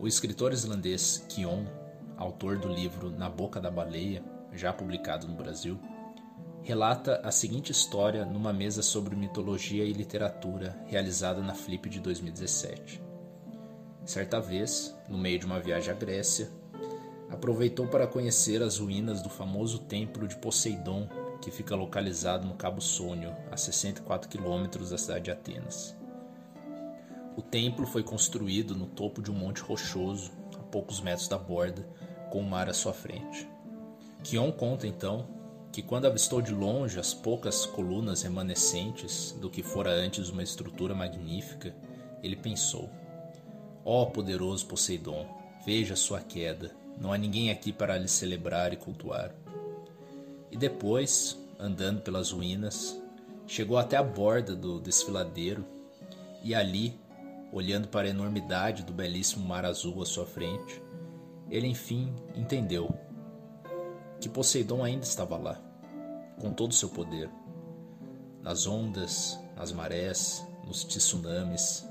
O escritor islandês Kion, autor do livro Na Boca da Baleia, já publicado no Brasil, relata a seguinte história numa mesa sobre mitologia e literatura realizada na Flip de 2017. Certa vez, no meio de uma viagem à Grécia, aproveitou para conhecer as ruínas do famoso templo de Poseidon, que fica localizado no Cabo Sônio, a 64 quilômetros da cidade de Atenas. O templo foi construído no topo de um monte rochoso, a poucos metros da borda, com o mar à sua frente. Kion conta então que quando avistou de longe as poucas colunas remanescentes do que fora antes uma estrutura magnífica, ele pensou: Ó oh, poderoso Poseidon, veja sua queda, não há ninguém aqui para lhe celebrar e cultuar. E depois, andando pelas ruínas, chegou até a borda do desfiladeiro e ali, olhando para a enormidade do belíssimo mar azul à sua frente, ele enfim entendeu que Poseidon ainda estava lá, com todo o seu poder. Nas ondas, nas marés, nos tsunamis.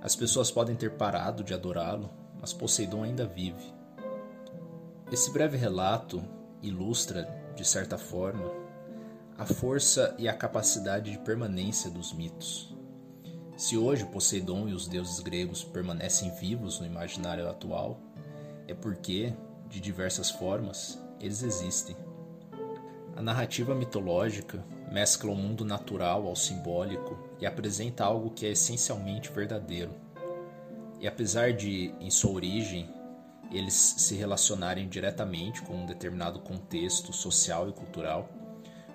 As pessoas podem ter parado de adorá-lo, mas Poseidon ainda vive. Esse breve relato ilustra, de certa forma, a força e a capacidade de permanência dos mitos. Se hoje Poseidon e os deuses gregos permanecem vivos no imaginário atual, é porque, de diversas formas, eles existem. A narrativa mitológica mescla o mundo natural ao simbólico e apresenta algo que é essencialmente verdadeiro. E apesar de, em sua origem, eles se relacionarem diretamente com um determinado contexto social e cultural,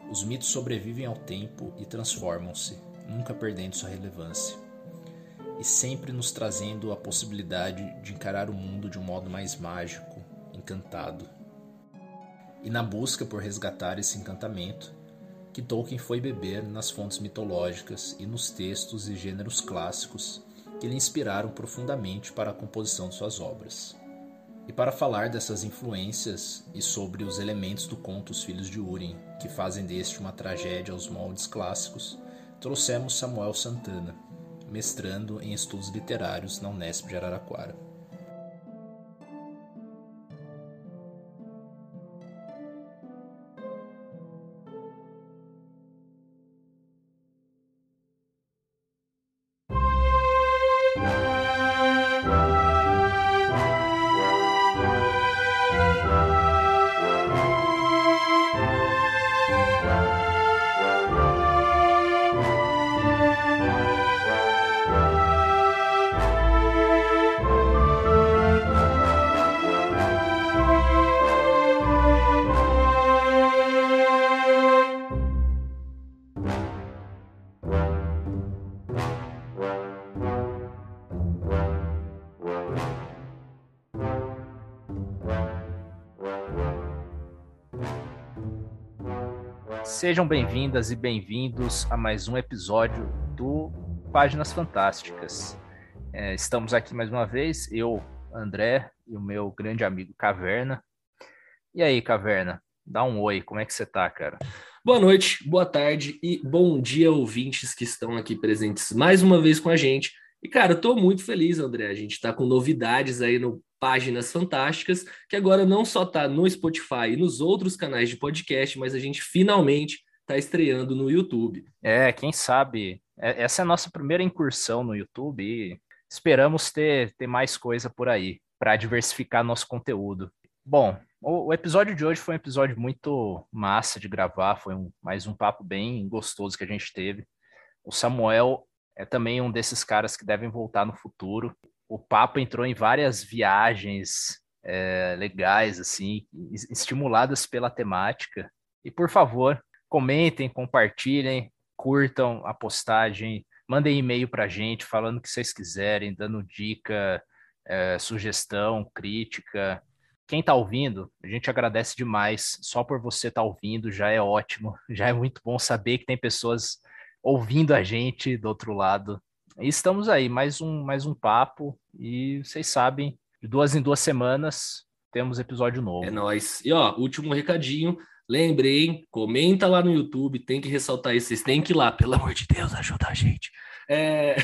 os mitos sobrevivem ao tempo e transformam-se, nunca perdendo sua relevância, e sempre nos trazendo a possibilidade de encarar o mundo de um modo mais mágico, encantado e na busca por resgatar esse encantamento que Tolkien foi beber nas fontes mitológicas e nos textos e gêneros clássicos que lhe inspiraram profundamente para a composição de suas obras. E para falar dessas influências e sobre os elementos do conto Os Filhos de Urim, que fazem deste uma tragédia aos moldes clássicos, trouxemos Samuel Santana, mestrando em estudos literários na Unesp de Araraquara. Sejam bem-vindas e bem-vindos a mais um episódio do Páginas Fantásticas. É, estamos aqui mais uma vez, eu, André, e o meu grande amigo Caverna. E aí, Caverna, dá um oi, como é que você tá, cara? Boa noite, boa tarde e bom dia, ouvintes que estão aqui presentes mais uma vez com a gente. E, cara, eu tô muito feliz, André. A gente tá com novidades aí no Páginas Fantásticas, que agora não só está no Spotify e nos outros canais de podcast, mas a gente finalmente está estreando no YouTube. É, quem sabe? É, essa é a nossa primeira incursão no YouTube e esperamos ter, ter mais coisa por aí para diversificar nosso conteúdo. Bom, o, episódio de hoje foi um episódio muito massa de gravar, foi um, mais um papo bem gostoso que a gente teve. O Samuel é também um desses caras que devem voltar no futuro o papo entrou em várias viagens é, legais, assim, estimuladas pela temática. E por favor, comentem, compartilhem, curtam a postagem, mandem e-mail para a gente falando o que vocês quiserem, dando dica, é, sugestão, crítica. Quem está ouvindo, a gente agradece demais. Só por você estar tá ouvindo já é ótimo, já é muito bom saber que tem pessoas ouvindo a gente do outro lado. Estamos aí, mais um, mais um papo. E vocês sabem, de duas em duas semanas temos episódio novo. É nóis. E ó, último recadinho. Lembrei, comenta lá no YouTube, tem que ressaltar isso. Vocês têm que ir lá, pelo amor de Deus, ajuda a gente. É...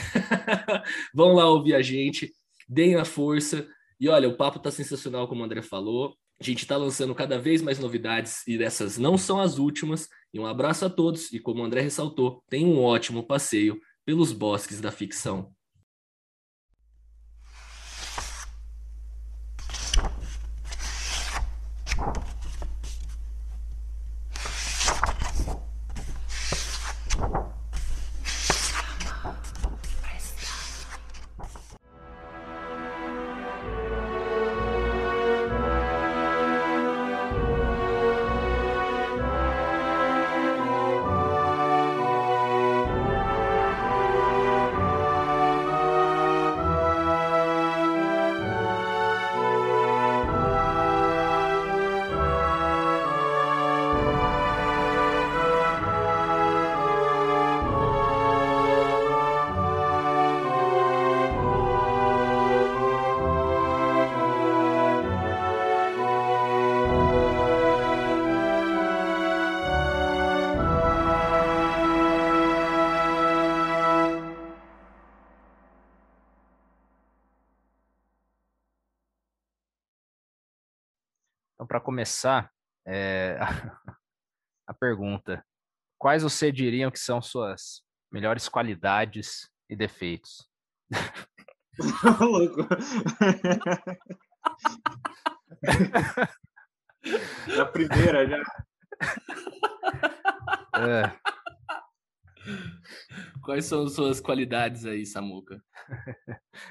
Vão lá ouvir a gente. deem a força. E olha, o papo tá sensacional, como o André falou. A gente está lançando cada vez mais novidades e dessas não são as últimas. E um abraço a todos. E como o André ressaltou, tenham um ótimo passeio pelos bosques da ficção. Começar, é, a pergunta: quais você diriam que são suas melhores qualidades e defeitos? Louco. Na primeira já. É. Quais são suas qualidades aí, Samuca?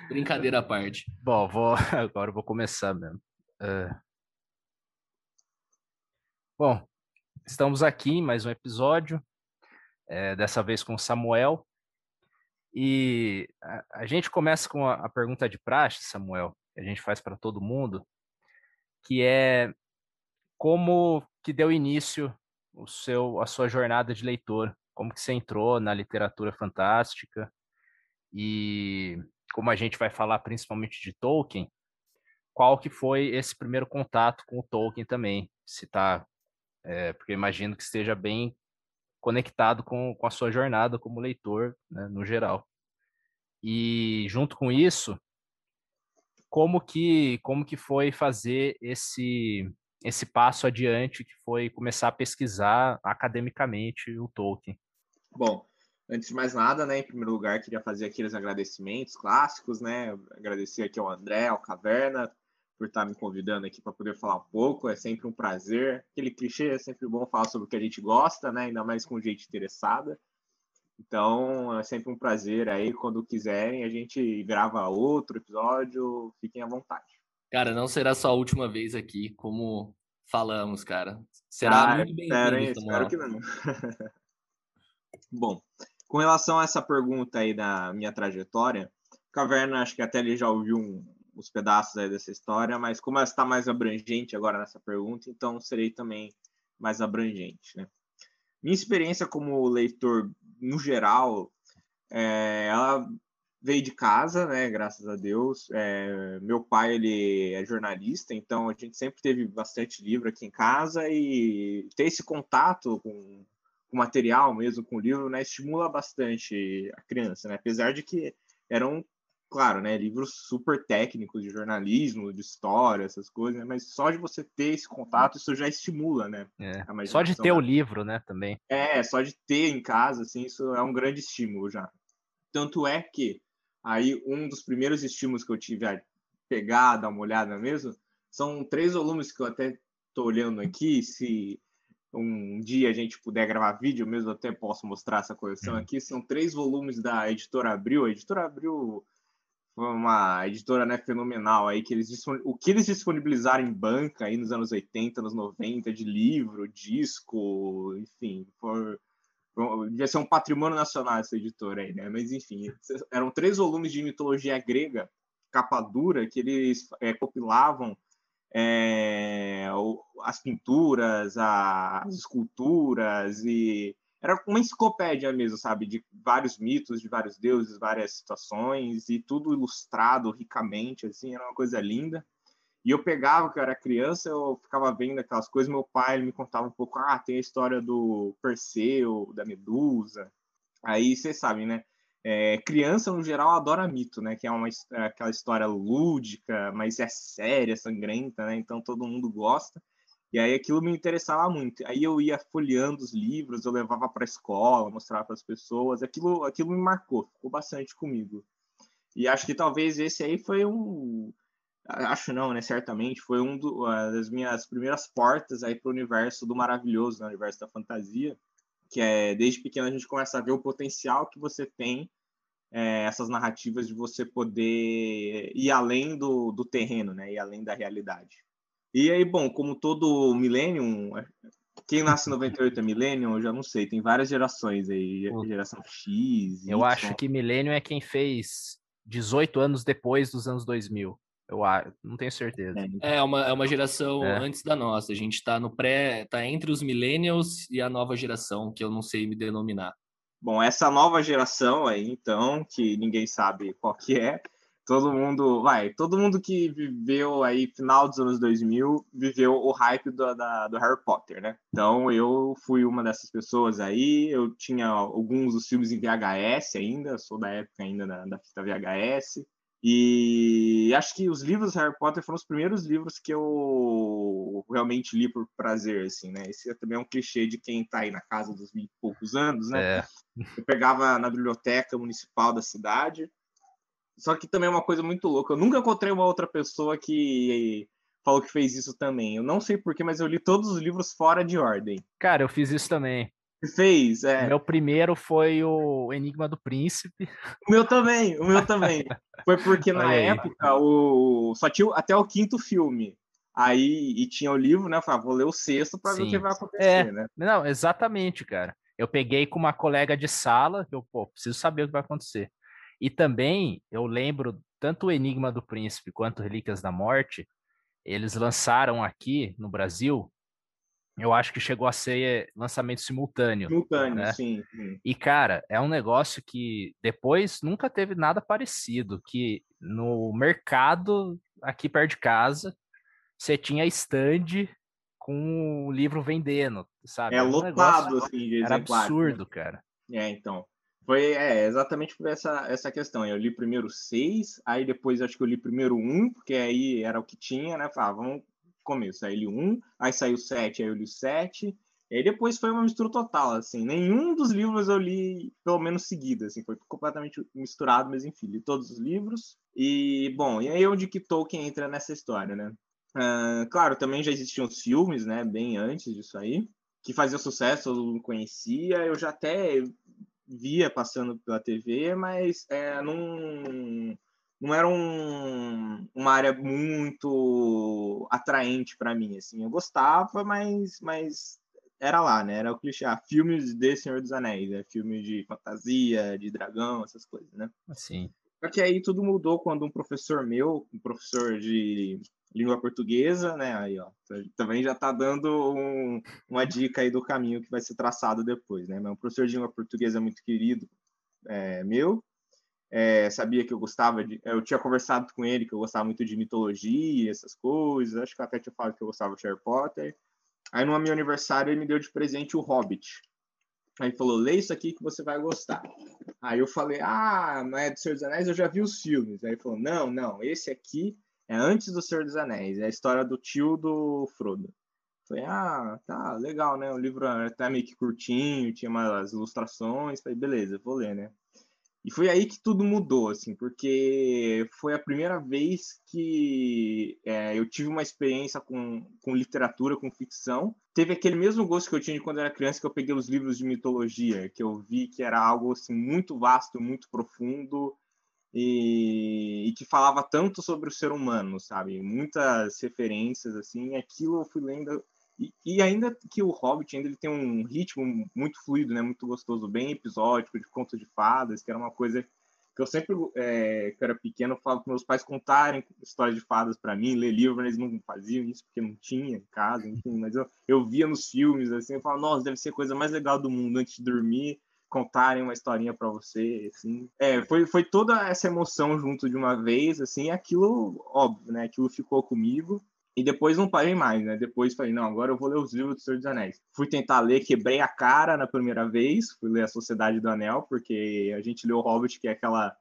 Brincadeira à parte. Bom, vou, agora eu vou começar mesmo. Uh, Bom, estamos aqui em mais um episódio, é, dessa vez com o Samuel. E a, a gente começa com a, a, pergunta de praxe, Samuel, que a gente faz para todo mundo, que é como que deu início o seu, a sua jornada de leitor, como que você entrou na literatura fantástica e como a gente vai falar principalmente de Tolkien, qual que foi esse primeiro contato com o Tolkien também? Se está é, porque imagino que esteja bem conectado com, com a sua jornada como leitor, né, no geral. E junto com isso, como que como que foi fazer esse esse passo adiante que foi começar a pesquisar academicamente o Tolkien? Bom, antes de mais nada, né, em primeiro lugar, queria fazer aqueles agradecimentos clássicos, né? Agradecer aqui ao André, ao Caverna, por estar me convidando aqui para poder falar um pouco. É sempre um prazer. Aquele clichê é sempre bom falar sobre o que a gente gosta, né? Ainda mais com gente interessada. Então, é sempre um prazer aí. Quando quiserem, a gente grava outro episódio. Fiquem à vontade. Cara, não será só a última vez aqui, como falamos, cara. Será ah, muito bem-vindo. Espero que não. Bom, com relação a essa pergunta aí da minha trajetória, Caverna, acho que até ele já ouviu um, os pedaços aí dessa história, mas como ela está mais abrangente agora nessa pergunta, então serei também mais abrangente, né? Minha experiência como leitor, no geral, é, ela veio de casa, né? Graças a Deus. É, meu pai ele é jornalista, então a gente sempre teve bastante livro aqui em casa e ter esse contato com o material mesmo, com o livro, né? Estimula bastante a criança, né? Apesar de que eram claro, né, livros super técnicos de jornalismo, de história, essas coisas, né, mas só de você ter esse contato, isso já estimula, né? É. Só de ter o livro, né, também. É, só de ter em casa, assim, isso é um grande estímulo já. Tanto é que aí um dos primeiros estímulos que eu tive a pegar, dar uma olhada mesmo, são três volumes que eu até tô olhando aqui, se um dia a gente puder gravar vídeo mesmo, eu até posso mostrar essa coleção hum. aqui. São três volumes da Editora Abril. A Editora Abril foi uma editora né, fenomenal aí, que eles o que eles disponibilizaram em banca aí nos anos 80, anos 90, de livro, disco, enfim, for, devia ser um patrimônio nacional essa editora aí, né? Mas enfim, eram três volumes de mitologia grega, capa dura, que eles é, compilavam é, as pinturas, as esculturas e era uma enciclopédia mesmo, sabe? De vários mitos, de vários deuses, várias situações, e tudo ilustrado ricamente, assim, era uma coisa linda. E eu pegava, que eu era criança, eu ficava vendo aquelas coisas, meu pai me contava um pouco, ah, tem a história do Perseu, da Medusa. Aí vocês sabem, né? é, criança, no geral, adora mito, né? Que é uma, é aquela história lúdica, mas é séria, sangrenta, né? Então todo mundo gosta. E aí aquilo me interessava muito. Aí eu ia folheando os livros, eu levava para a escola, mostrava para as pessoas. Aquilo, aquilo me marcou, ficou bastante comigo. E acho que talvez esse aí foi um, acho não, né? Certamente foi um do, das minhas primeiras portas aí para o universo do maravilhoso, né? o universo da fantasia que é desde pequeno a gente começa a ver o potencial que você tem é, essas narrativas de você poder ir além do, do terreno, né? Ir além da realidade. E aí, bom, como todo Millennium, quem nasce em 98 é Millennium, eu já não sei, tem várias gerações aí, geração X. Eu y. acho que Millennium é quem fez 18 anos depois dos anos 2000. Eu não tenho certeza. É, é uma, é uma geração é. antes da nossa. A gente está no pré, tá entre os millennials e a nova geração, que eu não sei me denominar. Bom, essa nova geração aí, então, que ninguém sabe qual que é, todo mundo, vai, todo mundo que viveu aí final dos anos 2000 viveu o hype do, da, do Harry Potter, né? Então eu fui uma dessas pessoas aí, eu tinha alguns dos filmes em VHS ainda, sou da época ainda da, da fita VHS, e acho que os livros do Harry Potter foram os primeiros livros que eu realmente li por prazer, assim, né? Esse é também um clichê de quem está aí na casa dos vinte e poucos anos, né? É. Eu pegava na biblioteca municipal da cidade. Só que também é uma coisa muito louca. Eu nunca encontrei uma outra pessoa que falou que fez isso também. Eu não sei porquê, mas eu li todos os livros fora de ordem. Cara, eu fiz isso também fez, é. O meu primeiro foi o Enigma do Príncipe. O meu também, o meu também. Foi porque na época o só tinha até o quinto filme. Aí e tinha o livro, né? Eu falei, ah, vou ler o sexto para ver o que vai acontecer, é, né? Não, exatamente, cara. Eu peguei com uma colega de sala, que eu, pô, preciso saber o que vai acontecer. E também eu lembro tanto o Enigma do Príncipe quanto Relíquias da Morte, eles lançaram aqui no Brasil eu acho que chegou a ser lançamento simultâneo. Simultâneo, né? sim, sim, E, cara, é um negócio que depois nunca teve nada parecido, que no mercado aqui perto de casa, você tinha stand com o livro vendendo, sabe? É um lotado, assim, de Era absurdo, cara. É, então. Foi é, exatamente por essa, essa questão. Eu li primeiro seis, aí depois acho que eu li primeiro um, porque aí era o que tinha, né? Falava, ah, vamos começo. Aí ele 1, aí saiu 7, aí eu li 7. E aí depois foi uma mistura total, assim. Nenhum dos livros eu li, pelo menos, seguido, assim. Foi completamente misturado, mas enfim, li todos os livros. E, bom, e aí onde que Tolkien entra nessa história, né? Uh, claro, também já existiam os filmes, né? Bem antes disso aí. Que fazia sucesso, eu não conhecia. Eu já até via passando pela TV, mas é, não não era um, uma área muito atraente para mim, assim. Eu gostava, mas, mas era lá, né? Era o clichê, ah, filmes de Senhor dos Anéis, né? Filmes de fantasia, de dragão, essas coisas, né? Assim. Só que aí tudo mudou quando um professor meu, um professor de língua portuguesa, né? Aí, ó, também já tá dando um, uma dica aí do caminho que vai ser traçado depois, né? Mas um professor de língua portuguesa muito querido é, meu, é, sabia que eu gostava de. Eu tinha conversado com ele que eu gostava muito de mitologia, essas coisas. Acho que até tinha falado que eu gostava de Harry Potter. Aí no meu aniversário ele me deu de presente o Hobbit. Aí falou: lê isso aqui que você vai gostar. Aí eu falei: ah, não é do Senhor dos Anéis, eu já vi os filmes. Aí ele falou: não, não, esse aqui é antes do Senhor dos Anéis, é a história do tio do Frodo. Falei, ah, tá, legal, né? O livro até meio que curtinho, tinha umas ilustrações. Falei, beleza, vou ler, né? E foi aí que tudo mudou, assim, porque foi a primeira vez que é, eu tive uma experiência com, com literatura, com ficção. Teve aquele mesmo gosto que eu tinha de quando era criança, que eu peguei os livros de mitologia, que eu vi que era algo assim, muito vasto, muito profundo, e, e, que falava tanto sobre o ser humano, sabe? Muitas referências, assim, aquilo eu fui lendo e, e, ainda que o Hobbit ainda ele tem um ritmo muito fluido, né, muito gostoso, bem episódico, de contos de fadas, que era uma coisa que eu sempre, é, que era pequeno, falo com meus pais contarem histórias de fadas para mim, ler livro, eles não faziam isso porque não tinha em casa, enfim, mas eu, eu via nos filmes, assim, eu falo, nossa, deve ser a coisa mais legal do mundo antes de dormir, contarem uma historinha para você, assim. É, foi, foi toda essa emoção junto de uma vez, assim, aquilo, óbvio, né, aquilo ficou comigo, E depois não parei mais, né? Depois falei, não, agora eu vou ler os livros do Senhor dos Anéis. Fui tentar ler, quebrei a cara na primeira vez, fui ler A Sociedade do Anel, porque a gente leu o Hobbit, que é aquela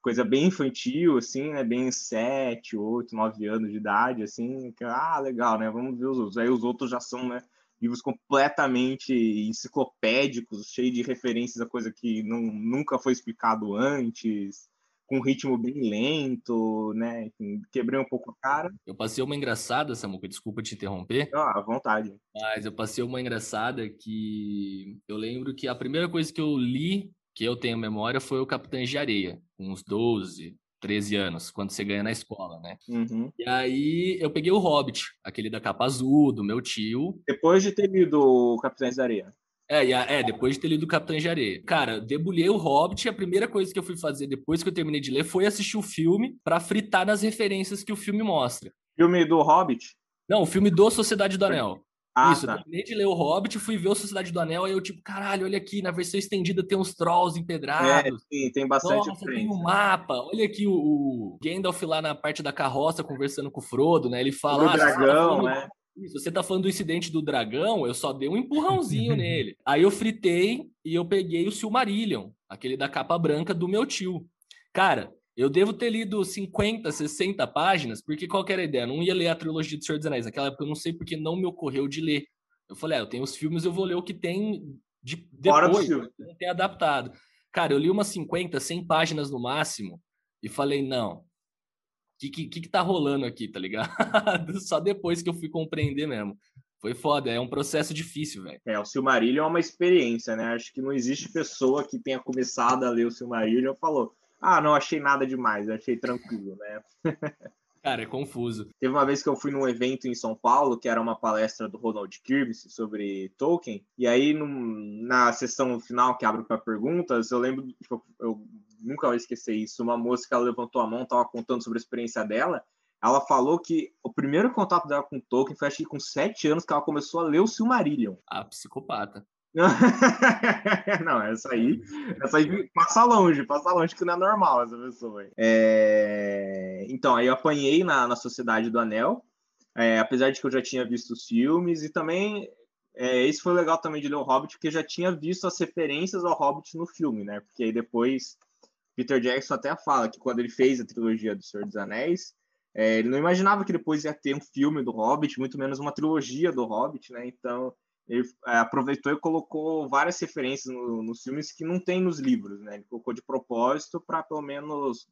coisa bem infantil, assim, né? Bem sete, oito, nove anos de idade, assim. Que, ah, legal, né? Vamos ver os outros. Aí os outros já são, né? Livros completamente enciclopédicos, cheios de referências a coisa que não, nunca foi explicado antes com um ritmo bem lento, né? Quebrei um pouco a cara. Eu passei uma engraçada, Samuca, desculpa te interromper. Ah, à vontade. Mas eu passei uma engraçada que eu lembro que a primeira coisa que eu li, que eu tenho memória, foi o Capitães de Areia, com uns 12, 13 anos, quando você ganha na escola, né? Uhum. E aí eu peguei o Hobbit, aquele da capa azul, do meu tio. Depois de ter lido o Capitães da Areia. É, é, depois de ter lido Capitão de Areia. Cara, debulhei o Hobbit e a primeira coisa que eu fui fazer depois que eu terminei de ler foi assistir o filme para fritar nas referências que o filme mostra. Filme do Hobbit? Não, o filme do Sociedade do Anel. Ah, Isso, tá. eu terminei de ler o Hobbit, fui ver o Sociedade do Anel, aí eu tipo, caralho, olha aqui, na versão estendida tem uns trolls É, empedrados. sim, tem bastante Nossa, tem um mapa. Olha aqui o, o Gandalf lá na parte da carroça conversando com o Frodo, né? Ele fala. Do "Ah, tá dragão, falando- né? Isso, você tá falando do incidente do dragão, eu só dei um empurrãozinho nele. Aí eu fritei e eu peguei o Silmarillion, aquele da capa branca do meu tio. Cara, eu devo ter lido 50, 60 páginas, porque qual era a ideia? Eu não ia ler a trilogia do Senhor dos Anéis. Naquela época eu não sei porque não me ocorreu de ler. Eu falei, ah, eu tenho os filmes, eu vou ler o que tem de, depois, não tem adaptado. Cara, eu li umas 50, 100 páginas no máximo e falei, não, o que, que, que que tá rolando aqui, tá ligado? Só depois que eu fui compreender mesmo. Foi foda, é um processo difícil, velho. É, o Silmarillion é uma experiência, né? Acho que não existe pessoa que tenha começado a ler o Silmarillion e falou: Ah, não achei nada demais, achei tranquilo, né? Cara, é confuso. Teve uma vez que eu fui num evento em São Paulo, que era uma palestra do Ronald Kirby sobre Tolkien, e aí num- na sessão final que abre para perguntas, eu lembro, tipo, eu nunca vou esquecer isso, uma moça que ela levantou a mão, estava contando sobre a experiência dela, ela falou que o primeiro contato dela com Tolkien foi acho que com sete anos que ela começou a ler o Silmarillion. A psicopata. não, essa aí, essa aí passa longe, passa longe que não é normal essa pessoa. É, Então, aí eu apanhei na, na Sociedade do Anel, é, apesar de que eu já tinha visto os filmes, e também é, isso foi legal também de ler o Hobbit, porque eu já tinha visto as referências ao Hobbit no filme, né? Porque aí depois Peter Jackson até fala que quando ele fez a trilogia do Senhor dos Anéis, é, ele não imaginava que depois ia ter um filme do Hobbit, muito menos uma trilogia do Hobbit, né? Então ele é, aproveitou e colocou várias referências no- nos filmes que não tem nos livros, né? Ele colocou de propósito para pelo menos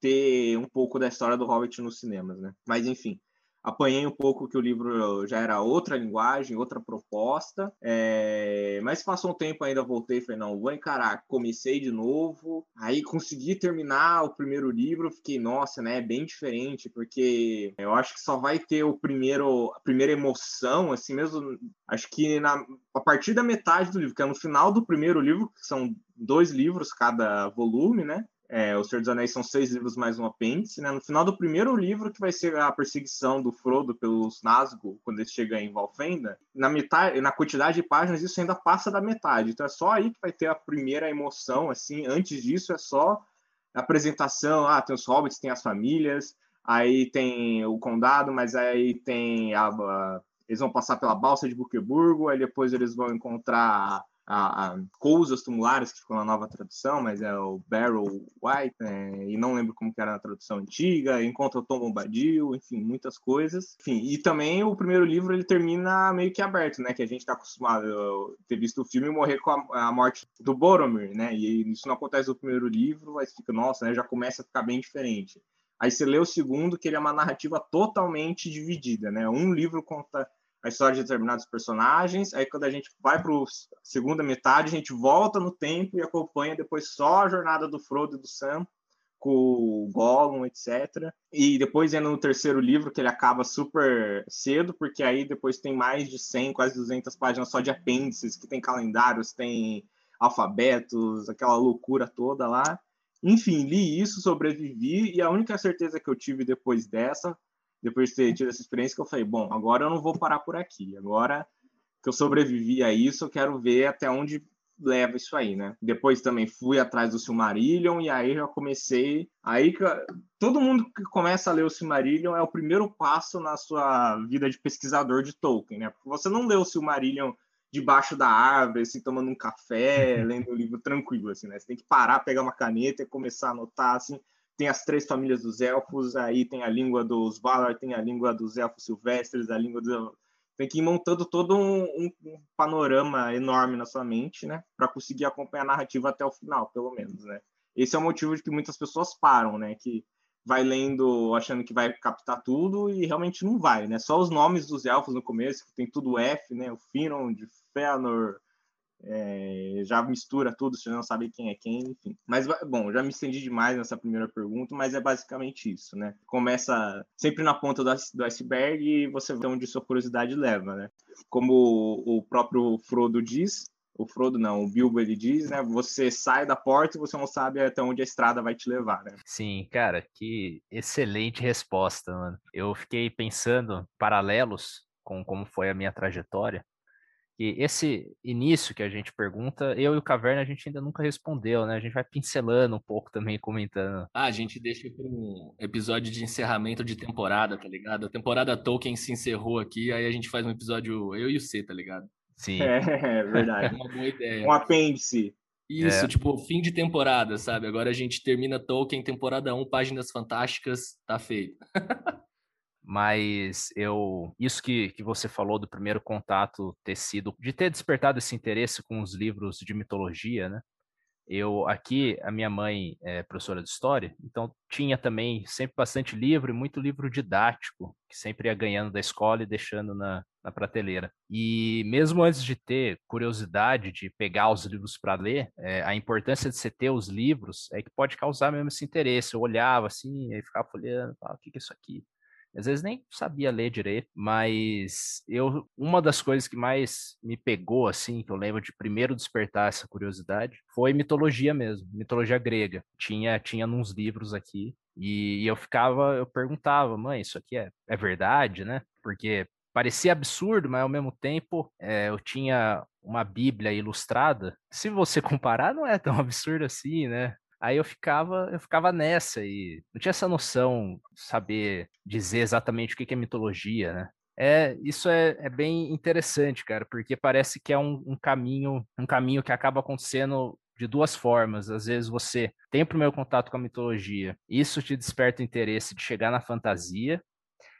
ter um pouco da história do Hobbit nos cinemas, né? Mas enfim, apanhei um pouco que o livro já era outra linguagem, outra proposta, é, mas passou um tempo ainda voltei e falei não, vou encarar. Comecei de novo, aí consegui terminar o primeiro livro, fiquei nossa, né? É bem diferente porque eu acho que só vai ter o primeiro, a primeira emoção, assim mesmo. Acho que na, a partir da metade do livro, que é no final do primeiro livro, que são dois livros cada volume, né? É, o Senhor dos Anéis são seis livros mais um apêndice, né? No final do primeiro livro, que vai ser a perseguição do Frodo pelos Nazgûl, quando ele chega em Valfenda, na metade, na quantidade de páginas, isso ainda passa da metade. Então é só aí que vai ter a primeira emoção, assim. Antes disso é só a apresentação, ah, tem os hobbits, tem as famílias, aí tem o condado, mas aí tem a, a- eles vão passar pela balsa de Buqueburgo, aí depois eles vão encontrar a, a coisas tumulares que ficou na nova tradução, mas é o Barrow White, é, e não lembro como que era na tradução antiga, encontra o Tom Bombadil, enfim, muitas coisas. Enfim, e também o primeiro livro ele termina meio que aberto, né, que a gente está acostumado a ter visto o filme morrer com a, a morte do Boromir, né, e isso não acontece no primeiro livro, aí fica, nossa, né, já começa a ficar bem diferente. Aí você lê o segundo, que ele é uma narrativa totalmente dividida, né? Um livro conta a história de determinados personagens, aí quando a gente vai para a segunda metade, a gente volta no tempo e acompanha depois só a jornada do Frodo e do Sam, com o Gollum, etc. E depois entra no terceiro livro, que ele acaba super cedo, porque aí depois tem mais de 100, quase 200 páginas só de apêndices, que tem calendários, tem alfabetos, aquela loucura toda lá. Enfim, li isso, sobrevivi, e a única certeza que eu tive depois dessa, depois de ter tido essa experiência, que eu falei, bom, agora eu não vou parar por aqui. Agora que eu sobrevivi a isso, eu quero ver até onde leva isso aí, né? Depois também fui atrás do Silmarillion e aí já comecei. Aí todo mundo que começa a ler o Silmarillion é o primeiro passo na sua vida de pesquisador de Tolkien, né? Porque você não lê o Silmarillion debaixo da árvore, assim, tomando um café, lendo o um livro tranquilo, assim, né? Você tem que parar, pegar uma caneta e começar a anotar, assim. Tem as três famílias dos elfos, aí tem a língua dos Valar, tem a língua dos elfos silvestres, a língua do... Tem que ir montando todo um, um, um panorama enorme na sua mente, né? Para conseguir acompanhar a narrativa até o final, pelo menos, né? Esse é o motivo de que muitas pessoas param, né? Que vai lendo achando que vai captar tudo e realmente não vai, né? Só os nomes dos elfos no começo, que tem tudo F, né? O Finrod, Fëanor, é, já mistura tudo, você não sabe quem é quem, enfim. Mas, bom, já me estendi demais nessa primeira pergunta, mas é basicamente isso, né? Começa sempre na ponta do, do iceberg e você vê onde sua curiosidade leva, né? Como o próprio Frodo diz, o Frodo não, o Bilbo ele diz, né? Você sai da porta e você não sabe até onde a estrada vai te levar, né? Sim, cara, que excelente resposta, mano. Eu fiquei pensando paralelos com como foi a minha trajetória. E esse início que a gente pergunta, eu e o Caverna a gente ainda nunca respondeu, né? A gente vai pincelando um pouco também, comentando. Ah, a gente deixa para um episódio de encerramento de temporada, tá ligado? A temporada Tolkien se encerrou aqui, aí a gente faz um episódio, eu e o C, tá ligado? Sim. É, é verdade. É uma boa ideia. Um apêndice. Isso, é. tipo, fim de temporada, sabe? Agora a gente termina Tolkien, temporada 1, páginas fantásticas, tá feito. Mas eu. Isso que, que você falou do primeiro contato ter sido. de ter despertado esse interesse com os livros de mitologia, né? Eu aqui, a minha mãe é professora de história, então tinha também sempre bastante livro e muito livro didático, que sempre ia ganhando da escola e deixando na, na prateleira. E mesmo antes de ter curiosidade de pegar os livros para ler, é, a importância de você ter os livros é que pode causar mesmo esse interesse. Eu olhava assim, aí ficava folheando, ah, o que, que é isso aqui? Às vezes nem sabia ler direito, mas eu uma das coisas que mais me pegou assim, que eu lembro de primeiro despertar essa curiosidade, foi mitologia mesmo, mitologia grega. Tinha tinha nos livros aqui e eu ficava, eu perguntava, mãe, isso aqui é, é verdade, né? Porque parecia absurdo, mas ao mesmo tempo é, eu tinha uma Bíblia ilustrada. Se você comparar, não é tão absurdo assim, né? Aí eu ficava, eu ficava nessa e não tinha essa noção, saber dizer exatamente o que é mitologia, né? É, isso é, é bem interessante, cara, porque parece que é um, um caminho, um caminho que acaba acontecendo de duas formas. Às vezes você tem o primeiro contato com a mitologia, isso te desperta o interesse de chegar na fantasia,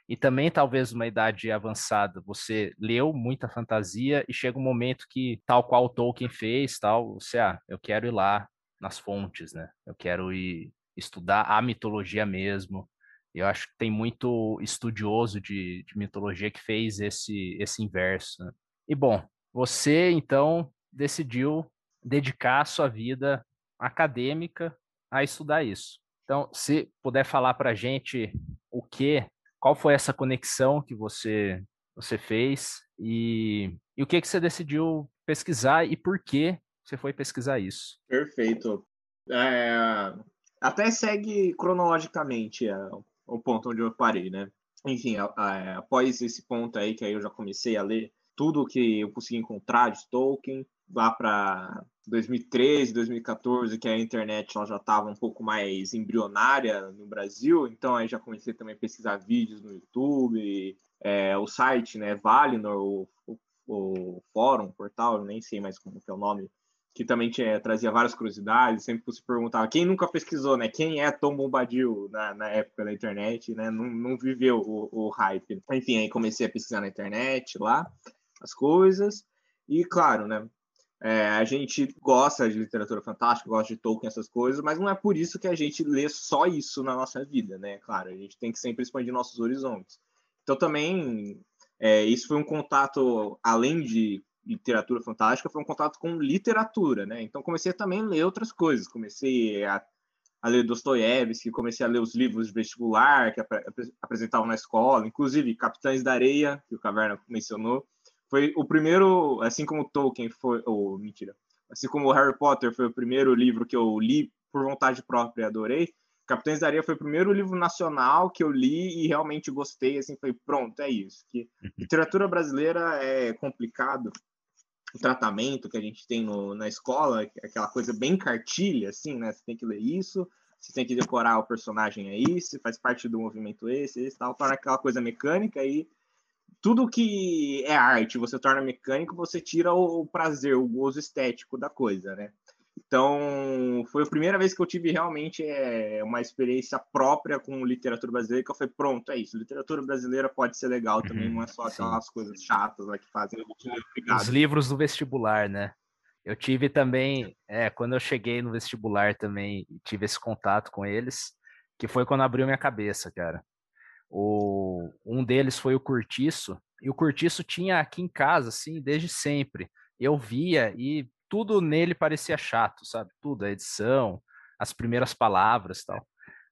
e também talvez uma idade avançada, você leu muita fantasia e chega um momento que, tal qual Tolkien fez, tal, você, ah, eu quero ir lá nas fontes, né? Eu quero ir estudar a mitologia mesmo. Eu acho que tem muito estudioso de, de mitologia que fez esse, esse inverso. Né? E bom, você então decidiu dedicar a sua vida acadêmica a estudar isso. Então, se puder falar para a gente o que, qual foi essa conexão que você você fez e, e o que que você decidiu pesquisar e por que você foi pesquisar isso. Perfeito. É, até segue cronologicamente é, o ponto onde eu parei, né? Enfim, após esse ponto aí, que aí eu já comecei a ler tudo que eu consegui encontrar de Tolkien, lá para 2013, 2014, que a internet ela já estava um pouco mais embrionária no Brasil, então aí já comecei também a pesquisar vídeos no YouTube, é, o site, né, Valinor, o, o, o fórum, portal, eu nem sei mais como é o nome, que também tinha, trazia várias curiosidades, sempre se perguntava quem nunca pesquisou, né? Quem é Tom Bombadil na, na época da internet, né? Não, não viveu o, o hype. Enfim, aí comecei a pesquisar na internet lá, as coisas, e claro, né? É, a gente gosta de literatura fantástica, gosta de Tolkien, essas coisas, mas não é por isso que a gente lê só isso na nossa vida, né? Claro, a gente tem que sempre expandir nossos horizontes. Então também é, isso foi um contato, além de literatura fantástica foi um contato com literatura, né? Então comecei também a ler outras coisas, comecei a, a ler Dostoiévski, comecei a ler os livros de vestibular que ap apresentavam na escola, inclusive Capitães da Areia, que o Caverna mencionou, foi o primeiro, assim como Tolkien foi, ou oh, mentira, assim como Harry Potter foi o primeiro livro que eu li por vontade própria e adorei, Capitães da Areia foi o primeiro livro nacional que eu li e realmente gostei, assim, foi pronto, é isso. Que uhum. literatura brasileira é complicado, tratamento que a gente tem no, na escola, é aquela coisa bem cartilha, assim, né? Você tem que ler isso, você tem que decorar o personagem é isso, faz parte do movimento esse, esse tal, torna aquela coisa mecânica e tudo que é arte você torna mecânico, você tira o prazer, o gozo estético da coisa, né? Então, foi a primeira vez que eu tive realmente é, uma experiência própria com literatura brasileira, que eu falei, pronto, é isso, literatura brasileira pode ser legal também, uhum, não é só aquelas sim. coisas chatas lá que fazem. Os livros do vestibular, né? Eu tive também, é, quando eu cheguei no vestibular também, tive esse contato com eles, que foi quando abriu minha cabeça, cara. O, um deles foi o Curtiço, e o Curtiço tinha aqui em casa, assim, desde sempre. Eu via e tudo nele parecia chato, sabe? Tudo, a edição, as primeiras palavras tal.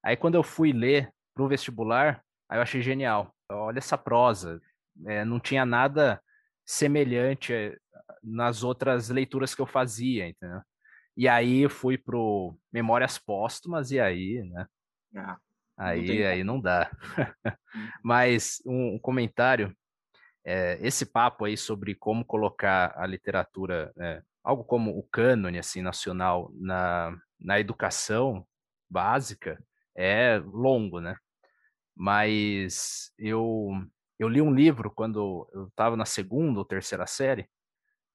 Aí quando eu fui ler para o vestibular, aí eu achei genial. Olha essa prosa, é, não tinha nada semelhante eh, nas outras leituras que eu fazia, entendeu? E aí eu fui pro Memórias Póstumas e aí, né? Ah, aí, não aí não dá. Uhum. Mas um, um comentário, é, esse papo aí sobre como colocar a literatura é, algo como o cânone assim nacional na, na educação básica é longo, né? Mas eu eu li um livro quando eu estava na segunda ou terceira série,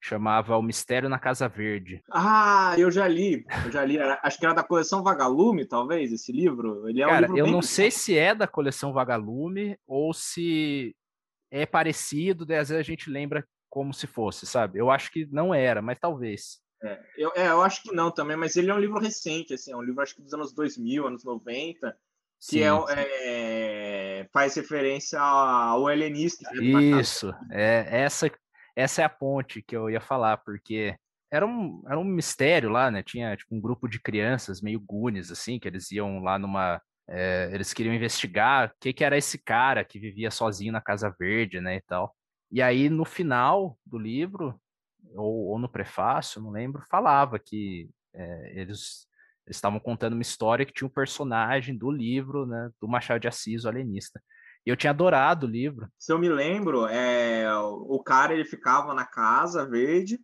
chamava O Mistério na Casa Verde. Ah, eu já li, eu já li, acho que era da coleção Vagalume, talvez, esse livro. Ele é Cara, um livro eu não sei se é da coleção Vagalume ou se é parecido, daí às vezes a gente lembra como se fosse, sabe? Eu acho que não era, mas talvez. É, eu, é, eu acho que não também, mas ele é um livro recente, assim, é um livro acho que dos anos 2000, anos 90, que é, é, faz referência ao helenista. Isso, é, essa, essa é a ponte que eu ia falar, porque era um, era um mistério lá, né? Tinha tipo, um grupo de crianças meio gunes, assim, que eles iam lá numa. É, eles queriam investigar o que, que era esse cara que vivia sozinho na Casa Verde, né? E tal. E aí, no final do livro, ou, ou no prefácio, não lembro, falava que é, eles estavam contando uma história que tinha um personagem do livro, né, do Machado de Assis, o alienista. E eu tinha adorado o livro. Se eu me lembro, é, o cara ele ficava na casa verde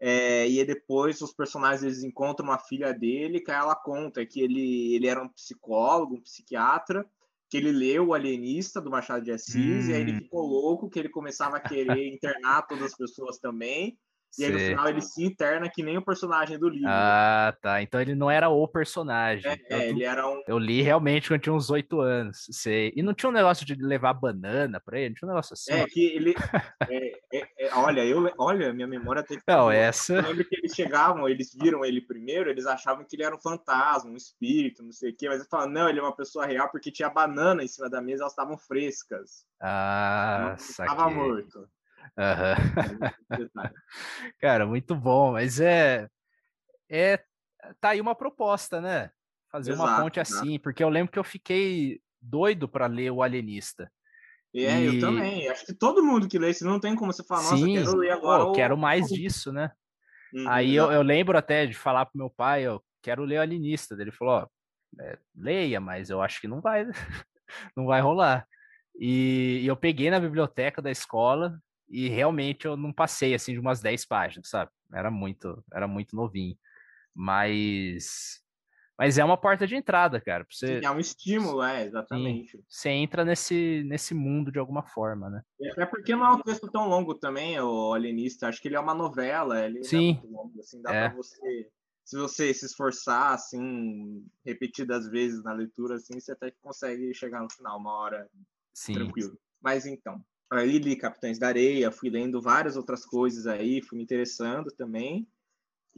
é, e depois os personagens eles encontram a filha dele, que ela conta que ele, ele era um psicólogo, um psiquiatra, que ele leu o Alienista do Machado de Assis, hum. e aí ele hum. ficou louco, que ele começava a querer internar todas as pessoas também. E aí, no final, ele se interna que nem o personagem do livro. Ah, tá. Então ele não era o personagem. É, é ele era um. Eu li realmente quando tinha uns oito anos. Sei. E não tinha um negócio de levar banana pra ele? Não tinha um negócio assim? É, que ele. é, é, é olha, eu, olha, minha memória tem que. Não, essa. Eu lembro que eles chegavam, eles viram ele primeiro, eles achavam que ele era um fantasma, um espírito, não sei o quê, mas eles falaram, não, ele é uma pessoa real porque tinha banana em cima da mesa, elas estavam frescas. Ah, Estava morto. Uhum. Cara, muito bom, mas é, é tá aí uma proposta, né? Fazer exato, uma ponte assim, porque eu lembro que eu fiquei doido para ler o Alienista. É, e... eu também. Acho que todo mundo que lê, se não tem como você falar, nossa, Sim, quero ler agora. Pô, quero mais disso, né? Uhum, aí eu, eu, lembro até de falar pro meu pai, eu quero ler o Alienista. Ele falou, ó, é, leia, mas eu acho que não vai, não vai rolar. E, e eu peguei na biblioteca da escola, e realmente eu não passei assim de umas 10 páginas, sabe? Era muito, era muito novinho. Mas mas é uma porta de entrada, cara. Você... Sim, é um estímulo, é, exatamente. Sim, você entra nesse, nesse mundo de alguma forma, né? É porque não é um texto tão longo também, o Alienista. Acho que ele é uma novela, ele Sim. é muito longo, assim, dá é. pra você... Se você se esforçar, assim, repetidas vezes na leitura, assim, você até consegue chegar no final, uma hora Sim. tranquilo. Mas então, aí li Capitães da Areia, fui lendo várias outras coisas aí, fui me interessando também.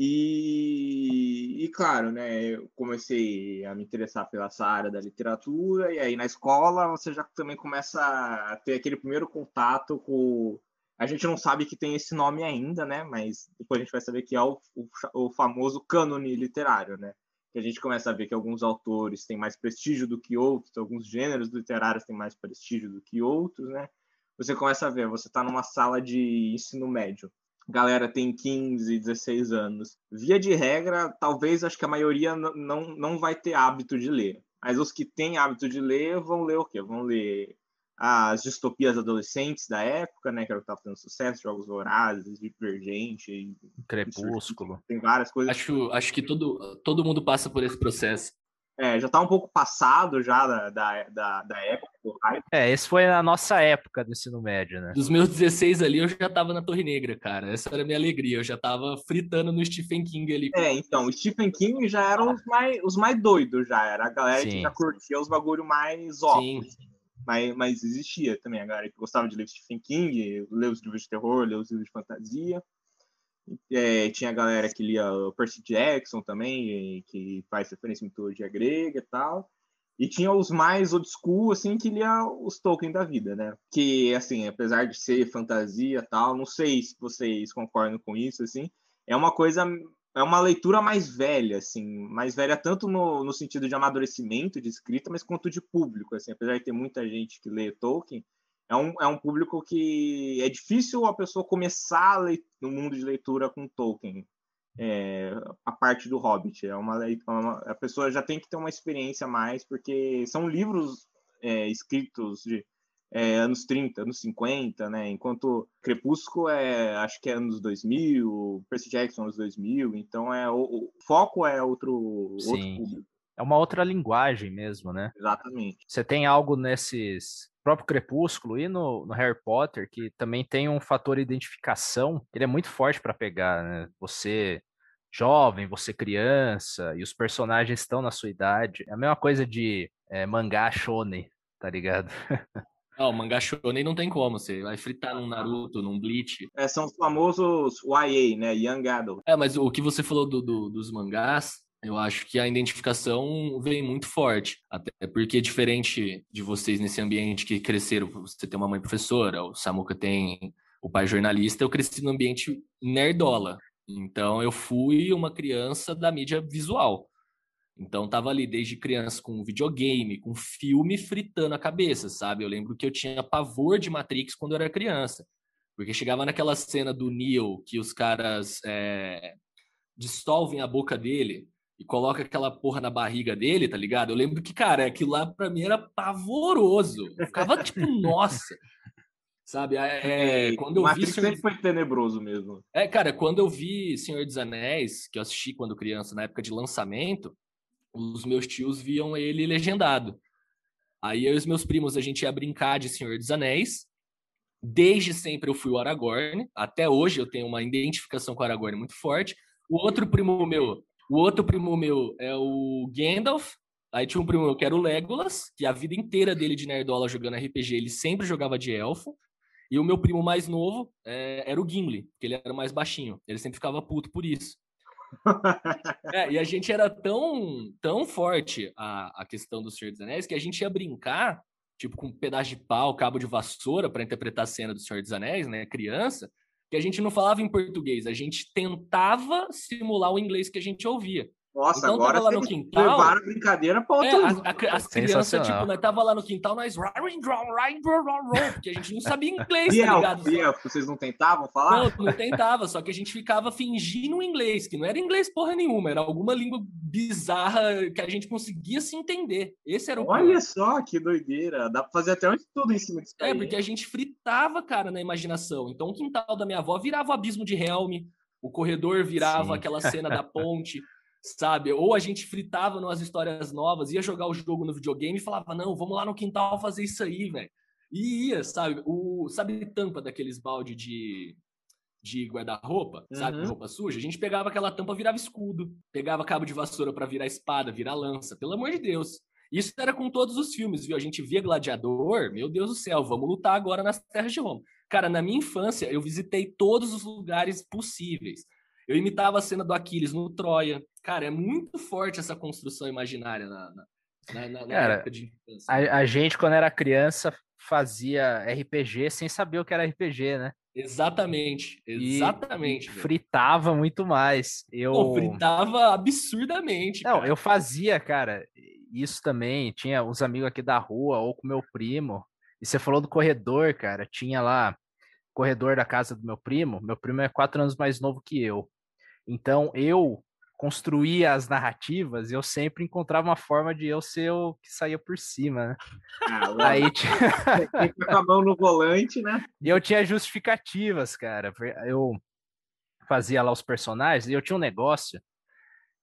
E, e claro, né, eu comecei a me interessar pela essa área da literatura, e aí na escola você já também começa a ter aquele primeiro contato com. A gente não sabe que tem esse nome ainda, né? Mas depois a gente vai saber que é o, o, o famoso cânone literário, né? Que a gente começa a ver que alguns autores têm mais prestígio do que outros, alguns gêneros literários têm mais prestígio do que outros, né? Você começa a ver, você está numa sala de ensino médio. galera tem 15, 16 anos. Via de regra, talvez acho que a maioria não, não vai ter hábito de ler. Mas os que têm hábito de ler vão ler o quê? Vão ler as distopias adolescentes da época, né? Que era o que estava fazendo sucesso, Jogos Vorazes, Divergente, Crepúsculo. Tem várias coisas. Acho, acho que todo, todo mundo passa por esse processo. É, já tá um pouco passado já da, da, da, da época do hype. É, esse foi a nossa época do ensino médio, né? Dos meus 16 ali, eu já tava na Torre Negra, cara. Essa era a minha alegria. Eu já tava fritando no Stephen King ali. É, então, o Stephen King já eram os mais, os mais doidos, já. Era a galera Sim. que já curtia os bagulho mais óbvios. Mas, mas existia também a galera que gostava de ler Stephen King, ler os livros de terror, ler os livros de fantasia. É, tinha a galera que lia o Percy Jackson também, que faz referência à mitologia grega e tal. E tinha os mais old school, assim, que lia os Tolkien da vida, né? Que, assim, apesar de ser fantasia tal, não sei se vocês concordam com isso, assim, é uma coisa, é uma leitura mais velha, assim, mais velha tanto no, no sentido de amadurecimento de escrita, mas quanto de público, assim, apesar de ter muita gente que lê Tolkien, é um, é um público que é difícil a pessoa começar a ler no mundo de leitura com Tolkien. É, a parte do Hobbit. É uma, uma, a pessoa já tem que ter uma experiência a mais, porque são livros é, escritos de é, anos 30, anos 50, né? Enquanto Crepúsculo é, acho que é anos 2000, Percy Jackson anos 2000, então é o, o foco é outro, outro público. É uma outra linguagem mesmo, né? Exatamente. Você tem algo nesses próprio Crepúsculo e no, no Harry Potter que também tem um fator identificação, ele é muito forte para pegar, né? Você jovem, você criança, e os personagens estão na sua idade. É a mesma coisa de é, mangá shonen, tá ligado? Não, o mangá shonen não tem como. Você vai fritar num Naruto, num Bleach. É, são os famosos YA, né? Young Adult. É, mas o que você falou do, do- dos mangás, eu acho que a identificação vem muito forte. Até porque, diferente de vocês nesse ambiente que cresceram, você tem uma mãe professora, o Samuca tem o pai jornalista, eu cresci num ambiente nerdola. Então, eu fui uma criança da mídia visual. Então, tava ali desde criança com videogame, com filme fritando a cabeça, sabe? Eu lembro que eu tinha pavor de Matrix quando eu era criança. Porque chegava naquela cena do Neo que os caras é, dissolvem a boca dele e coloca aquela porra na barriga dele, tá ligado? Eu lembro que, cara, aquilo lá pra mim era pavoroso. Eu ficava tipo, nossa. Sabe? É, quando eu vi Matrix Senhor sempre foi tenebroso mesmo. é, cara, quando eu vi Senhor dos Anéis, que eu assisti quando criança, na época de lançamento, os meus tios viam ele legendado. Aí eu e os meus primos, a gente ia brincar de Senhor dos Anéis. Desde sempre eu fui o Aragorn. Até hoje eu tenho uma identificação com o Aragorn muito forte. O outro primo meu, o outro primo meu é o Gandalf. Aí tinha um primo meu que era o Legolas, que a vida inteira dele de nerdola jogando RPG, ele sempre jogava de elfo. E o meu primo mais novo é, era o Gimli, que ele era mais baixinho. Ele sempre ficava puto por isso. É, e a gente era tão, tão forte a, a questão do Senhor dos Anéis que a gente ia brincar, tipo, com um pedaço de pau, cabo de vassoura para interpretar a cena do Senhor dos Anéis, né? Criança, que a gente não falava em português, a gente tentava simular o inglês que a gente ouvia. Nossa, Então, agora tava lá no quintal. levaram a brincadeira pra É, outro as, a- as crianças, tipo, nós tava lá no quintal, nós. Porque a gente não sabia inglês, tá ligado? e elfo, vocês não tentavam falar? Não, não tentava, só que a gente ficava fingindo inglês, que não era inglês porra nenhuma, era alguma língua bizarra que a gente conseguia se entender. Esse era o Olha problema. só que doideira. Dá pra fazer até um estudo em cima disso É, aí. porque a gente fritava, cara, na imaginação. Então o quintal da minha avó virava o abismo de Helm, o corredor virava Sim. aquela cena da ponte, sabe? Ou a gente fritava nas histórias novas, ia jogar o jogo no videogame e falava, não, vamos lá no quintal fazer isso aí, velho. E ia, sabe? O, sabe tampa daqueles balde de, de guarda-roupa, sabe? Uhum. Roupa suja? A gente pegava aquela tampa, virava escudo. Pegava cabo de vassoura para virar espada, virar lança. Pelo amor de Deus. Isso era com todos os filmes, viu? A gente via Gladiador, meu Deus do céu, vamos lutar agora nas terras de Roma. Cara, na minha infância, eu visitei todos os lugares possíveis. Eu imitava a cena do Aquiles no Troia. Cara, é muito forte essa construção imaginária na, na, na- na- Cara, época de infância. A, a gente, quando era criança, fazia RPG sem saber o que era RPG, né? Exatamente, exatamente. e fritava muito mais. Eu Pô, fritava absurdamente. Não, cara. eu fazia, cara, isso também. Tinha uns amigos aqui da rua ou com meu primo. E você falou do corredor, cara. Tinha lá corredor da casa do meu primo. Meu primo é quatro anos mais novo que eu. Então eu, construía as narrativas, eu sempre encontrava uma forma de eu ser o que saía por cima, né? Ah, Aí tinha... com a mão no volante, né? E eu tinha justificativas, cara. Eu fazia lá os personagens e eu tinha um negócio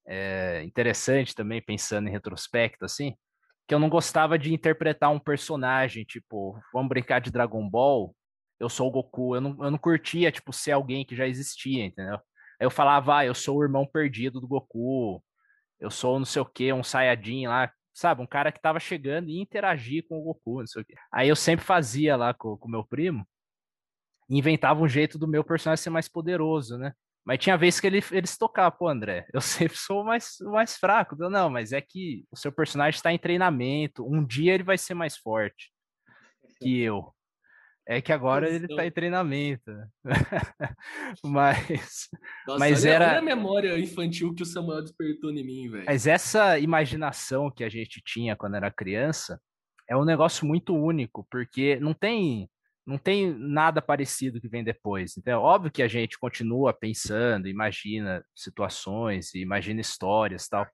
é, interessante também, pensando em retrospecto, assim, que eu não gostava de interpretar um personagem, tipo, vamos brincar de Dragon Ball, eu sou o Goku, eu não, eu não curtia, tipo, ser alguém que já existia, entendeu? Eu falava, ah, eu sou o irmão perdido do Goku, eu sou não sei o que, um Saiyajin lá, sabe? Um cara que tava chegando e interagir com o Goku, não sei o quê. Aí eu sempre fazia lá com o meu primo, inventava um jeito do meu personagem ser mais poderoso, né? Mas tinha vezes que ele, eles tocavam, pô, André, eu sempre sou mais, mais fraco. Não, mas é que o seu personagem está em treinamento, um dia ele vai ser mais forte que eu. É que agora ele tá em treinamento. mas. Nossa, mas olha, era. Olha a memória infantil que o Samuel despertou em mim, velho. Mas essa imaginação que a gente tinha quando era criança é um negócio muito único, porque não tem. Não tem nada parecido que vem depois. Então, é óbvio que a gente continua pensando, imagina situações, imagina histórias tal.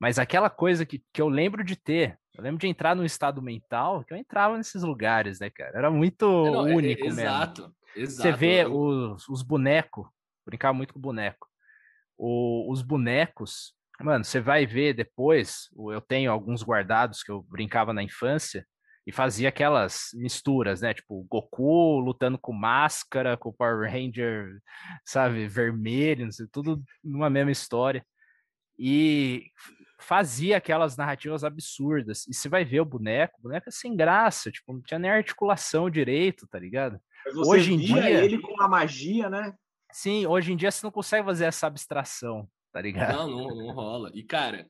Mas aquela coisa que, que eu lembro de ter, eu lembro de entrar num estado mental que eu entrava nesses lugares, né, cara? Era muito não, único é, é, exato, mesmo. Exato. Você vê os, os bonecos, brincava muito com boneco. O, os bonecos, mano, você vai ver depois, eu tenho alguns guardados que eu brincava na infância e fazia aquelas misturas, né? Tipo, Goku lutando com máscara, com Power Ranger, sabe, vermelho, sei, tudo numa mesma história. E fazia aquelas narrativas absurdas. E você vai ver o boneco, o boneco é sem graça, tipo, não tinha nem articulação direito, tá ligado? hoje em dia ele com a magia, né? Sim, hoje em dia você não consegue fazer essa abstração, tá ligado? Não, não, não rola. E cara,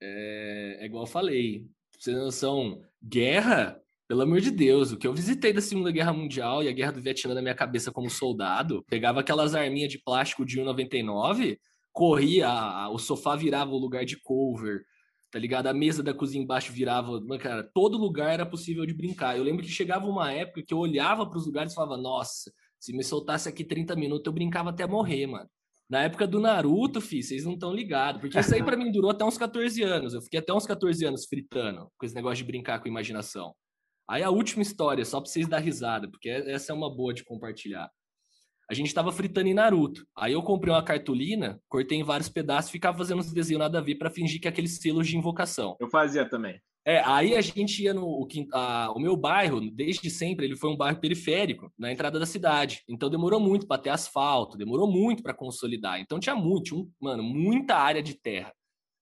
é, é igual eu falei, pra você noção, guerra, pelo amor de Deus, o que eu visitei da Segunda Guerra Mundial e a Guerra do Vietnã na minha cabeça como soldado, pegava aquelas arminhas de plástico de 1,99 corria, a, o sofá virava o lugar de cover, tá ligado? A mesa da cozinha embaixo virava, cara, todo lugar era possível de brincar. Eu lembro que chegava uma época que eu olhava para os lugares e falava, nossa, se me soltasse aqui 30 minutos, eu brincava até morrer, mano. Na época do Naruto, fi, vocês não estão ligados, porque isso aí para mim durou até uns 14 anos. Eu fiquei até uns 14 anos fritando com esse negócio de brincar com imaginação. Aí a última história, só para vocês dar risada, porque essa é uma boa de compartilhar a gente estava fritando em Naruto. Aí eu comprei uma cartolina, cortei em vários pedaços, ficava fazendo uns desenhos nada a ver para fingir que é aqueles selos de invocação. Eu fazia também. É, aí a gente ia no o, a, o meu bairro, desde sempre, ele foi um bairro periférico, na entrada da cidade. Então demorou muito para ter asfalto, demorou muito para consolidar. Então tinha muito, um, mano, muita área de terra.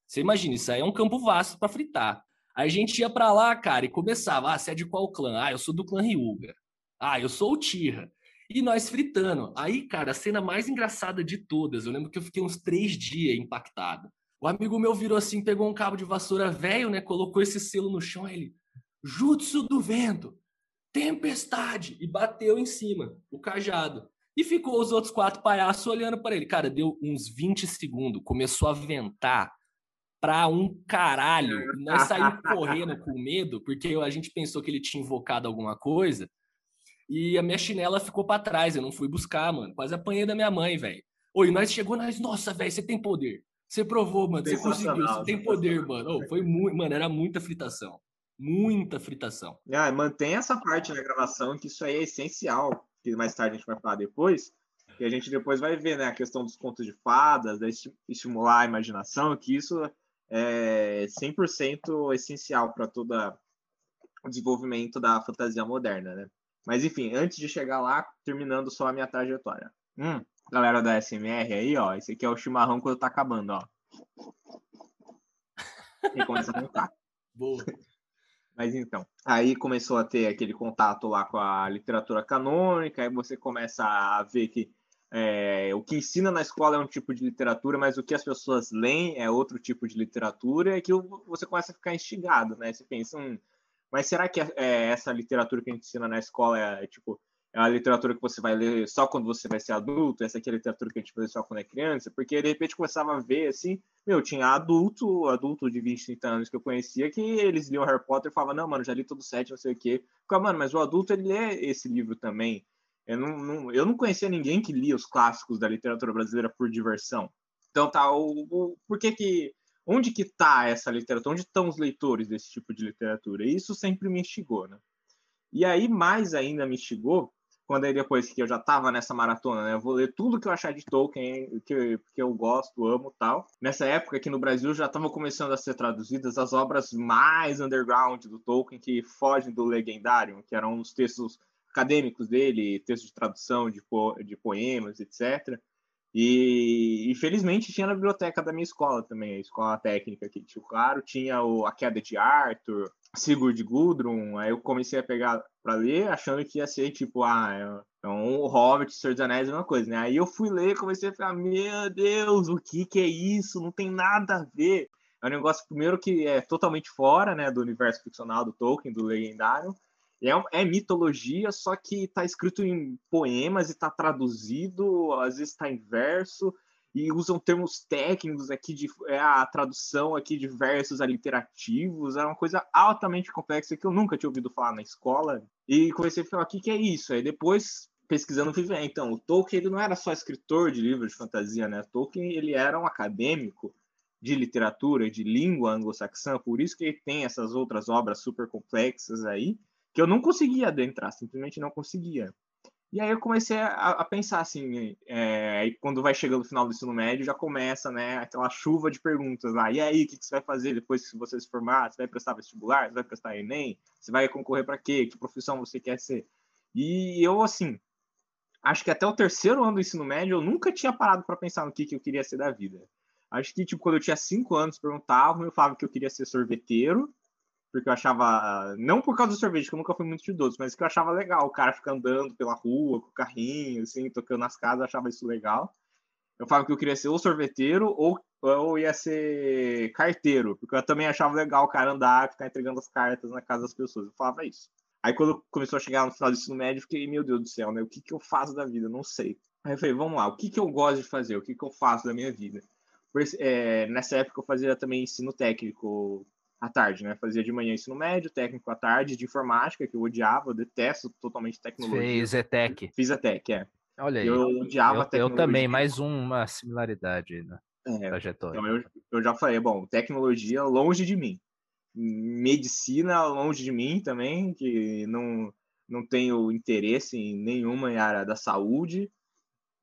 Você imagina, isso aí é um campo vasto para fritar. Aí a gente ia para lá, cara, e começava, ah, você é de qual clã? Ah, eu sou do clã Ryuga. Ah, eu sou o Tira. E nós fritando. Aí, cara, a cena mais engraçada de todas, eu lembro que eu fiquei uns três dias impactado. O amigo meu virou assim, pegou um cabo de vassoura velho, né? Colocou esse selo no chão, ele. Jutsu do vento, tempestade! E bateu em cima, o cajado. E ficou os outros quatro palhaços olhando para ele. Cara, deu uns 20 segundos, começou a ventar pra um caralho. Nós saímos correndo com medo, porque a gente pensou que ele tinha invocado alguma coisa. E a minha chinela ficou para trás, eu não fui buscar, mano. Quase apanhei da minha mãe, velho. Oi, nós chegou, nós, nossa, velho, você tem poder. Você provou, mano, você conseguiu, você tem poder, mano. Oh, foi muito, mano, era muita fritação. Muita fritação. Ah, mantém essa parte na gravação, que isso aí é essencial, que mais tarde a gente vai falar depois. E a gente depois vai ver, né, a questão dos contos de fadas, de estimular a imaginação, que isso é 100% essencial para todo o desenvolvimento da fantasia moderna, né? Mas enfim, antes de chegar lá, terminando só a minha trajetória. Hum, galera da SMR aí, ó, esse aqui é o chimarrão quando tá acabando, ó. E começa a contar. Boa. Mas então, aí começou a ter aquele contato lá com a literatura canônica, aí você começa a ver que é, o que ensina na escola é um tipo de literatura, mas o que as pessoas leem é outro tipo de literatura, e que você começa a ficar instigado, né? Você pensa, hum, mas será que é, é, essa literatura que a gente ensina na escola é tipo é a literatura que você vai ler só quando você vai ser adulto? Essa aqui é a literatura que a gente ler só quando é criança? Porque de repente começava a ver assim, meu, tinha adulto, adulto de 20, 30 anos que eu conhecia, que eles liam Harry Potter e falavam, não, mano, já li todo sete, não sei o quê. Ficava, mano, mas o adulto ele lê esse livro também. Eu não, não, eu não conhecia ninguém que lia os clássicos da literatura brasileira por diversão. Então tá, o, o por que que onde que tá essa literatura? Onde estão os leitores desse tipo de literatura? E isso sempre me instigou, né? E aí mais ainda me instigou quando aí depois que eu já tava nessa maratona, né? Eu vou ler tudo que eu achar de Tolkien, que, que eu gosto, amo tal. Nessa época aqui no Brasil já estavam começando a ser traduzidas as obras mais underground do Tolkien, que fogem do legendário, que eram os textos acadêmicos dele, textos de tradução de, po de poemas, etc. E infelizmente tinha na biblioteca da minha escola também, a escola técnica aqui de Claro, tinha o A Queda de Arthur, Sigurd Gudrun, aí eu comecei a pegar para ler, achando que ia ser tipo, ah, é um Hobbit, Senhor dos Anéis, uma coisa, né? Aí eu fui ler, comecei a ficar, meu Deus, o que que é isso? Não tem nada a ver. É um negócio, primeiro, que é totalmente fora, né, do universo ficcional do Tolkien, do legendário. É, é mitologia, só que está escrito em poemas e está traduzido, às vezes está em verso e usam termos técnicos aqui de é, a tradução aqui de versos aliterativos, é uma coisa altamente complexa que eu nunca tinha ouvido falar na escola. E comecei a falar, o que, que é isso? Aí depois pesquisando viver. Então, o Tolkien ele não era só escritor de livros de fantasia, né? Tolkien ele era um acadêmico de literatura, de língua anglo-saxã, por isso que ele tem essas outras obras super complexas aí, que eu não conseguia adentrar, simplesmente não conseguia. E aí eu comecei a, a pensar assim, é, quando vai chegando o final do ensino médio, já começa, né, aquela chuva de perguntas lá. E aí, o que, que você vai fazer depois que você se formar? Você vai prestar vestibular? Você vai prestar Enem? Você vai concorrer para quê? Que profissão você quer ser? E eu, assim, acho que até o terceiro ano do ensino médio, eu nunca tinha parado para pensar no que, que eu queria ser da vida. Acho que, tipo, quando eu tinha cinco anos, perguntavam, eu falava que eu queria ser sorveteiro, porque eu achava, não por causa do sorvete, que eu nunca fui muito de doce, mas que eu achava legal o cara ficar andando pela rua com o carrinho, assim, tocando nas casas, achava isso legal. Eu falava que eu queria ser ou sorveteiro ou, ou ia ser carteiro, porque eu também achava legal o cara andar, ficar entregando as cartas na casa das pessoas. Eu falava isso. Aí quando começou a chegar no final do ensino médio, eu fiquei, meu Deus do céu, né? O que, que eu faço da vida? Não sei. Aí eu falei, vamos lá, o que, que eu gosto de fazer? O que, que eu faço da minha vida? É, nessa época eu fazia também ensino técnico à tarde, né? Fazia de manhã ensino médio, técnico à tarde, de informática, que eu odiava, eu detesto totalmente tecnologia. Fez ETEC. Fiz ETEC, é. Olha aí. Eu odiava eu, tecnologia. Eu também, mais uma similaridade na é, trajetória. Então eu, eu já falei, bom, tecnologia longe de mim. Medicina longe de mim também, que não, não tenho interesse em nenhuma área da saúde.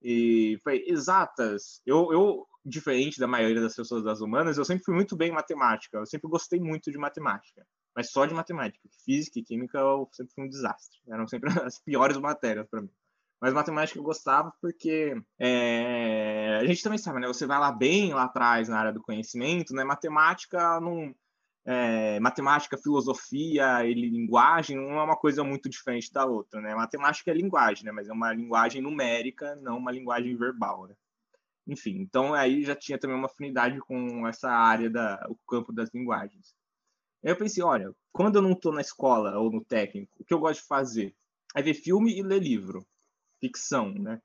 E foi exatas. Eu, eu diferente da maioria das pessoas das humanas, eu sempre fui muito bem em matemática. Eu sempre gostei muito de matemática, mas só de matemática. Física e química eu sempre fui um desastre. Eram sempre as piores matérias para mim. Mas matemática eu gostava porque é... a gente também sabe, né? Você vai lá bem lá atrás na área do conhecimento, né? Matemática não é, matemática, filosofia e linguagem não é uma coisa muito diferente da outra, né? Matemática é linguagem, né? Mas é uma linguagem numérica, não uma linguagem verbal, né? Enfim, então aí já tinha também uma afinidade com essa área da o campo das linguagens. Aí eu pensei, olha, quando eu não estou na escola ou no técnico, o que eu gosto de fazer é ver filme e ler livro, ficção, né?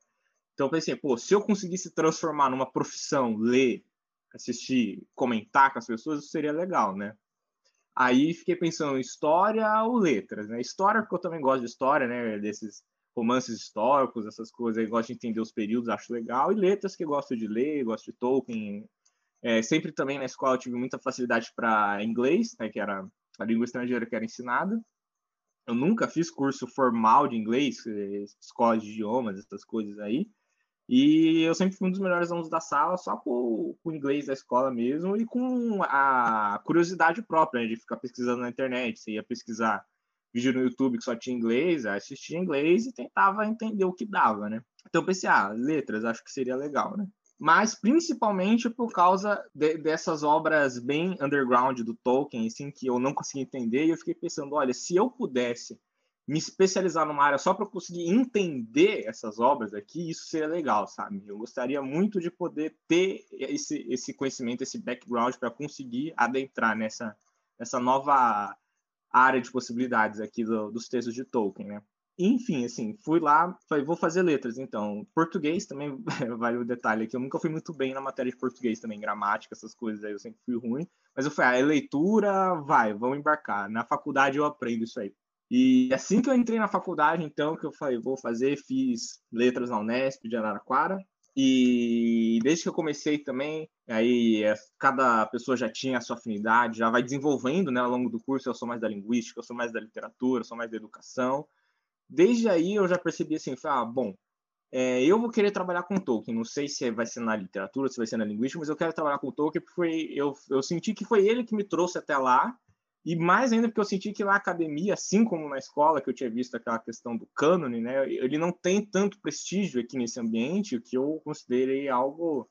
Então eu pensei, pô, se eu conseguisse transformar numa profissão, ler, assistir, comentar com as pessoas, isso seria legal, né? Aí fiquei pensando em história ou letras, né? História, porque eu também gosto de história, né? Desses romances históricos, essas coisas, eu gosto de entender os períodos, acho legal, e letras que gosto de ler, gosto de Tolkien. É, sempre também na escola eu tive muita facilidade para inglês, né, que era a língua estrangeira que era ensinada. Eu nunca fiz curso formal de inglês, é, escola de idiomas, essas coisas aí. E eu sempre fui um dos melhores alunos da sala, só com o inglês da escola mesmo e com a curiosidade própria né, de ficar pesquisando na internet. Você ia pesquisar vídeo no YouTube que só tinha inglês, assistia inglês e tentava entender o que dava, né? Então eu pensei, ah, letras, acho que seria legal, né? Mas principalmente por causa de, dessas obras bem underground do Tolkien, assim, que eu não consegui entender, e eu fiquei pensando, olha, se eu pudesse me especializar numa área só para conseguir entender essas obras aqui, isso seria legal, sabe? Eu gostaria muito de poder ter esse, esse conhecimento, esse background para conseguir adentrar nessa, nessa nova área de possibilidades aqui do, dos textos de Tolkien, né? Enfim, assim, fui lá, falei, vou fazer letras, então. Português também, vale o detalhe aqui, eu nunca fui muito bem na matéria de português também, gramática, essas coisas aí, eu sempre fui ruim. Mas eu falei, ah, é leitura, vai, vamos embarcar. Na faculdade eu aprendo isso aí. E assim que eu entrei na faculdade, então, que eu falei, vou fazer, fiz letras na Unesp de Araraquara. E desde que eu comecei também, aí é, cada pessoa já tinha a sua afinidade, já vai desenvolvendo, né, ao longo do curso. Eu sou mais da linguística, eu sou mais da literatura, eu sou mais da educação. Desde aí eu já percebi assim, ah, bom, é, eu vou querer trabalhar com Tolkien. Não sei se vai ser na literatura, se vai ser na linguística, mas eu quero trabalhar com Tolkien porque eu, eu senti que foi ele que me trouxe até lá e mais ainda porque eu senti que na academia, assim como na escola, que eu tinha visto aquela questão do cânone, né, ele não tem tanto prestígio aqui nesse ambiente, o que eu considerei algo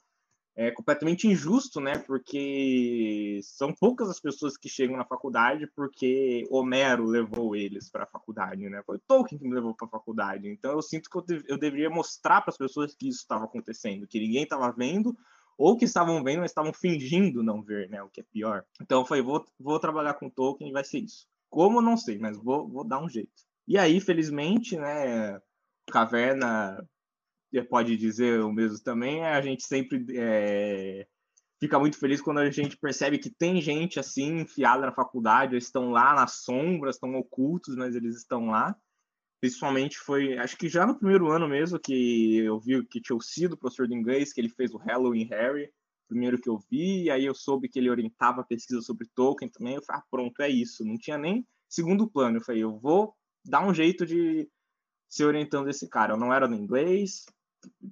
é, completamente injusto, né, porque são poucas as pessoas que chegam na faculdade porque Homero levou eles para a faculdade, né, foi Tolkien que me levou para a faculdade. Então eu sinto que eu, dev eu deveria mostrar para as pessoas que isso estava acontecendo, que ninguém estava vendo ou que estavam vendo, mas estavam fingindo não ver, né? O que é pior. Então foi, vou, vou trabalhar com Tolkien e vai ser isso. Como não sei, mas vou, vou dar um jeito. E aí, felizmente, né? Caverna pode dizer o mesmo também. A gente sempre é, fica muito feliz quando a gente percebe que tem gente assim enfiada na faculdade, eles estão lá nas sombras, estão ocultos, mas eles estão lá principalmente foi, acho que já no primeiro ano mesmo, que eu vi que tinha sido o professor de inglês, que ele fez o Halloween Harry, primeiro que eu vi, e aí eu soube que ele orientava a pesquisa sobre Tolkien também, eu falei, ah, pronto, é isso, não tinha nem segundo plano, eu falei, eu vou dar um jeito de ser orientando esse cara, eu não era no inglês,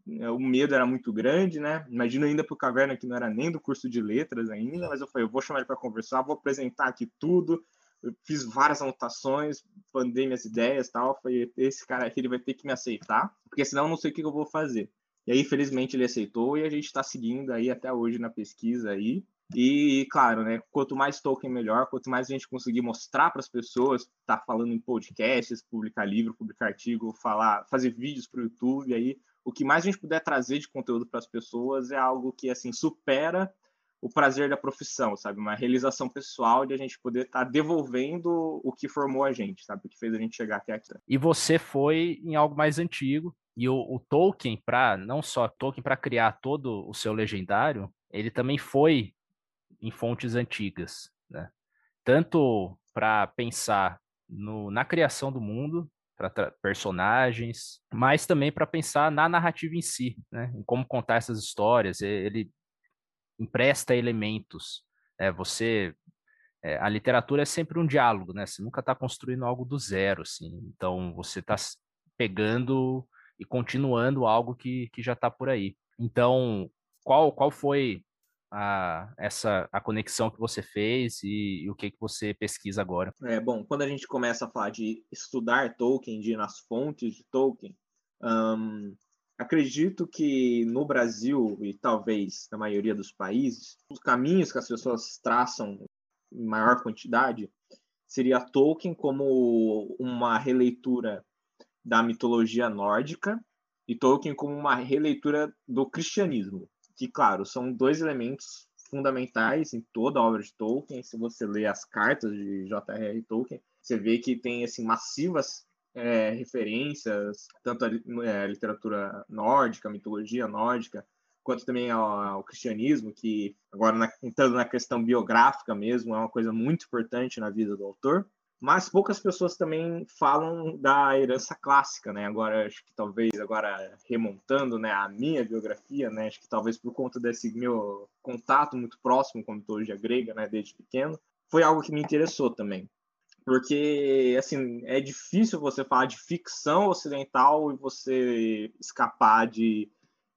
o medo era muito grande, né, imagina ainda para o Caverna que não era nem do curso de letras ainda, mas eu falei, eu vou chamar ele para conversar, vou apresentar aqui tudo, eu fiz várias anotações, mandei minhas ideias tal. Falei, esse cara aqui ele vai ter que me aceitar, porque senão eu não sei o que eu vou fazer. E aí, felizmente, ele aceitou e a gente está seguindo aí até hoje na pesquisa aí. E, claro, né, quanto mais token, melhor. Quanto mais a gente conseguir mostrar para as pessoas, tá falando em podcasts, publicar livro, publicar artigo, falar, fazer vídeos para o YouTube, aí o que mais a gente puder trazer de conteúdo para as pessoas é algo que assim supera o prazer da profissão, sabe? Uma realização pessoal de a gente poder estar tá devolvendo o que formou a gente, sabe? O que fez a gente chegar até aqui. E você foi em algo mais antigo. E o, o Tolkien, para não só Tolkien para criar todo o seu legendário, ele também foi em fontes antigas, né? Tanto para pensar no, na criação do mundo, para personagens, mas também para pensar na narrativa em si, né? Em como contar essas histórias. Ele empresta elementos. É, você é, a literatura é sempre um diálogo, né? Você nunca está construindo algo do zero, assim. Então você está pegando e continuando algo que, que já está por aí. Então, qual qual foi a, essa a conexão que você fez e, e, o que que você pesquisa agora? É bom, quando a gente começa a falar de estudar Tolkien, de ir nas fontes de Tolkien, um, Acredito que no Brasil e talvez na maioria dos países, os caminhos que as pessoas traçam em maior quantidade seria Tolkien como uma releitura da mitologia nórdica e Tolkien como uma releitura do cristianismo, que claro, são dois elementos fundamentais em toda a obra de Tolkien. Se você lê as cartas de J.R.R. Tolkien, você vê que tem assim massivas é, referências, tanto a, é, literatura nórdica, mitologia nórdica, quanto também ao, ao cristianismo, que agora na, entrando na questão biográfica mesmo, é uma coisa muito importante na vida do autor. Mas poucas pessoas também falam da herança clássica, né? Agora acho que talvez agora remontando, né, a minha biografia, né, acho que talvez por conta desse meu contato muito próximo com a mitologia grega, né, desde pequeno, foi algo que me interessou também porque assim é difícil você falar de ficção ocidental e você escapar de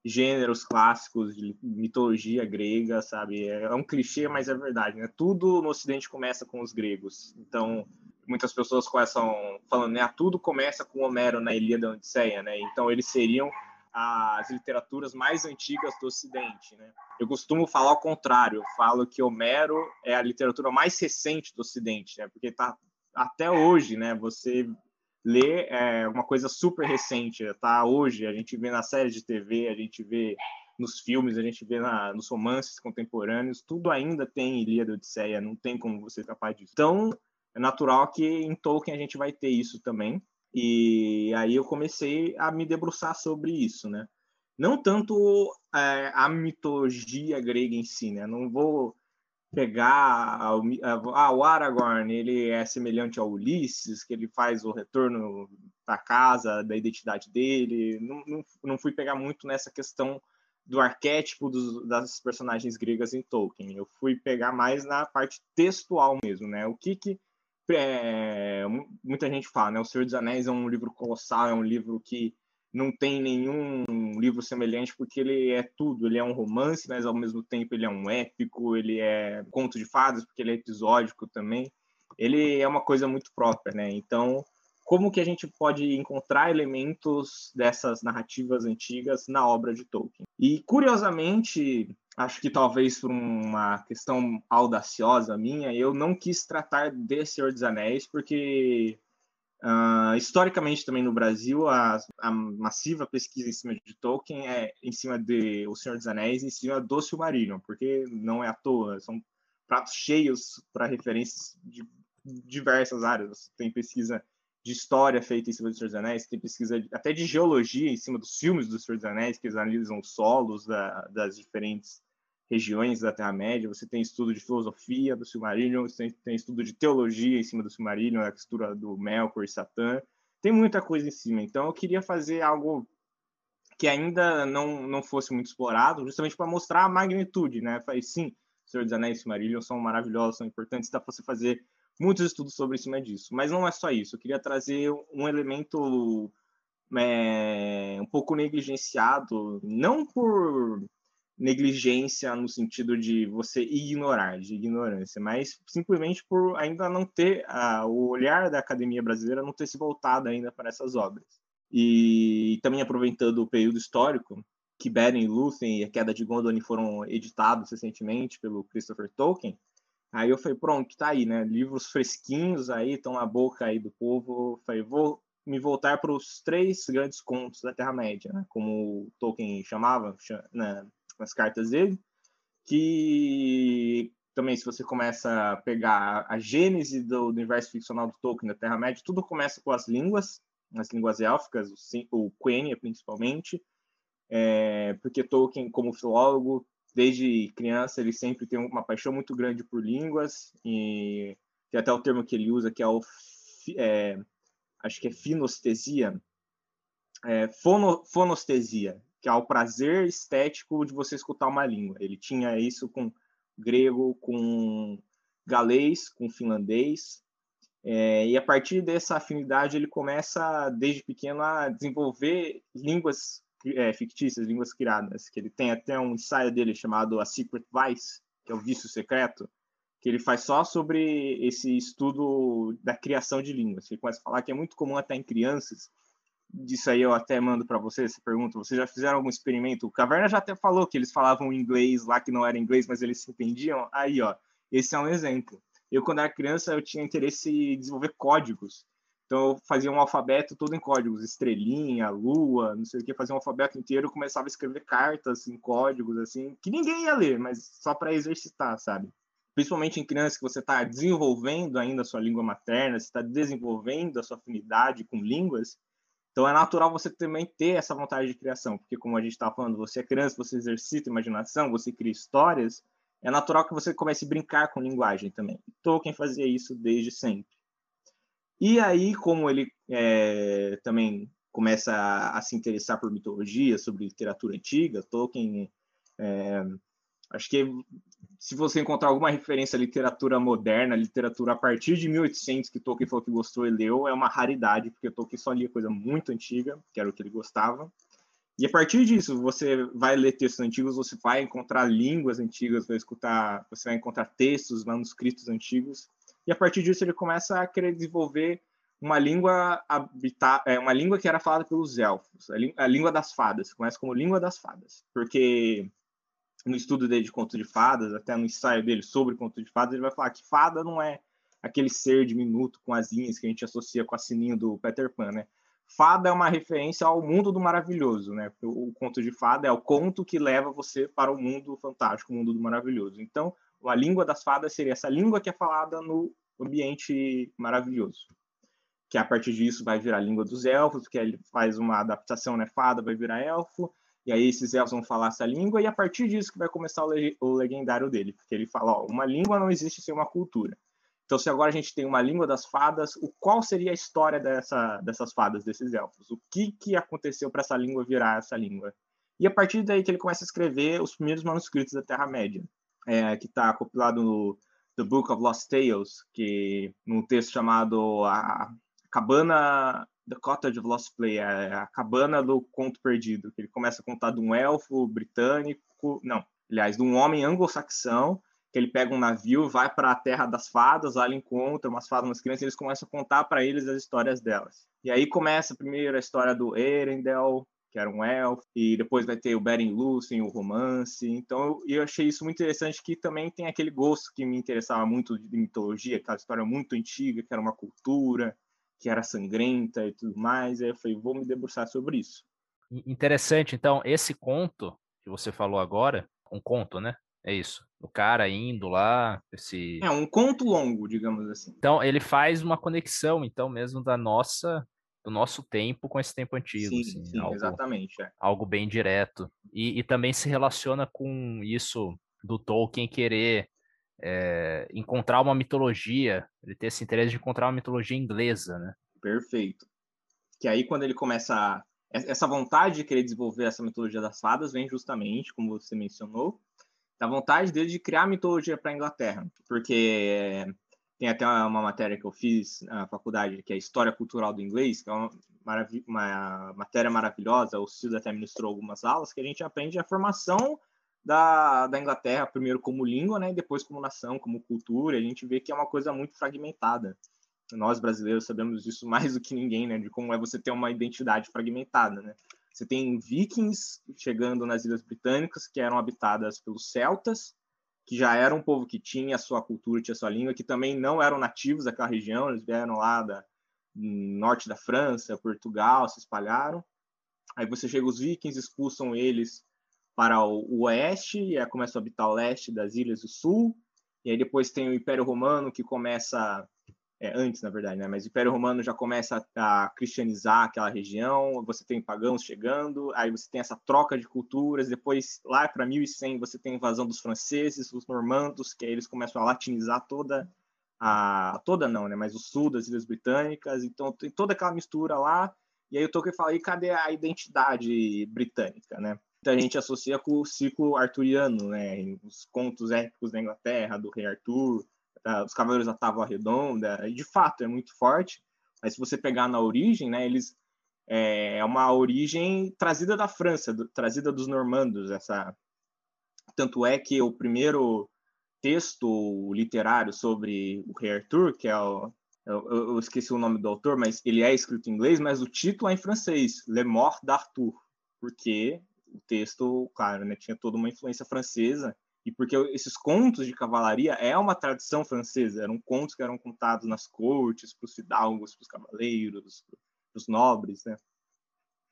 gêneros clássicos de mitologia grega, sabe? É um clichê, mas é verdade, né? Tudo no Ocidente começa com os gregos. Então, muitas pessoas começam falando, né? Ah, tudo começa com Homero na Ilíada e Odisseia, né? Então, eles seriam as literaturas mais antigas do Ocidente, né? Eu costumo falar ao contrário, eu falo que Homero é a literatura mais recente do Ocidente, né? Porque está até hoje, né? Você lê é uma coisa super recente, tá? Hoje a gente vê na série de TV, a gente vê nos filmes, a gente vê na, nos romances contemporâneos, tudo ainda tem Ilíada Odisseia, não tem como você escapar disso. Então, é natural que em Tolkien a gente vai ter isso também. E aí eu comecei a me debruçar sobre isso, né? Não tanto é, a mitologia grega em si, né? Não vou pegar ah, o Aragorn, ele é semelhante ao Ulisses, que ele faz o retorno da casa, da identidade dele. Não, não, não fui pegar muito nessa questão do arquétipo dos, das personagens gregas em Tolkien. Eu fui pegar mais na parte textual mesmo, né? O que que é, muita gente fala, né? O Senhor dos Anéis é um livro colossal, é um livro que não tem nenhum livro semelhante porque ele é tudo. Ele é um romance, mas ao mesmo tempo ele é um épico, ele é conto de fadas porque ele é episódico também. Ele é uma coisa muito própria, né? Então, como que a gente pode encontrar elementos dessas narrativas antigas na obra de Tolkien? E curiosamente, acho que talvez por uma questão audaciosa minha, eu não quis tratar de Senhor dos Anéis porque Uh, historicamente também no Brasil a, a, massiva pesquisa em cima de Tolkien é em cima de O Senhor dos Anéis em cima do Silmarillion porque não é à toa são pratos cheios para referências de diversas áreas. Tem pesquisa de história feita em cima do Senhor dos Anéis tem pesquisa até de geologia em cima dos filmes do Senhor dos Anéis que analisam os solos da, das diferentes regiões da Terra-média, você tem estudo de filosofia do Silmarillion, você tem, tem, estudo de teologia em cima do Silmarillion, a textura do Melkor e Satã, tem muita coisa em cima. Então eu queria fazer algo que ainda não, não fosse muito explorado, justamente para mostrar a magnitude, né? Falei, sim, Senhor dos Anéis e Silmarillion são maravilhosos, são importantes, dá para você fazer muitos estudos sobre em cima disso. Mas não é só isso, eu queria trazer um elemento é, um pouco negligenciado, não por negligência no sentido de você ignorar, de ignorância, mas simplesmente por ainda não ter a, o olhar da academia brasileira não ter se voltado ainda para essas obras. E também aproveitando o período histórico, que Beren e Lúthien e a Queda de Gondolin foram editados recentemente pelo Christopher Tolkien, aí eu falei, pronto, tá aí, né? Livros fresquinhos aí, estão na boca aí do povo. Falei, vou me voltar para os três grandes contos da Terra-média, né? como Tolkien chamava, né? Nas cartas dele, que também se você começa a pegar a gênese do universo ficcional do Tolkien, da Terra-média, tudo começa com as línguas, as línguas élficas, o Quenya principalmente, é, porque Tolkien, como filólogo, desde criança, ele sempre tem uma paixão muito grande por línguas, e tem até o termo que ele usa, que é o, é, acho que é finestesia, é, fono, fonestesia, que é o prazer estético de você escutar uma língua. Ele tinha isso com grego, com galês, com finlandês. É, e a partir dessa afinidade, ele começa, desde pequeno, a desenvolver línguas é, fictícias, línguas criadas. Que ele tem até um ensaio dele chamado A Secret Vice, que é o vício secreto, que ele faz só sobre esse estudo da criação de línguas. Ele começa a falar que é muito comum até em crianças disso aí eu até mando para vocês essa pergunta. Vocês já fizeram algum experimento? O Caverna já até falou que eles falavam inglês lá que não era inglês, mas eles se entendiam. Aí, ó, esse é um exemplo. Eu, quando era criança, eu tinha interesse em desenvolver códigos. Então, eu fazia um alfabeto todo em códigos, estrelinha, lua, não sei o que, fazia um alfabeto inteiro, começava a escrever cartas em códigos, assim, que ninguém ia ler, mas só para exercitar, sabe? Principalmente em crianças que você está desenvolvendo ainda a sua língua materna, você está desenvolvendo a sua afinidade com línguas, então é natural você também ter essa vontade de criação, porque como a gente está falando, você é criança, você exercita a imaginação, você cria histórias, é natural que você comece a brincar com linguagem também. Tolkien fazia isso desde sempre. E aí, como ele é, também começa a, a, se interessar por mitologia, sobre literatura antiga, Tolkien é, Acho que se você encontrar alguma referência à literatura moderna, literatura a partir de 1800 que Tolkien falou que gostou e leu, é uma raridade, porque Tolkien só lia coisa muito antiga, que era o que ele gostava. E a partir disso, você vai ler textos antigos, você vai encontrar línguas antigas, vai escutar, você vai encontrar textos, manuscritos antigos. E a partir disso, ele começa a querer desenvolver uma língua habitar, é, uma língua que era falada pelos elfos, a, língua das fadas. Começa como língua das fadas, porque no estudo dele de conto de fadas, até no ensaio dele sobre conto de fadas, ele vai falar que fada não é aquele ser diminuto com asinhas que a gente associa com a sininho do Peter Pan, né? Fada é uma referência ao mundo do maravilhoso, né? O, o conto de fada é o conto que leva você para o mundo fantástico, o mundo do maravilhoso. Então, a língua das fadas seria essa língua que é falada no ambiente maravilhoso. Que a partir disso vai virar a língua dos elfos, porque ele faz uma adaptação, né? Fada vai virar elfo, e aí esses elfos vão falar essa língua, e a partir disso que vai começar o, leg o legendário dele, porque ele fala, ó, uma língua não existe sem uma cultura. Então, se agora a gente tem uma língua das fadas, o qual seria a história dessa, dessas fadas, desses elfos? O que, que aconteceu para essa língua virar essa língua? E a partir daí que ele começa a escrever os primeiros manuscritos da Terra-média, é, que está compilado no The Book of Lost Tales, que num texto chamado A Cabana The Cottage of Lost Play, a, a cabana do conto perdido, que ele começa a contar de um elfo britânico, não, aliás, de um homem anglo-saxão, que ele pega um navio, vai para a terra das fadas, lá ele encontra umas fadas, umas crianças, e eles começam a contar para eles as histórias delas. E aí começa primeiro a história do Erendel, que era um elfo, e depois vai ter o Beren Lúthien, o romance. Então eu, eu achei isso muito interessante, que também tem aquele gosto que me interessava muito de mitologia, aquela história muito antiga, que era uma cultura, que era sangrenta e tudo mais. Aí eu falei, vou me debruçar sobre isso. Interessante. Então, esse conto que você falou agora, um conto, né? É isso. O cara indo lá, esse. É um conto longo, digamos assim. Então, ele faz uma conexão, então, mesmo da nossa, do nosso tempo com esse tempo antigo. Sim, assim, sim algo, exatamente. É. Algo bem direto. E, e também se relaciona com isso do Tolkien querer é, encontrar uma mitologia, ele ter esse interesse de encontrar uma mitologia inglesa, né? Perfeito. Que aí quando ele começa a... essa vontade de querer desenvolver essa mitologia das fadas vem justamente, como você mencionou, da vontade dele de criar mitologia para a Inglaterra, porque tem até uma matéria que eu fiz na faculdade, que é História Cultural do Inglês, que é uma, uma matéria maravilhosa, o Cid até ministrou algumas aulas, que a gente aprende a formação da, da Inglaterra, primeiro como língua, né, e depois como nação, como cultura, a gente vê que é uma coisa muito fragmentada. Nós brasileiros sabemos disso mais do que ninguém, né, de como é você ter uma identidade fragmentada, né. Você tem vikings chegando nas Ilhas Britânicas, que eram habitadas pelos celtas, que já era um povo que tinha a sua cultura, tinha a sua língua, que também não eram nativos daquela região, eles vieram lá da norte da França, Portugal, se espalharam. Aí você chega os vikings, expulsam eles para o oeste, e aí começam a habitar o leste das ilhas do sul, e aí depois tem o Império Romano que começa é, antes, na verdade, né? Mas o Império Romano já começa a, a, cristianizar aquela região, você tem pagãos chegando, aí você tem essa troca de culturas, depois lá para 1100 você tem a invasão dos franceses, dos normandos, que aí eles começam a latinizar toda a toda não, né, mas o sul das Ilhas Britânicas, então tem toda aquela mistura lá, e aí o Tolkien fala, e cadê a identidade britânica, né? Muita gente associa com o ciclo arturiano, né? Os contos épicos da Inglaterra, do rei Arthur, os Cavaleiros da Távola Redonda, de fato é muito forte. Mas se você pegar na origem, né, eles é, é uma origem trazida da França, do, trazida dos normandos. Essa tanto é que o primeiro texto literário sobre o rei Arthur, que é o eu, eu, esqueci o nome do autor, mas ele é escrito em inglês, mas o título é em francês, Le Mort d'Arthur, porque o texto, claro, né, tinha toda uma influência francesa, e porque esses contos de cavalaria é uma tradição francesa, eram contos que eram contados nas cortes, para os fidalgos, para os cavaleiros, para os nobres, né?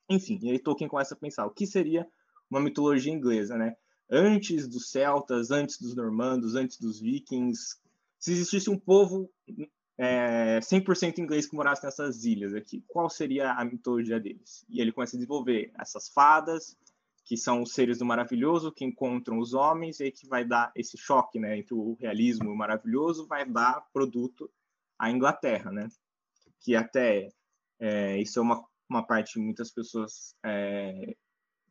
Enfim, e aí Tolkien começa a pensar, o que seria uma mitologia inglesa, né? Antes dos celtas, antes dos normandos, antes dos vikings, se existisse um povo é, 100% inglês que morasse nessas ilhas aqui, qual seria a mitologia deles? E ele começa a desenvolver essas fadas, que são os seres do maravilhoso que encontram os homens e que vai dar esse choque, né, entre o realismo e o maravilhoso, vai dar produto à Inglaterra, né? Que até é, isso é uma, uma parte que muitas pessoas é,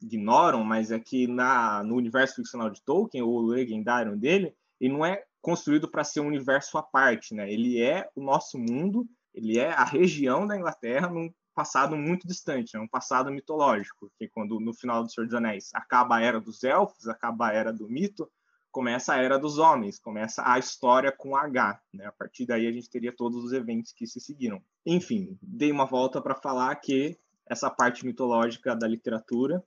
ignoram, mas é que na, no universo ficcional de Tolkien, ou legendário dele, ele não é construído para ser um universo à parte, né? Ele é o nosso mundo, ele é a região da Inglaterra num passado muito distante, é um passado mitológico, que quando no final do Senhor dos Anéis acaba a era dos elfos, acaba a era do mito, começa a era dos homens, começa a história com H, né? A partir daí a gente teria todos os eventos que se seguiram. Enfim, dei uma volta para falar que essa parte mitológica da literatura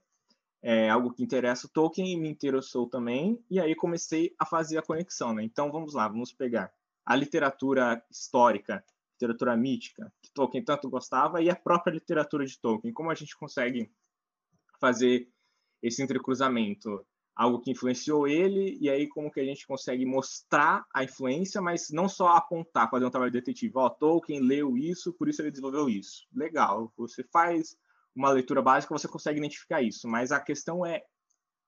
é algo que interessa o Tolkien e me interessou também, e aí comecei a fazer a conexão, né? Então vamos lá, vamos pegar a literatura histórica literatura mítica, que Tolkien tanto gostava, e a própria literatura de Tolkien. Como a gente consegue fazer esse entrecruzamento? Algo que influenciou ele, e aí como que a gente consegue mostrar a influência, mas não só apontar, fazer um trabalho detetive. Ó, oh, Tolkien leu isso, por isso ele desenvolveu isso. Legal, você faz uma leitura básica, você consegue identificar isso, mas a questão é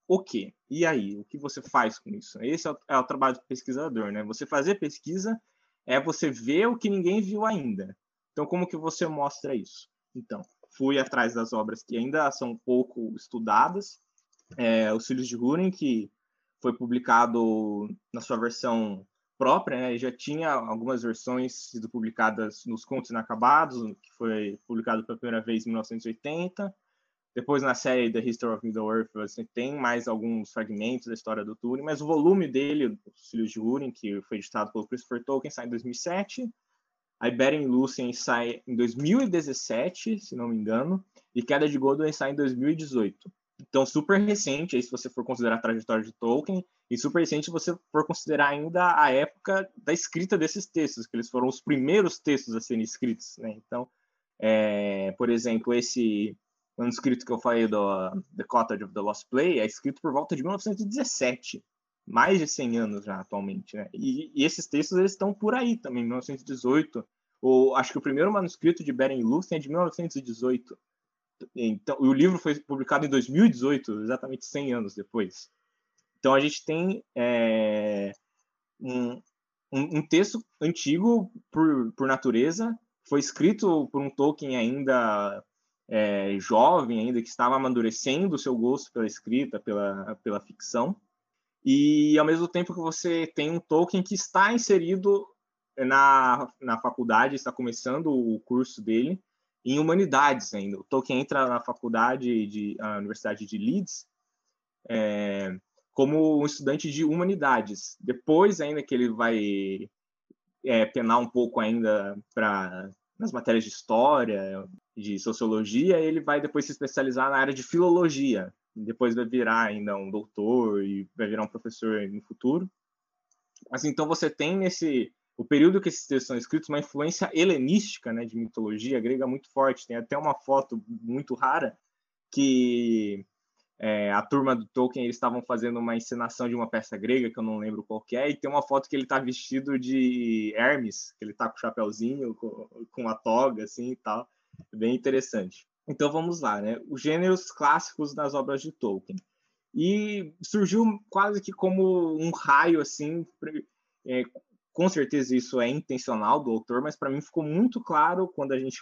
o quê? E aí? O que você faz com isso? Esse é o, é o trabalho do pesquisador, né? Você fazer pesquisa é você ver o que ninguém viu ainda. Então, como que você mostra isso? Então, fui atrás das obras que ainda são pouco estudadas, é, Os Filhos de Húrin, que foi publicado na sua versão própria, né? já tinha algumas versões sido publicadas nos Contos Inacabados, que foi publicado pela primeira vez em 1980. Depois, na série The History of Middle-earth, você tem mais alguns fragmentos da história do Turing, mas o volume dele, Os Filhos de Húrin, que foi editado pelo Christopher Tolkien, sai em 2007. A Beren Lucien sai em 2017, se não me engano, e Queda de Godwin sai em 2018. Então, super recente, aí, se você for considerar a trajetória de Tolkien, e super recente se você for considerar ainda a época da escrita desses textos, que eles foram os primeiros textos a serem escritos. Né? Então, é, por exemplo, esse manuscrito que eu falei do The Cottage of the Lost Play é escrito por volta de 1917, mais de 100 anos já atualmente. Né? E, e esses textos eles estão por aí também, 1918. Ou, acho que o primeiro manuscrito de Beren Lúthien é de 1918. Então, o livro foi publicado em 2018, exatamente 100 anos depois. Então, a gente tem é, um, um, texto antigo por, por natureza, foi escrito por um Tolkien ainda é, jovem, ainda que estava amadurecendo o seu gosto pela escrita, pela, pela ficção, e ao mesmo tempo que você tem um Tolkien que está inserido na, na faculdade, está começando o curso dele, em humanidades ainda. O Tolkien entra na faculdade de a Universidade de Leeds é, como um estudante de humanidades. Depois ainda que ele vai é, penar um pouco ainda para nas matérias de história, de sociologia, ele vai depois se especializar na área de filologia. Depois vai virar ainda um doutor e vai virar um professor no futuro. Mas então você tem nesse o período que esses textos são escritos, uma influência helenística, né, de mitologia grega muito forte. Tem até uma foto muito rara que é, a turma do Tolkien eles estavam fazendo uma encenação de uma peça grega que eu não lembro qual é, e tem uma foto que ele está vestido de Hermes, que ele está com o chapéuzinho, com, com a toga assim e tal, bem interessante. Então vamos lá, né? Os gêneros clássicos das obras de Tolkien. E surgiu quase que como um raio assim, é, com certeza isso é intencional do autor, mas para mim ficou muito claro quando a gente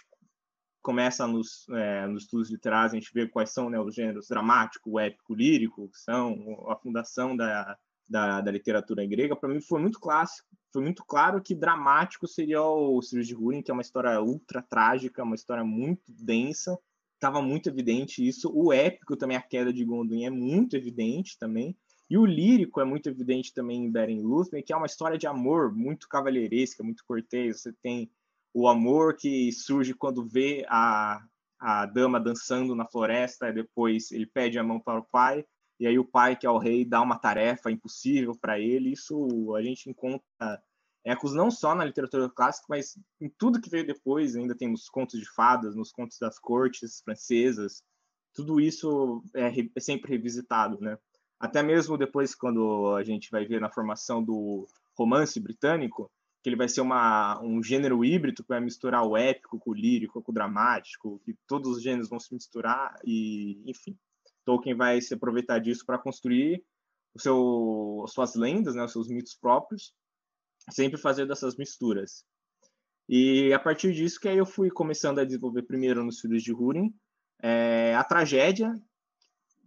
começa nos, é, nos estudos literários, a gente vê quais são né, os gêneros dramático, épico, lírico, que são a fundação da, da, da literatura grega. Para mim foi muito clássico, foi muito claro que dramático seria o Círio de Húrin, que é uma história ultra trágica, uma história muito densa, estava muito evidente isso. O épico também, a queda de Gondolin, é muito evidente também. E o lírico é muito evidente também em Beren Luthien, que é uma história de amor muito cavalheiresca, muito cortês. Você tem o amor que surge quando vê a, a dama dançando na floresta, e depois ele pede a mão para o pai, e aí o pai, que é o rei, dá uma tarefa impossível para ele. Isso a gente encontra ecos não só na literatura clássica, mas em tudo que veio depois. Ainda tem nos contos de fadas, nos contos das cortes francesas. Tudo isso é, é sempre revisitado, né? até mesmo depois quando a gente vai ver na formação do romance britânico, que ele vai ser uma, um gênero híbrido que vai misturar o épico com o lírico, com o dramático, que todos os gêneros vão se misturar e, enfim, Tolkien vai se aproveitar disso para construir o seu, suas lendas, né, os seus mitos próprios, sempre fazer dessas misturas. E a partir disso que aí eu fui começando a desenvolver primeiro nos Filhos de Húrin é, a tragédia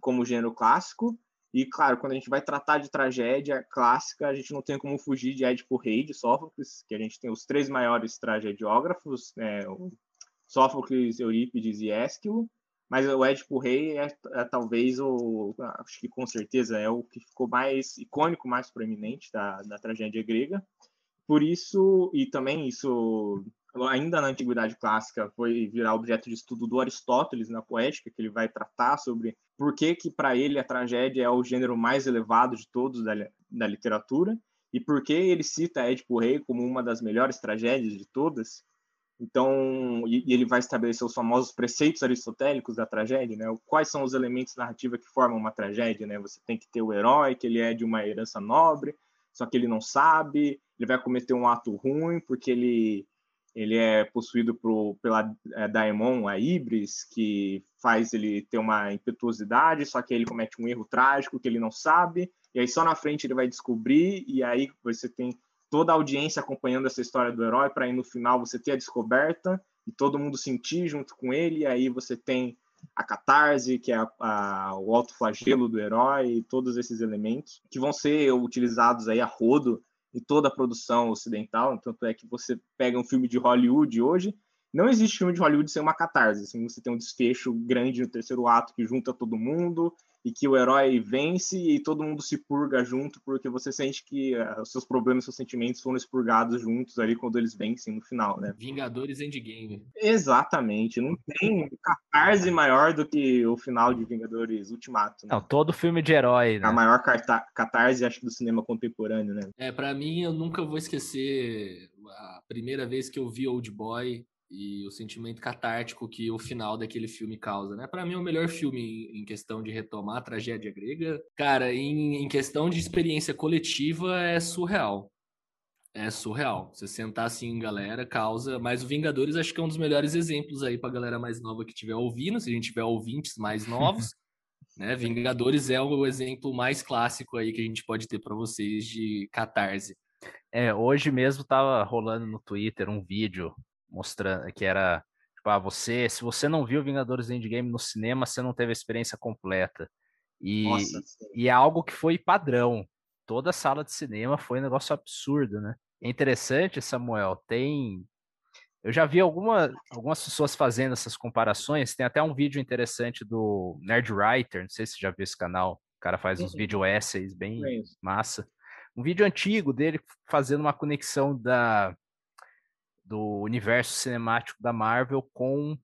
como gênero clássico e, claro, quando a gente vai tratar de tragédia clássica, a gente não tem como fugir de Édipo Rei, de Sófocles, que a gente tem os três maiores tragediógrafos, né, Sófocles, Eurípides e Ésquilo, mas o Édipo Rei é, é, talvez o, acho que com certeza é o que ficou mais icônico, mais proeminente da, da tragédia grega. Por isso, e também isso ainda na antiguidade clássica foi virar objeto de estudo do Aristóteles na poética, que ele vai tratar sobre por que que para ele a tragédia é o gênero mais elevado de todos da, da literatura e por que ele cita Édipo Rei como uma das melhores tragédias de todas. Então, e, ele vai estabelecer os famosos preceitos aristotélicos da tragédia, né? Quais são os elementos narrativos que formam uma tragédia, né? Você tem que ter o herói, que ele é de uma herança nobre, só que ele não sabe, ele vai cometer um ato ruim porque ele ele é possuído por, pela é, Daemon, a Ibris, que faz ele ter uma impetuosidade, só que ele comete um erro trágico que ele não sabe, e aí só na frente ele vai descobrir, e aí você tem toda a audiência acompanhando essa história do herói, para aí no final você ter a descoberta, e todo mundo sentir junto com ele, e aí você tem a catarse, que é a, a, o do herói, todos esses elementos que vão ser utilizados aí a rodo em toda a produção ocidental. Tanto é que você pega um filme de Hollywood hoje, não existe filme de Hollywood sem uma catarse. Assim, você tem um desfecho grande no terceiro ato que junta todo mundo e que o herói vence e todo mundo se purga junto, porque você sente que uh, os seus problemas, seus sentimentos foram expurgados juntos ali quando eles vencem no final, né? Vingadores Endgame. Exatamente. Não tem catarse maior do que o final de Vingadores Ultimato. Né? Não, todo filme de herói, né? A maior catarse, acho que, do cinema contemporâneo, né? É, para mim, eu nunca vou esquecer a primeira vez que eu vi Old Boy e o sentimento catártico que o final daquele filme causa, né? Para mim é o melhor filme em questão de retomar a tragédia grega. Cara, em, em questão de experiência coletiva é surreal. É surreal. Você sentar assim em galera, causa. Mas o Vingadores acho que é um dos melhores exemplos aí pra galera mais nova que estiver ouvindo, se a gente tiver ouvintes mais novos. né? Vingadores é o exemplo mais clássico aí que a gente pode ter para vocês de catarse. É, hoje mesmo tava rolando no Twitter um vídeo mostrando que era tipo, ah, você, se você não viu Vingadores Endgame no cinema, você não teve a experiência completa. E, Nossa, e é algo que foi padrão. Toda sala de cinema foi um negócio absurdo, né? É interessante, Samuel, tem eu já vi alguma, algumas pessoas fazendo essas comparações. Tem até um vídeo interessante do Nerd Writer, não sei se você já viu esse canal. O cara faz uns vídeo essays bem massa. Um vídeo antigo dele fazendo uma conexão da, do universo cinemático da Marvel com,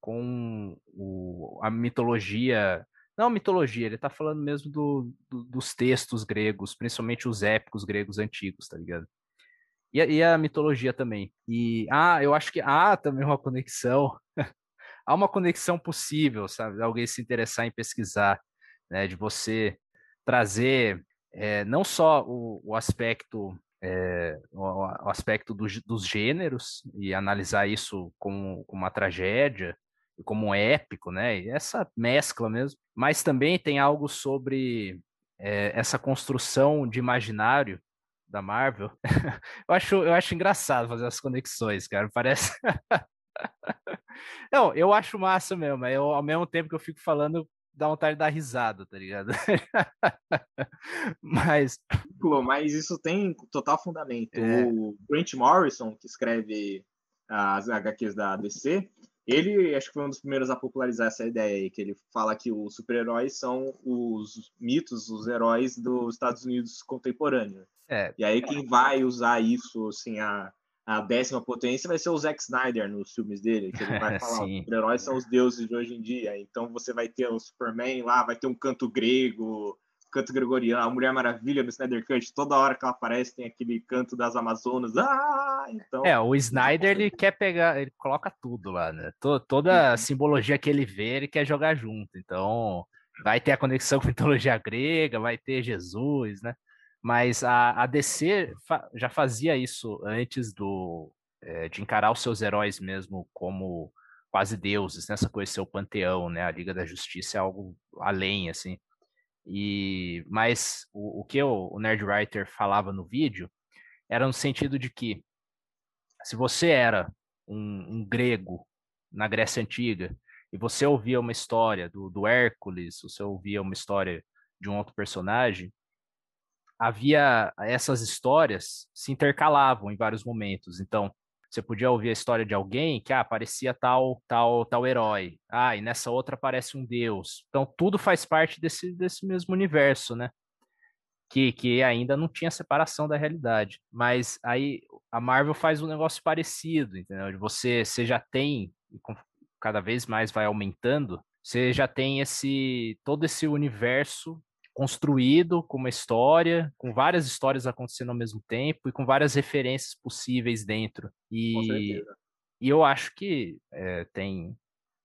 com o, a mitologia. Não mitologia, ele tá falando mesmo do, do, dos textos gregos, principalmente os épicos gregos antigos, tá ligado? E, e a mitologia também. E, ah, eu acho que há também uma conexão. há uma conexão possível, sabe? Alguém se interessar em pesquisar, né? De você trazer é, não só o, o aspecto é, o, o, aspecto do, dos gêneros e analisar isso como, como uma tragédia e como um épico, né? E essa mescla mesmo. Mas também tem algo sobre é, essa construção de imaginário da Marvel. eu, acho, eu acho engraçado fazer as conexões, cara. Parece. Não, eu acho massa mesmo. Eu, ao mesmo tempo que eu fico falando, dá vontade de dar risada, tá ligado? mas. Mas isso tem total fundamento. É. O Grant Morrison, que escreve as HQs da DC, ele acho que foi um dos primeiros a popularizar essa ideia aí, que ele fala que os super-heróis são os mitos, os heróis dos Estados Unidos contemporâneos. É. E aí quem vai usar isso, assim, a, a décima potência vai ser o Zack Snyder nos filmes dele, que ele vai falar, os super-heróis são os deuses de hoje em dia, então você vai ter o Superman lá, vai ter um canto grego, canto gregoriano, a Mulher Maravilha no Snyder Cut, toda hora que ela aparece tem aquele canto das Amazonas, ah, então... É, o Snyder, ele quer pegar, ele coloca tudo lá, né, toda a simbologia que ele vê, ele quer jogar junto, então vai ter a conexão com a mitologia grega, vai ter Jesus, né, mas a, a DC fa já fazia isso antes do é, de encarar os seus heróis mesmo como quase deuses, nessa né? coisa seu panteão, né? A Liga da Justiça é algo além, assim. E mas o, o que o, Nerd Writer falava no vídeo era no sentido de que se você era um, um grego na Grécia Antiga e você ouvia uma história do, do Hércules, você ouvia uma história de um outro personagem, havia essas histórias se intercalavam em vários momentos. Então, você podia ouvir a história de alguém que ah, aparecia tal, tal, tal herói. Ah, e nessa outra aparece um deus. Então, tudo faz parte desse, desse mesmo universo, né? Que, que ainda não tinha separação da realidade. Mas aí a Marvel faz um negócio parecido, entendeu? Você, você já tem, cada vez mais vai aumentando, você já tem esse todo esse universo construído com uma história, com várias histórias acontecendo ao mesmo tempo e com várias referências possíveis dentro. E, e eu acho que é, tem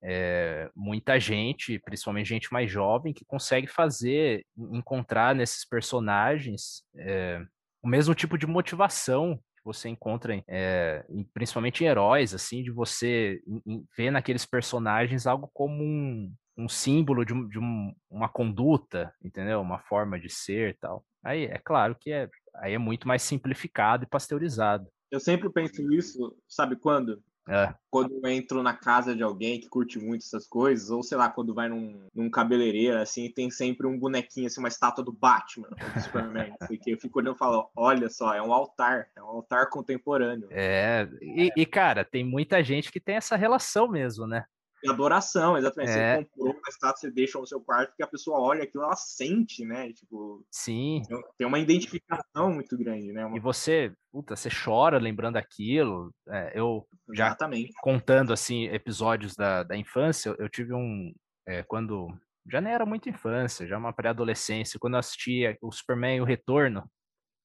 é, muita gente, principalmente gente mais jovem, que consegue fazer, encontrar nesses personagens é, o mesmo tipo de motivação que você encontra, é, em, principalmente em heróis, assim, de você em, em ver naqueles personagens algo como um, um símbolo de, um, de um, uma conduta, entendeu? Uma forma de ser tal. Aí é claro que é, aí é muito mais simplificado e pasteurizado. Eu sempre penso isso, sabe quando? É. Quando eu entro na casa de alguém que curte muito essas coisas, ou sei lá, quando vai num, num cabeleireiro, assim, tem sempre um bonequinho, assim, uma estátua do Batman, do Superman, assim, que eu fico olhando e falo, olha só, é um altar, é um altar contemporâneo. É, e, e cara, tem muita gente que tem essa relação mesmo, né? Adoração, exatamente. É. Você comprou uma estátua, você deixa no seu quarto, que a pessoa olha aquilo, ela sente, né? Tipo, Sim. Tem uma identificação muito grande, né? Uma... E você, puta, você chora lembrando aquilo. É, eu já exatamente. contando assim episódios da, da infância, eu tive um é, quando já nem era muito infância, já uma pré-adolescência, quando eu assistia o Superman o Retorno,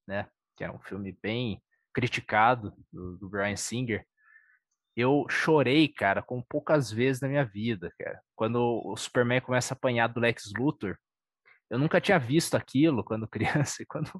né? Que é um filme bem criticado do, do Brian Singer eu chorei, cara, com poucas vezes na minha vida, cara. Quando o Superman começa a apanhar do Lex Luthor, eu nunca tinha visto aquilo quando criança. E quando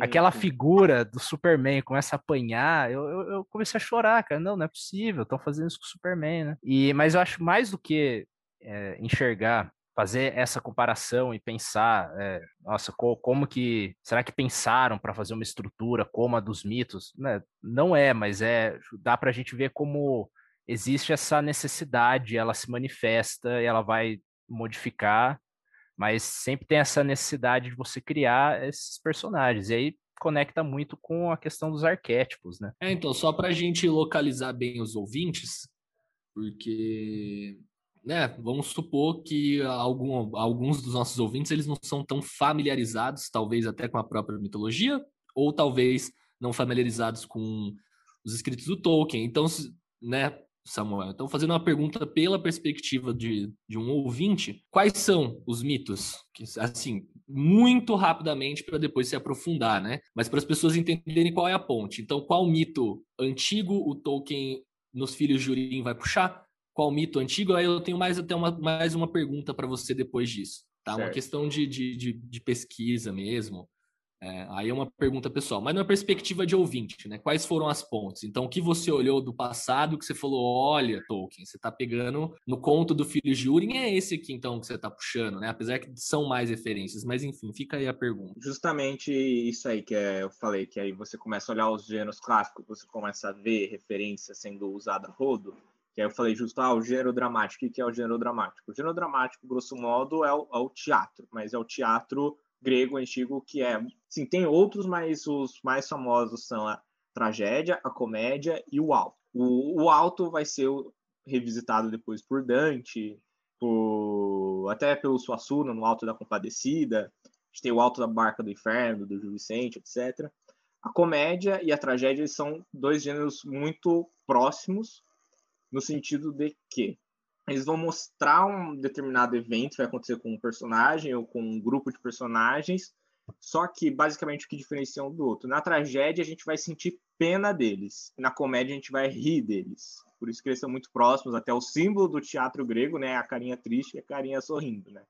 aquela figura do Superman começa a apanhar, eu, eu, eu comecei a chorar, cara. Não, não é possível, estão fazendo isso com o Superman, né? E, mas eu acho mais do que é, enxergar fazer essa comparação e pensar, é, nossa, co como que será que pensaram para fazer uma estrutura como a dos mitos? Né? Não é, mas é dá para a gente ver como existe essa necessidade, ela se manifesta e ela vai modificar, mas sempre tem essa necessidade de você criar esses personagens. E aí conecta muito com a questão dos arquétipos, né? É, então, só para a gente localizar bem os ouvintes, porque né, vamos supor que algum, alguns dos nossos ouvintes eles não são tão familiarizados, talvez até com a própria mitologia, ou talvez não familiarizados com os escritos do Tolkien. Então, né, Samuel, então fazendo uma pergunta pela perspectiva de, de um ouvinte, quais são os mitos? Assim, muito rapidamente para depois se aprofundar, né? Mas para as pessoas entenderem qual é a ponte. Então, qual mito antigo o Tolkien nos Filhos de Urim vai puxar? Qual mito antigo, aí eu tenho mais até uma, mais uma pergunta para você depois disso, tá? Certo. Uma questão de, de, de, de pesquisa mesmo. É, aí é uma pergunta pessoal, mas numa perspectiva de ouvinte, né? Quais foram as pontes? Então, o que você olhou do passado que você falou, olha, Tolkien, você está pegando no conto do filho de Urim, é esse aqui então que você está puxando, né? Apesar que são mais referências, mas enfim, fica aí a pergunta. Justamente isso aí que é, eu falei, que aí você começa a olhar os gêneros clássicos, você começa a ver referência sendo usada a rodo, que eu falei justo, ah, o gênero dramático. O que é o gênero dramático? O gênero dramático, grosso modo, é o, é o teatro, mas é o teatro grego antigo que é. Sim, tem outros, mas os mais famosos são a tragédia, a comédia e o alto. O, o alto vai ser revisitado depois por Dante, por, até pelo Suassuna, no Alto da Compadecida. A gente tem o Alto da Barca do Inferno, do Gil Vicente, etc. A comédia e a tragédia são dois gêneros muito próximos, no sentido de que eles vão mostrar um determinado evento que vai acontecer com um personagem ou com um grupo de personagens, só que basicamente o que diferencia um do outro. Na tragédia a gente vai sentir pena deles, na comédia a gente vai rir deles. Por isso que eles são muito próximos, até o símbolo do teatro grego, né, a carinha triste e a carinha sorrindo, né?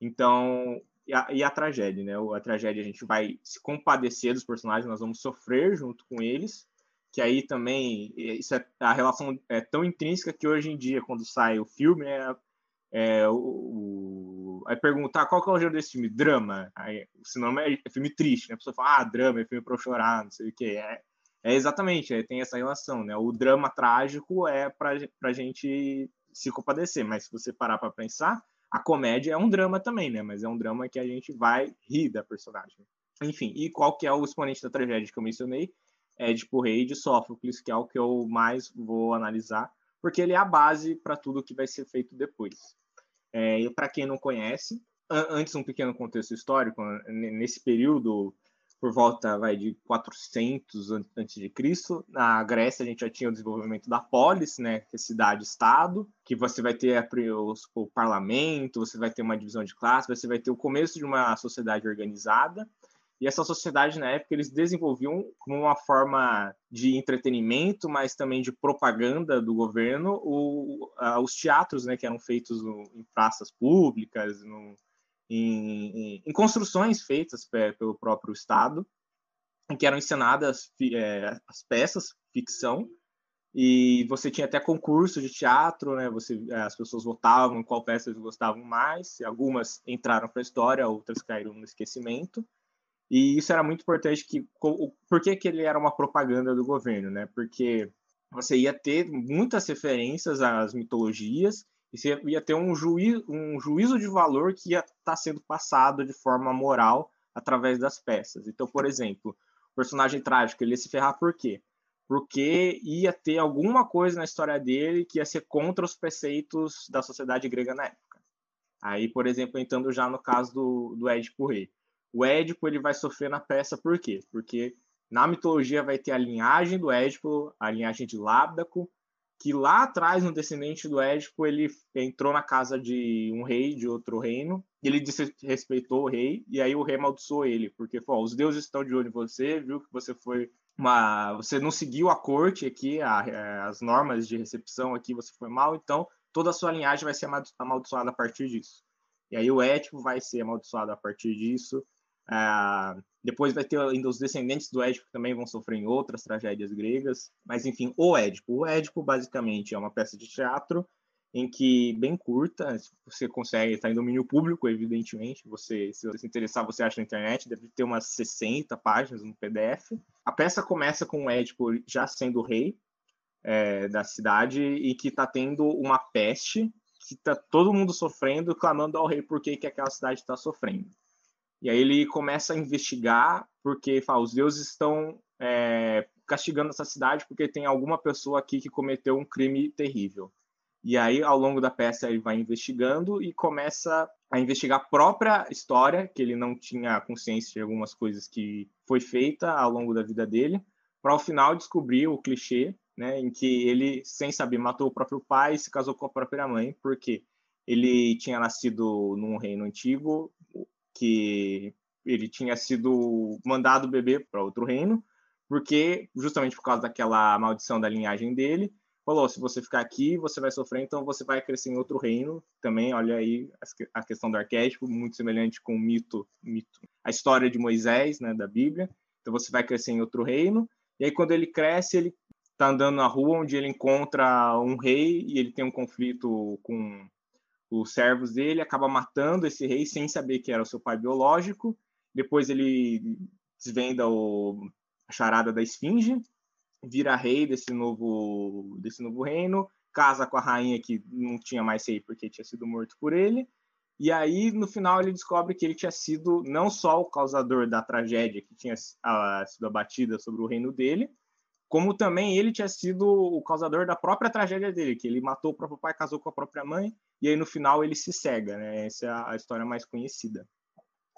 Então, e a, e a tragédia, né? A tragédia a gente vai se compadecer dos personagens, nós vamos sofrer junto com eles, que aí também isso é, a relação é tão intrínseca que hoje em dia quando sai o filme é, é o, o aí perguntar qual que é o gênero desse filme? Drama. Aí o sinônimo é, é, filme triste né? A pessoa fala ah drama é filme para chorar não sei o que é, é exatamente é, tem essa relação né? O drama trágico é para para gente se compadecer mas se você parar para pensar a comédia é um drama também né? Mas é um drama que a gente vai rir da personagem. Enfim e qual que é o exponente da tragédia que eu mencionei Édipo Rei e de Sófocles, que é o que eu mais vou analisar, porque ele é a base para tudo que vai ser feito depois. É, e para quem não conhece, antes um pequeno contexto histórico, nesse período por volta vai de 400 antes de Cristo. Na Grécia a gente já tinha o desenvolvimento da polis, né, que é cidade-estado, que você vai ter o, o parlamento, você vai ter uma divisão de classe, você vai ter o começo de uma sociedade organizada. E essa sociedade, na época, eles desenvolviam como uma forma de entretenimento, mas também de propaganda do governo, o, uh, os teatros, né, que eram feitos no, em praças públicas, no, em, em, em, construções feitas pelo próprio Estado, em que eram encenadas é, as peças, ficção, e você tinha até concurso de teatro, né? Você, é, as pessoas votavam qual peça eles gostavam mais. Algumas entraram para a história, outras caíram no esquecimento. E isso era muito importante que por que, que ele era uma propaganda do governo, né? Porque você ia ter muitas referências às mitologias e você ia ter um, juízo, um juízo de valor que ia estar tá sendo passado de forma moral através das peças. Então, por exemplo, o personagem trágico ele ia se ferrar por quê? Porque ia ter alguma coisa na história dele que ia ser contra os preceitos da sociedade grega na época. Aí, por exemplo, entrando já no caso do, do Édipo Rei. O Édipo ele vai sofrer na peça por quê? Porque na mitologia vai ter a linhagem do Édipo, a linhagem de Lábdaco, que lá atrás, no descendente do Édipo, ele entrou na casa de um rei de outro reino, ele respeitou o rei, e aí o rei amaldiçoou ele, porque falou, os deuses estão de olho em você, viu que você foi uma... você não seguiu a corte aqui, a, é, as normas de recepção aqui, você foi mal, então toda a sua linhagem vai ser amaldiçoada a partir disso. E aí o Édipo vai ser amaldiçoado a partir disso, ah, depois vai ter ainda os descendentes do Édipo que também vão sofrer em outras tragédias gregas. Mas enfim, o Édipo. O Édipo basicamente é uma peça de teatro em que bem curta, você consegue estar em domínio público, evidentemente. Você, se você se interessar, você acha na internet, deve ter umas 60 páginas no PDF. A peça começa com o Édipo já sendo rei é, da cidade e que está tendo uma peste que está todo mundo sofrendo, clamando ao rei por que aquela cidade está sofrendo. E aí ele começa a investigar, porque fala, os deuses estão é, castigando essa cidade porque tem alguma pessoa aqui que cometeu um crime terrível. E aí, ao longo da peça, ele vai investigando e começa a investigar a própria história, que ele não tinha consciência de algumas coisas que foi feita ao longo da vida dele, para ao final descobrir o clichê, né, em que ele, sem saber, matou o próprio pai e se casou com a própria mãe, porque ele tinha nascido num reino antigo, que ele tinha sido mandado beber para outro reino, porque justamente por causa daquela maldição da linhagem dele, falou: se você ficar aqui, você vai sofrer, então você vai crescer em outro reino. Também, olha aí a questão do arquétipo, muito semelhante com o mito, mito, a história de Moisés, né, da Bíblia. Então você vai crescer em outro reino. E aí quando ele cresce, ele está andando na rua onde ele encontra um rei e ele tem um conflito com os servos dele, acaba matando esse rei sem saber que era o seu pai biológico. Depois ele desvenda o, a charada da esfinge, vira rei desse novo, desse novo reino, casa com a rainha que não tinha mais rei porque tinha sido morto por ele. E aí, no final, ele descobre que ele tinha sido não só o causador da tragédia que tinha uh, sido abatida sobre o reino dele, como também ele tinha sido o causador da própria tragédia dele, que ele matou o próprio pai, casou com a própria mãe, e aí no final ele se cega, né? Essa é a história mais conhecida.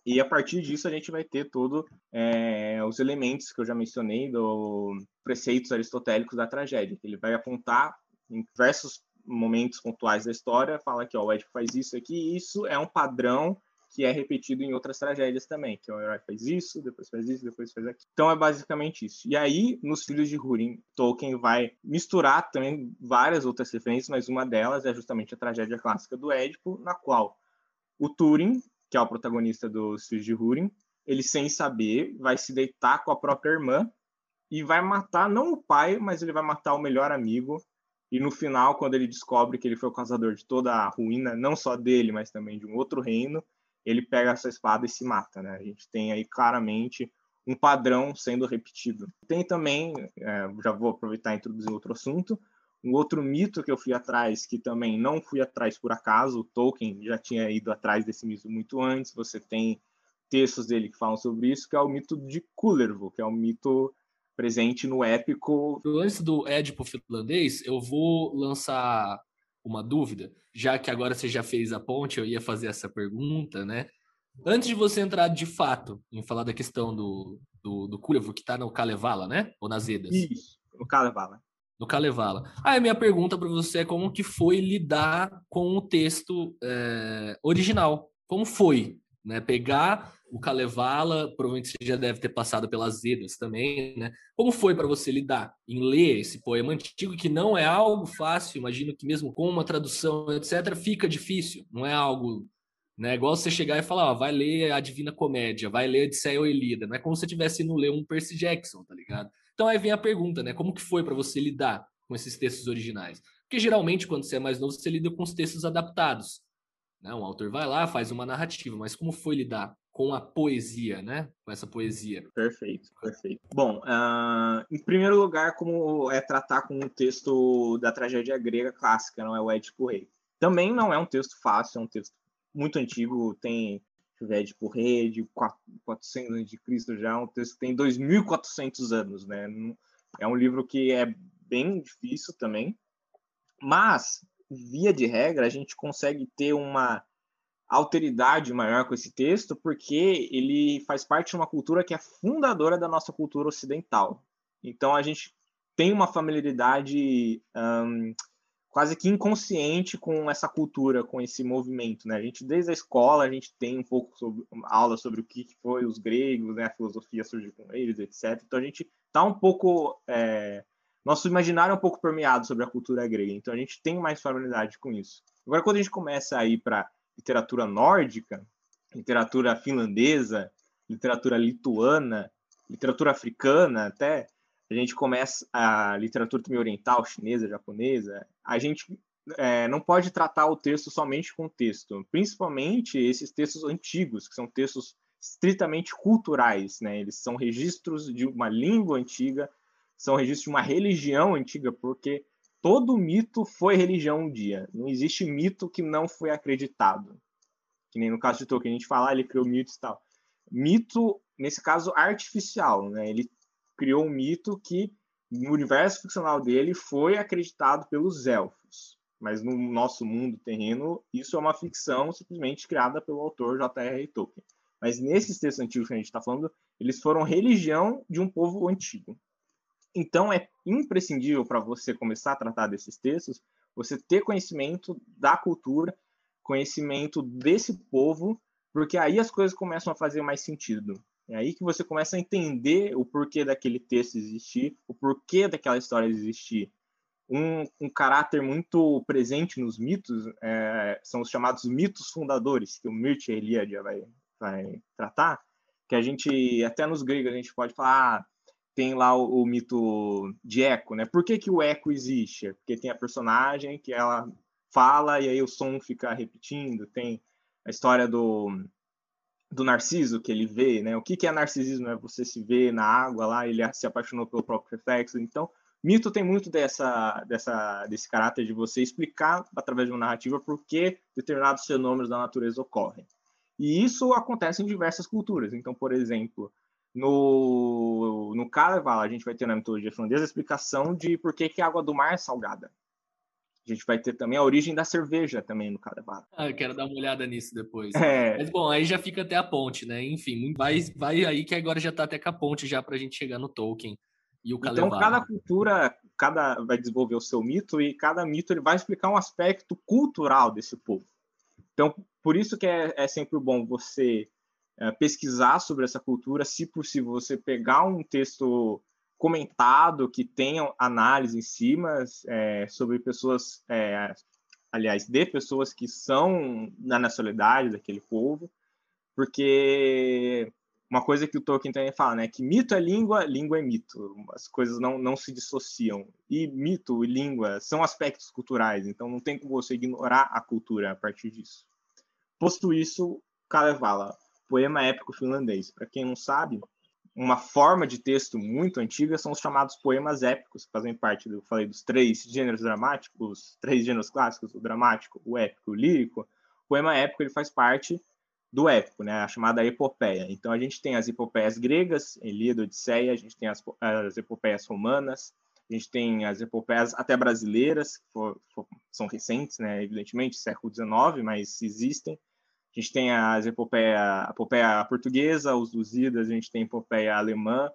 E a partir disso a gente vai ter todos é, os elementos que eu já mencionei do preceitos aristotélicos da tragédia, ele vai apontar em diversos momentos pontuais da história, fala que ó, o Édipo faz isso aqui, isso é um padrão que é repetido em outras tragédias também, que o herói faz isso, depois faz isso, depois faz aquilo. Então é basicamente isso. E aí, nos Filhos de Húrin, Tolkien vai misturar também várias outras referências, mas uma delas é justamente a tragédia clássica do Édipo, na qual o Túrin, que é o protagonista dos Filhos de Húrin, ele sem saber vai se deitar com a própria irmã e vai matar não o pai, mas ele vai matar o melhor amigo. E no final, quando ele descobre que ele foi o causador de toda a ruína, não só dele, mas também de um outro reino, ele pega essa espada e se mata, né? A gente tem aí claramente um padrão sendo repetido. Tem também, é, já vou aproveitar e introduzir outro assunto, um outro mito que eu fui atrás, que também não fui atrás por acaso, o Tolkien já tinha ido atrás desse mito muito antes, você tem textos dele que falam sobre isso, que é o mito de Kullervo, que é um mito presente no épico. Antes do Édipo finlandês, eu vou lançar uma dúvida, já que agora você já fez a ponte, eu ia fazer essa pergunta, né? Antes de você entrar de fato em falar da questão do, do, do que está no Kalevala, né? Ou nas Edas? Isso, no Kalevala. No Kalevala. Aí a minha pergunta para você é como que foi lidar com o texto é, original? Como foi? Né? Pegar o Kalevala, provavelmente você já deve ter passado pelas Edas também, né? Como foi para você lidar em ler esse poema antigo, que não é algo fácil, imagino que mesmo com uma tradução, etc., fica difícil, não é algo, né? Igual você chegar e falar, ó, vai ler a Divina Comédia, vai ler Odisseia ou Elida, não é como se você tivesse indo ler um Percy Jackson, tá ligado? Então aí vem a pergunta, né? Como que foi para você lidar com esses textos originais? Porque geralmente, quando você é mais novo, você lida com os textos adaptados, Né? Um autor vai lá, faz uma narrativa, mas como foi lidar com a poesia, né? Com essa poesia. Perfeito, perfeito. Bom, uh, em primeiro lugar, como é tratar com um texto da tragédia grega clássica, não é o Édipo Rei. Também não é um texto fácil, é um texto muito antigo, tem Édipo Rei de 400 anos de Cristo já, é um texto que tem 2.400 anos, né? É um livro que é bem difícil também, mas via de regra a gente consegue ter uma alteridade maior com esse texto, porque ele faz parte de uma cultura que é fundadora da nossa cultura ocidental. Então a gente tem uma familiaridade um, quase que inconsciente com essa cultura, com esse movimento, né? A gente desde a escola a gente tem um pouco sobre aula sobre o que foi os gregos, né? A filosofia surgiu com eles, etc. Então a gente tá um pouco é, nosso imaginário é um pouco permeado sobre a cultura grega, então a gente tem mais familiaridade com isso. Agora quando a gente começa a ir para literatura nórdica, literatura finlandesa, literatura lituana, literatura africana, até a gente começa a literatura também oriental, chinesa, japonesa, a gente é, não pode tratar o texto somente com texto, principalmente esses textos antigos, que são textos estritamente culturais, né? Eles são registros de uma língua antiga, são registros de uma religião antiga, porque todo mito foi religião um dia. Não existe mito que não foi acreditado. Que nem no caso de Tolkien, a gente fala, ah, ele criou mitos e tal. Mito, nesse caso, artificial, né? Ele criou um mito que, no universo ficcional dele, foi acreditado pelos elfos. Mas no nosso mundo terreno, isso é uma ficção simplesmente criada pelo autor J.R.R. Tolkien. Mas nesses textos antigos que a gente está falando, eles foram religião de um povo antigo. Então, é imprescindível para você começar a tratar desses textos, você ter conhecimento da cultura, conhecimento desse povo, porque aí as coisas começam a fazer mais sentido. É aí que você começa a entender o porquê daquele texto existir, o porquê daquela história existir. Um, um caráter muito presente nos mitos é, são os chamados mitos fundadores, que o Mircea Eliade vai, vai tratar, que a gente, até nos gregos, a gente pode falar, ah, tem lá o, o, mito de eco, né? Por que, que o eco existe? Porque tem a personagem que ela fala e aí o som fica repetindo. Tem a história do, do Narciso que ele vê, né? O que, que é narcisismo? É você se vê na água lá, ele se apaixonou pelo próprio reflexo. Então, mito tem muito dessa, dessa, desse caráter de você explicar através de uma narrativa por que determinados fenômenos da natureza ocorrem. E isso acontece em diversas culturas. Então, por exemplo, no, no Carnaval, a gente vai ter na mitologia finlandesa a explicação de por que, que a água do mar é salgada. A gente vai ter também a origem da cerveja também no Carnaval. Ah, eu quero dar uma olhada nisso depois. É... Mas bom, aí já fica até a ponte, né? Enfim, vai, vai aí que agora já tá até com a ponte já pra gente chegar no Tolkien e. Então cada cultura, cada vai desenvolver o seu mito e cada mito ele vai explicar um aspecto cultural desse povo. Então, por isso que é, é sempre bom você pesquisar sobre essa cultura, se possível, você pegar um texto comentado que tenha análise em cima é, sobre pessoas, é, aliás, de pessoas que são da nacionalidade daquele povo, porque uma coisa que o Tolkien também fala, né, que mito é língua, língua é mito, as coisas não, não se dissociam, e mito e língua são aspectos culturais, então não tem como você ignorar a cultura a partir disso. Posto isso, Kalevala, poema épico finlandês. Para quem não sabe, uma forma de texto muito antiga são os chamados poemas épicos, que fazem parte do, falei, dos três gêneros dramáticos, três gêneros clássicos, o dramático, o épico o lírico. O poema épico ele faz parte do épico, né, a chamada epopeia. Então a gente tem as epopeias gregas, Elíada, Odisseia, a gente tem as, as epopeias romanas, a gente tem as epopeias até brasileiras, que for, for, são recentes, né, evidentemente, século XIX, mas existem. A gente tem as epopeia, a epopeia portuguesa, os Lusíadas, a gente tem a epopeia alemã,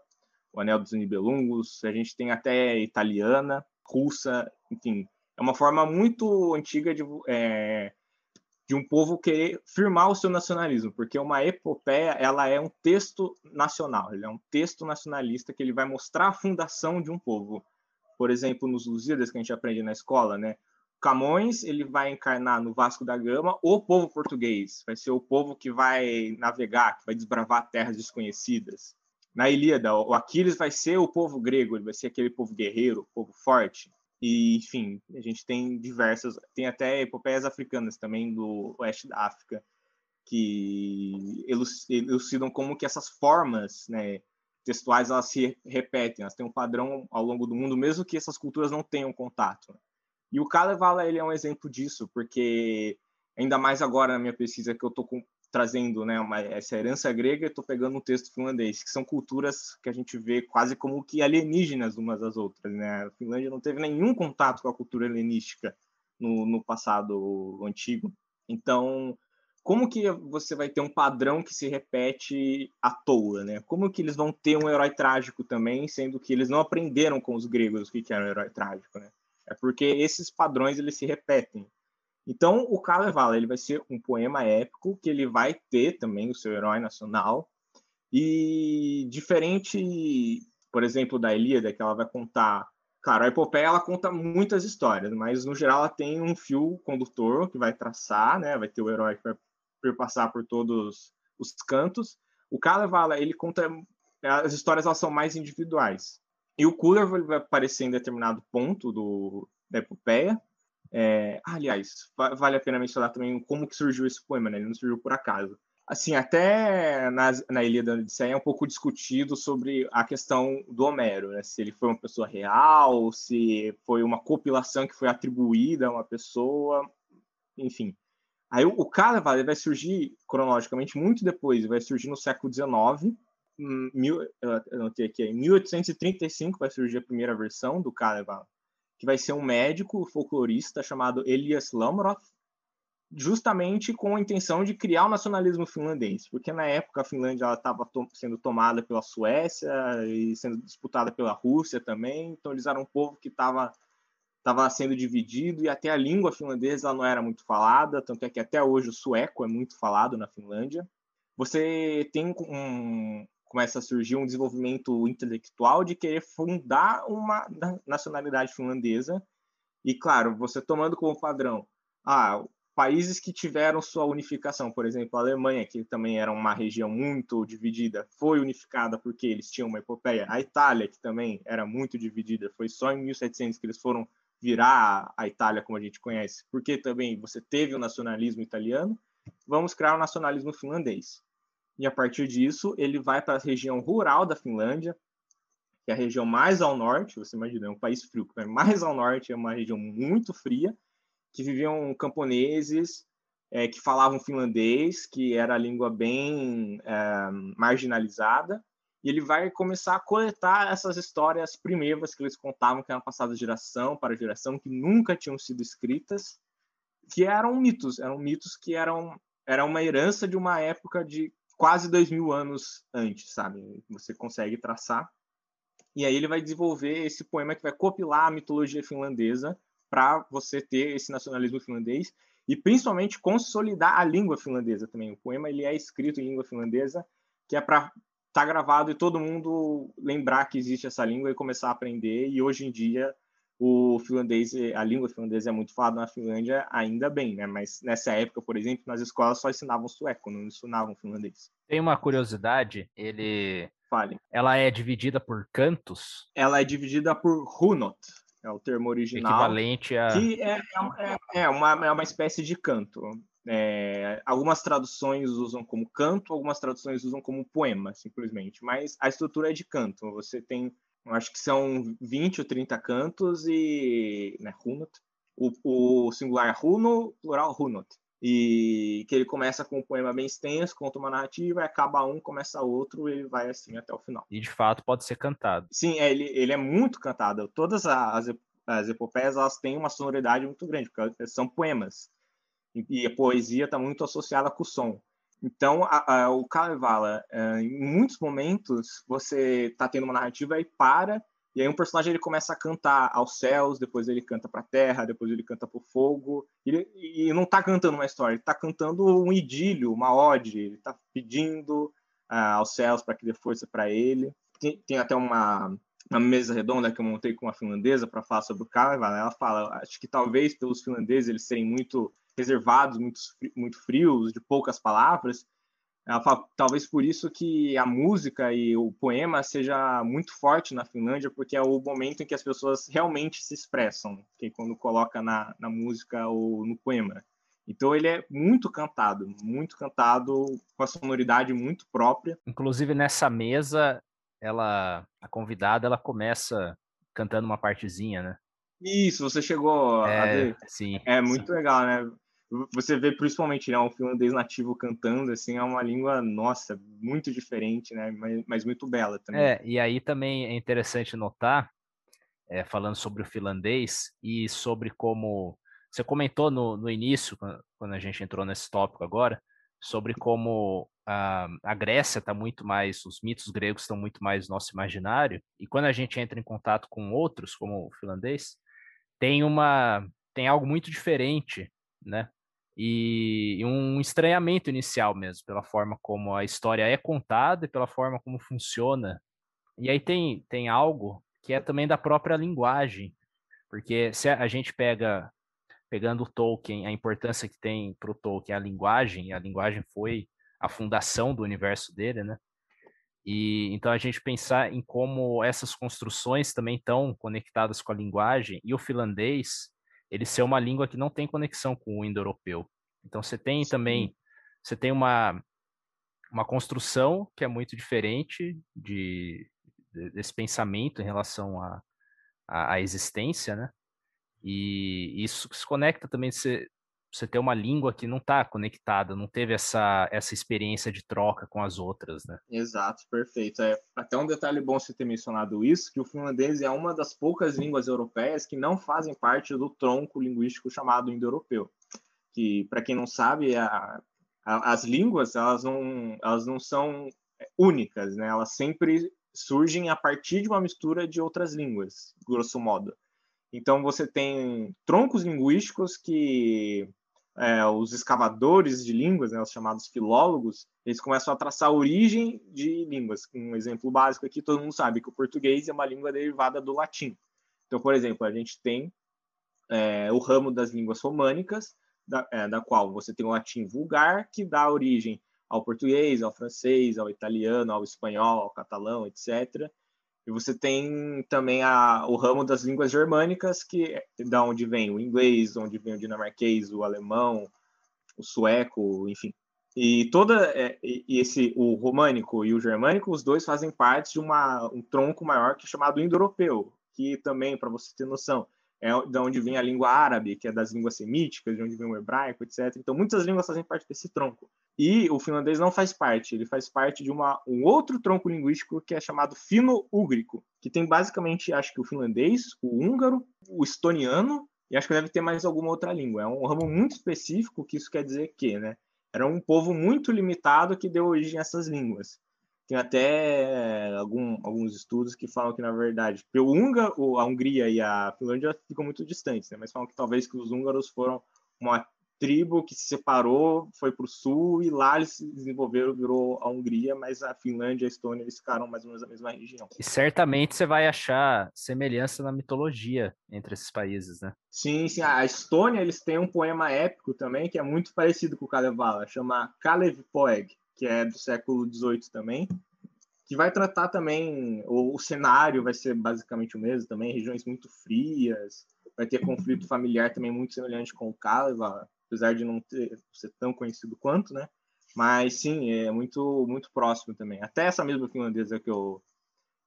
o Anel dos Nibelungos, a gente tem até italiana, russa, enfim. É uma forma muito antiga de, é, de um povo querer firmar o seu nacionalismo, porque uma epopeia ela é um texto nacional, ele é um texto nacionalista que ele vai mostrar a fundação de um povo. Por exemplo, nos Lusíadas que a gente aprende na escola, né? Camões ele vai encarnar no Vasco da Gama o povo português, vai ser o povo que vai navegar, que vai desbravar terras desconhecidas. Na Ilíada, o Aquiles vai ser o povo grego, ele vai ser aquele povo guerreiro, povo forte. E, enfim, a gente tem diversas, tem até epopeias africanas também do oeste da África, que elucidam como que essas formas, né, textuais elas se repetem, elas têm um padrão ao longo do mundo, mesmo que essas culturas não tenham contato. E o Kalevala ele é um exemplo disso, porque ainda mais agora na minha pesquisa que eu estou trazendo né, uma, essa herança grega, estou pegando um texto finlandês, que são culturas que a gente vê quase como que alienígenas umas das outras. Né? A Finlândia não teve nenhum contato com a cultura helenística no, no passado antigo. Então, como que você vai ter um padrão que se repete à toa, né? Como que eles vão ter um herói trágico também, sendo que eles não aprenderam com os gregos o que era um herói trágico, né? É porque esses padrões eles se repetem. Então, o Kalevala ele vai ser um poema épico que ele vai ter também o seu herói nacional e diferente, por exemplo, da Ilíada, que ela vai contar Claro, a epopeia ela conta muitas histórias, mas no geral ela tem um fio condutor que vai traçar, né? Vai ter o herói que vai perpassar por todos os cantos. O Kalevala, ele conta as histórias elas são mais individuais. E o Cooler vai aparecer em determinado ponto do, da epopeia. É, aliás, vale a pena mencionar também como que surgiu esse poema, né? Ele não surgiu por acaso. Assim, até na, na Ilíada da Odisseia é um pouco discutido sobre a questão do Homero, né? Se ele foi uma pessoa real, se foi uma compilação que foi atribuída a uma pessoa, enfim. Aí o, o Carnaval vai surgir cronologicamente muito depois, vai surgir no século XIX, mil, eu anotei aqui, em 1835 vai surgir a primeira versão do Carnaval, que vai ser um médico folclorista chamado Elias Lamroth, justamente com a intenção de criar o nacionalismo finlandês, porque na época a Finlândia estava to sendo tomada pela Suécia e sendo disputada pela Rússia também, então eles eram um povo que estava estava sendo dividido e até a língua finlandesa não era muito falada, tanto é que até hoje o sueco é muito falado na Finlândia. Você tem um começa a surgir um desenvolvimento intelectual de querer fundar uma nacionalidade finlandesa e claro, você tomando como padrão, ah, países que tiveram sua unificação, por exemplo, a Alemanha, que também era uma região muito dividida, foi unificada porque eles tinham uma epopeia. A Itália, que também era muito dividida, foi só em 1700 que eles foram virar a Itália como a gente conhece, porque também você teve o nacionalismo italiano, vamos criar o nacionalismo finlandês. E a partir disso, ele vai para a região rural da Finlândia, que é a região mais ao norte, você imagina, é um país frio, mas mais ao norte é uma região muito fria, que viviam camponeses é, que falavam finlandês, que era a língua bem é, marginalizada, e ele vai começar a coletar essas histórias primeiras que eles contavam que eram passadas geração para geração, que nunca tinham sido escritas, que eram mitos, eram mitos que eram era uma herança de uma época de quase dois mil anos antes, sabe? Você consegue traçar. E aí ele vai desenvolver esse poema que vai copilar a mitologia finlandesa para você ter esse nacionalismo finlandês e principalmente consolidar a língua finlandesa também. O poema ele é escrito em língua finlandesa, que é para tá gravado e todo mundo lembrar que existe essa língua e começar a aprender. E hoje em dia o finlandês, a língua finlandesa é muito falada na Finlândia, ainda bem, né? Mas nessa época, por exemplo, nas escolas só ensinavam sueco, não ensinavam finlandês. Tem uma curiosidade, ele Fale. Ela é dividida por cantos? Ela é dividida por runot, é o termo original. Equivalente a. Que é, é, é, uma, é uma espécie de canto. É, algumas traduções usam como canto, algumas traduções usam como poema, simplesmente. Mas a estrutura é de canto. Você tem, acho que são 20 ou 30 cantos e. Né, runot. O, o singular é runo, plural runot. E que ele começa com um poema bem extenso, conta uma narrativa, e acaba um, começa outro, e ele vai assim até o final. E de fato pode ser cantado. Sim, é, ele, ele é muito cantado. Todas as, as epopeias elas têm uma sonoridade muito grande, porque são poemas e a poesia está muito associada com o som. Então, a, a, o Kalevala, é, em muitos momentos, você está tendo uma narrativa e para, e aí um personagem ele começa a cantar aos céus, depois ele canta para a terra, depois ele canta para o fogo, e, e não está cantando uma história, ele está cantando um idílio, uma ode, ele está pedindo uh, aos céus para que dê força para ele. Tem, tem até uma, uma mesa redonda que eu montei com uma finlandesa para falar sobre o Kalevala, ela fala, acho que talvez pelos finlandeses eles serem muito reservados, muito, muito frios, de poucas palavras, Ela fala, talvez por isso que a música e o poema seja muito forte na Finlândia, porque é o momento em que as pessoas realmente se expressam, que quando coloca na, na música ou no poema. Então ele é muito cantado, muito cantado com a sonoridade muito própria. Inclusive nessa mesa, ela, a convidada, ela começa cantando uma partezinha, né? Isso, você chegou é, a ver. Sim. É muito sim. legal, né? Você vê principalmente né, um finlandês nativo cantando, assim, é uma língua, nossa, muito diferente, né? Mas, mas muito bela também. É, e aí também é interessante notar, é, falando sobre o finlandês e sobre como. Você comentou no, no início, quando a gente entrou nesse tópico agora, sobre como a, a Grécia está muito mais, os mitos gregos estão muito mais no nosso imaginário, e quando a gente entra em contato com outros, como o finlandês, tem uma tem algo muito diferente, né? E, um estranhamento inicial mesmo, pela forma como a história é contada e pela forma como funciona. E aí tem, tem algo que é também da própria linguagem, porque se a gente pega pegando o Tolkien, a importância que tem para o Tolkien a linguagem, a linguagem foi a fundação do universo dele, né? E então a gente pensar em como essas construções também estão conectadas com a linguagem e o finlandês, ele ser uma língua que não tem conexão com o indo-europeu. Então você tem Sim. também você tem uma uma construção que é muito diferente de, de desse pensamento em relação à a, a, a, existência, né? E isso se conecta também você, você ter uma língua que não está conectada, não teve essa, essa experiência de troca com as outras, né? Exato, perfeito. É, até um detalhe bom você ter mencionado isso, que o finlandês é uma das poucas línguas europeias que não fazem parte do tronco linguístico chamado indo-europeu. Que, para quem não sabe, a, a, as línguas elas não, elas não são únicas, né? Elas sempre surgem a partir de uma mistura de outras línguas, grosso modo. Então você tem troncos linguísticos que é, os escavadores de línguas, né, os chamados filólogos, eles começam a traçar a origem de línguas. Um exemplo básico aqui, todo mundo sabe que o português é uma língua derivada do latim. Então, por exemplo, a gente tem é, o ramo das línguas românicas, da, é, da qual você tem o latim vulgar, que dá origem ao português, ao francês, ao italiano, ao espanhol, ao catalão, etc. E você tem também a, o ramo das línguas germânicas, que é da onde vem o inglês, onde vem o dinamarquês, o alemão, o sueco, enfim. E toda é, e esse o românico e o germânico, os dois fazem parte de uma, um tronco maior que é chamado indo-europeu, que também, para você ter noção, é de onde vem a língua árabe, que é das línguas semíticas, de onde vem o hebraico, etc. Então, muitas línguas fazem parte desse tronco. E o finlandês não faz parte, ele faz parte de uma, um outro tronco linguístico que é chamado fino-úgrico, que tem basicamente, acho que o finlandês, o húngaro, o estoniano, e acho que deve ter mais alguma outra língua. É um ramo muito específico, que isso quer dizer que, né? Era um povo muito limitado que deu origem a essas línguas. Tem até algum, alguns estudos que falam que, na verdade, o Húngaro, a Hungria e a Finlândia ficam muito distantes, né? mas falam que talvez que os húngaros foram uma tribo que se separou, foi para o sul e lá eles se desenvolveram, virou a Hungria, mas a Finlândia e a Estônia eles ficaram mais ou menos na mesma região. E certamente você vai achar semelhança na mitologia entre esses países, né? Sim, sim. A Estônia eles têm um poema épico também que é muito parecido com o Kalevala, chama Kalev Poeg que é do século XVIII também, que vai tratar também, o, o, cenário vai ser basicamente o mesmo também, regiões muito frias, vai ter conflito familiar também muito semelhante com o Kalevala, apesar de não ter, ser tão conhecido quanto, né? Mas sim, é muito muito próximo também. Até essa mesma finlandesa que eu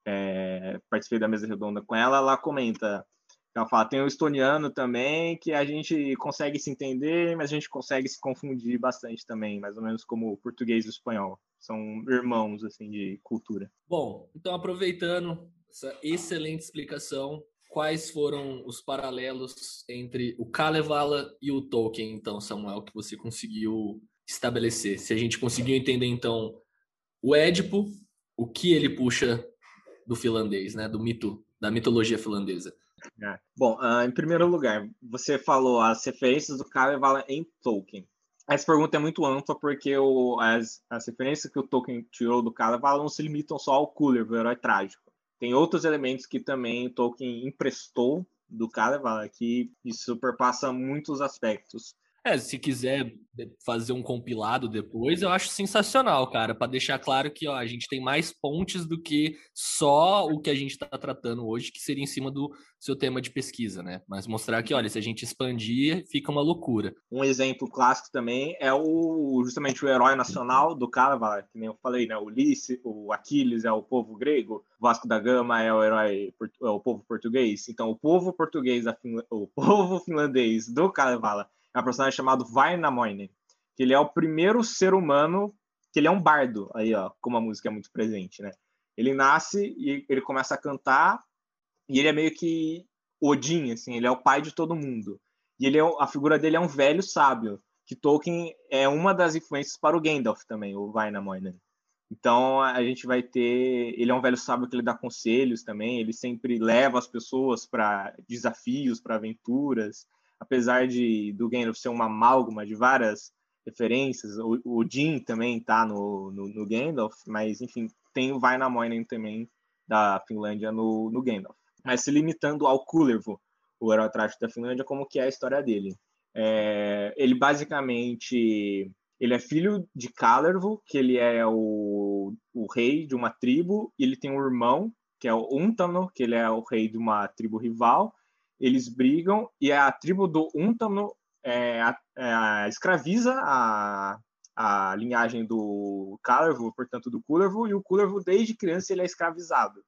é, participei da mesa redonda com ela, ela comenta ela fala, tem o estoniano também, que a gente consegue se entender, mas a gente consegue se confundir bastante também, mais ou menos como o português e o espanhol. São irmãos, assim, de cultura. Bom, então aproveitando essa excelente explicação, quais foram os paralelos entre o Kalevala e o Tolkien, então, Samuel, que você conseguiu estabelecer? Se a gente conseguiu entender, então, o Édipo, o que ele puxa do finlandês, né, do mito, da mitologia finlandesa. É. Bom, uh, em primeiro lugar, você falou as referências do Kalevala em Tolkien. Essa pergunta é muito ampla porque o, as, as referências que o Tolkien tirou do Kalevala não se limitam só ao Cooler, o herói trágico. Tem outros elementos que também Tolkien emprestou do Kalevala que isso superpassa muitos aspectos. É, se quiser fazer um compilado depois, eu acho sensacional, cara, para deixar claro que ó, a gente tem mais pontes do que só o que a gente está tratando hoje, que seria em cima do seu tema de pesquisa, né? Mas mostrar que, olha, se a gente expandir, fica uma loucura. Um exemplo clássico também é o justamente o herói nacional do Carnaval, que nem eu falei, né? O Ulisses, o Aquiles é o povo grego, Vasco da Gama é o herói, é o povo português. Então, o povo português, o povo finlandês do Carnaval é um personagem chamado Vainamoinen, que ele é o primeiro ser humano, que ele é um bardo, aí ó, como a música é muito presente, né? Ele nasce e ele começa a cantar e ele é meio que Odin, assim, ele é o pai de todo mundo. E ele é, a figura dele é um velho sábio, que Tolkien é uma das influências para o Gandalf também, o Vainamoinen. Então a gente vai ter, ele é um velho sábio que ele dá conselhos também, ele sempre leva as pessoas para desafios, para aventuras apesar de do Gandalf ser uma amálgama de várias referências, o, o Jin também está no, no, no, Gandalf, mas enfim, tem o Vainamoinen também da Finlândia no, no Gandalf. Mas se limitando ao Kullervo, o herói trágico da Finlândia, como que é a história dele? É, ele basicamente ele é filho de Kalervo, que ele é o, o rei de uma tribo, e ele tem um irmão, que é o Untano, que ele é o rei de uma tribo rival, eles brigam e a tribo do Untano é, é, escraviza a, a linhagem do Kalervo, portanto do Kullervo, e o Kullervo desde criança ele é escravizado.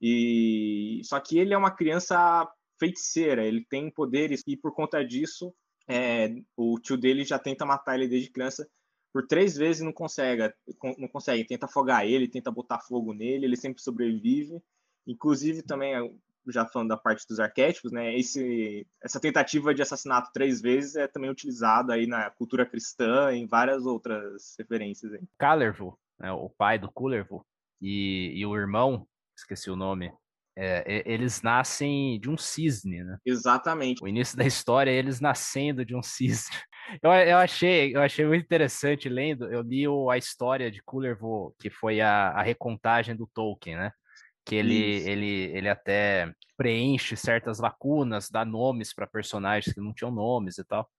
E só que ele é uma criança feiticeira, ele tem poderes e por conta disso é, o tio dele já tenta matar ele desde criança por três vezes não consegue, não consegue, tenta afogar ele, tenta botar fogo nele, ele sempre sobrevive. Inclusive também já falando da parte dos arquétipos, né? Esse, essa tentativa de assassinato três vezes é também utilizada aí na cultura cristã, em várias outras referências. Aí. Né, o pai do Kullervo, e, e o irmão, esqueci o nome, é, eles nascem de um cisne, né? Exatamente. O início da história é eles nascendo de um cisne. Eu, eu, achei, eu achei muito interessante lendo. Eu li o, a história de Kullervo, que foi a, a recontagem do Tolkien, né? Que ele, ele, ele até preenche certas lacunas, dá nomes para personagens que não tinham nomes e tal.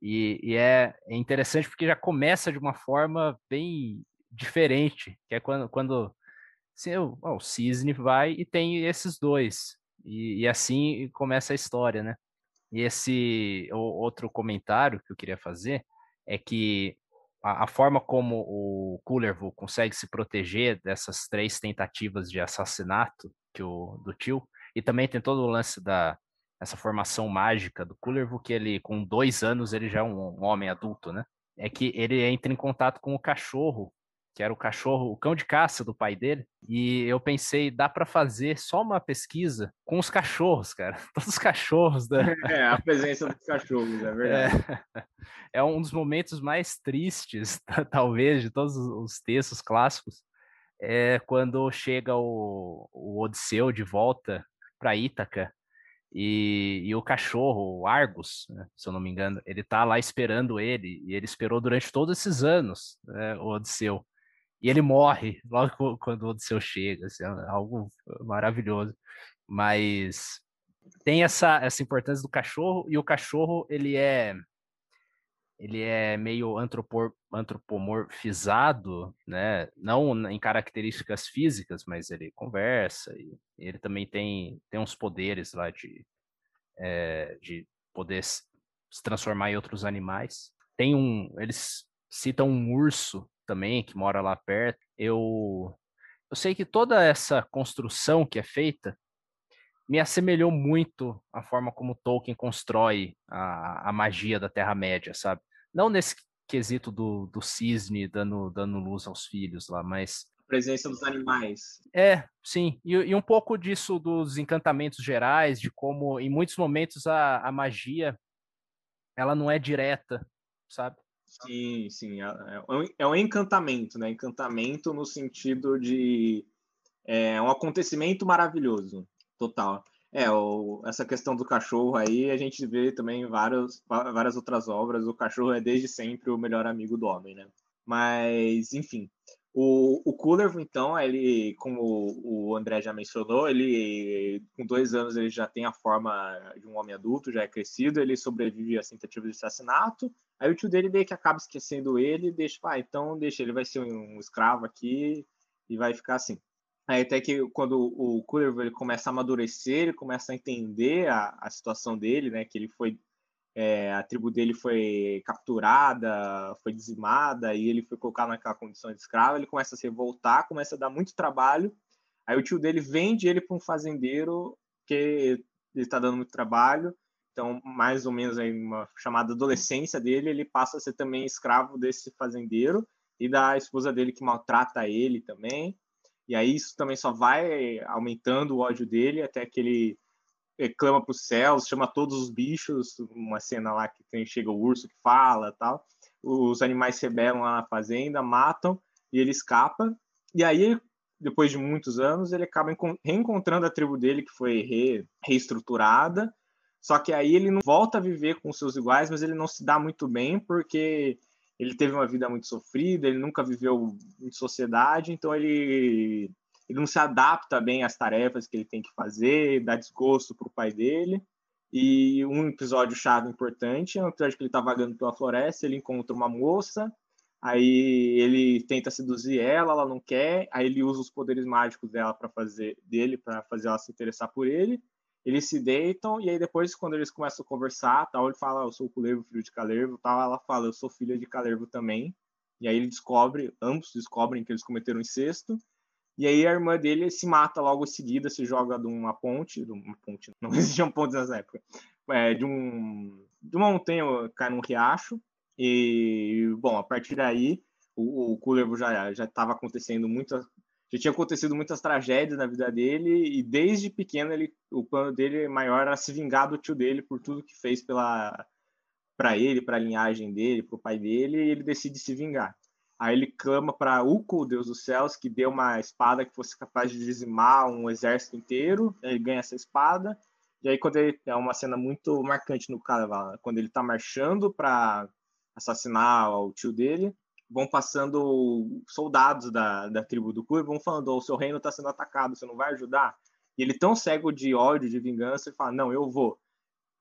E, e é, é, interessante porque já começa de uma forma bem diferente, que é quando, quando assim, o, o Cisne vai e tem esses dois. E, e, assim começa a história, né? E esse outro comentário que eu queria fazer é que a, a, forma como o Kullervo consegue se proteger dessas três tentativas de assassinato que o, do tio, e também tem todo o lance da essa formação mágica do Kullervo, que ele, com dois anos, ele já é um, um homem adulto, né? É que ele entra em contato com o cachorro que era o cachorro, o cão de caça do pai dele. E eu pensei, dá para fazer só uma pesquisa com os cachorros, cara. Todos os cachorros da. É, a presença dos cachorros, é verdade. É, é um dos momentos mais tristes, talvez, de todos os textos clássicos. É quando chega o, o Odisseu de volta para Ítaca e, e, o cachorro, o Argus, né, se eu não me engano, ele tá lá esperando ele, e ele esperou durante todos esses anos, né, o Odisseu e ele morre logo quando o Odisseu chega, assim, é algo maravilhoso. Mas tem essa, essa importância do cachorro, e o cachorro, ele é ele é meio antropor, antropomorfizado, né? Não em características físicas, mas ele conversa e ele também tem, tem uns poderes lá de, é, de poder se transformar em outros animais. Tem um, eles citam um urso também, que mora lá perto. Eu, eu sei que toda essa construção que é feita me assemelhou muito à forma como Tolkien constrói a, a magia da Terra-média, sabe? Não nesse quesito do, do cisne dando, dando luz aos filhos lá, mas presença dos animais. É, sim. E, e, um pouco disso dos encantamentos gerais, de como em muitos momentos a, a magia ela não é direta, sabe? Sim, sim. É, é, um, encantamento, né? Encantamento no sentido de é um acontecimento maravilhoso, total. É, o, essa questão do cachorro aí, a gente vê também em várias, várias outras obras, o cachorro é desde sempre o melhor amigo do homem, né? Mas, enfim, O, o Kullervo, então, ele, como o André já mencionou, ele com dois anos ele já tem a forma de um homem adulto, já é crescido, ele sobrevive a tentativa de assassinato. Aí o tio dele meio que acaba esquecendo ele e deixa, ah, então deixa, ele vai ser um escravo aqui e vai ficar assim. Aí até que quando o Kullervo ele começa a amadurecer, ele começa a entender a, a situação dele, né, que ele foi é, a tribo dele foi capturada, foi dizimada, e ele foi colocado naquela condição de escravo. Ele começa a se revoltar, começa a dar muito trabalho. Aí o tio dele vende ele para um fazendeiro que ele está dando muito trabalho. Então, mais ou menos aí uma chamada adolescência dele, ele passa a ser também escravo desse fazendeiro e da esposa dele que maltrata ele também. E aí isso também só vai aumentando o ódio dele até que ele clama para os céus, chama todos os bichos, uma cena lá que tem, chega o urso que fala tal. Os animais se rebelam lá na fazenda, matam e ele escapa. E aí, depois de muitos anos, ele acaba reencontrando a tribo dele que foi re, reestruturada. Só que aí ele não volta a viver com seus iguais, mas ele não se dá muito bem porque ele teve uma vida muito sofrida, ele nunca viveu em sociedade, então ele ele não se adapta bem às tarefas que ele tem que fazer, dá desgosto para o pai dele. E um episódio chave importante é um episódio que ele está vagando pela floresta, ele encontra uma moça, aí ele tenta seduzir ela, ela não quer, aí ele usa os poderes mágicos dela para fazer dele para fazer ela se interessar por ele. Eles se deitam e aí depois quando eles começam a conversar, tal, ele fala, eu sou o Culervo, filho de Calervo, tal, ela fala, eu sou filha de Calervo também. E aí ele descobre, ambos descobrem que eles cometeram incesto e aí a irmã dele se mata logo em seguida, se joga de uma ponte, de uma ponte, não existiam pontes nessa época, é, de um de uma montanha, cai num riacho. E bom, a partir daí o, o já já estava acontecendo muitas já tinha acontecido muitas tragédias na vida dele e desde pequeno ele o plano dele maior era se vingar do tio dele por tudo que fez pela para ele, para a linhagem dele, para o pai dele, e ele decide se vingar. Aí ele clama para Uco, o deus dos céus, que deu uma espada que fosse capaz de dizimar um exército inteiro. Ele ganha essa espada. E aí, quando ele. É uma cena muito marcante no carnaval. Né? Quando ele está marchando para assassinar o tio dele, vão passando soldados da, da tribo do Cu e vão falando: o seu reino está sendo atacado, você não vai ajudar? E ele, tão cego de ódio, de vingança, ele fala: não, eu vou.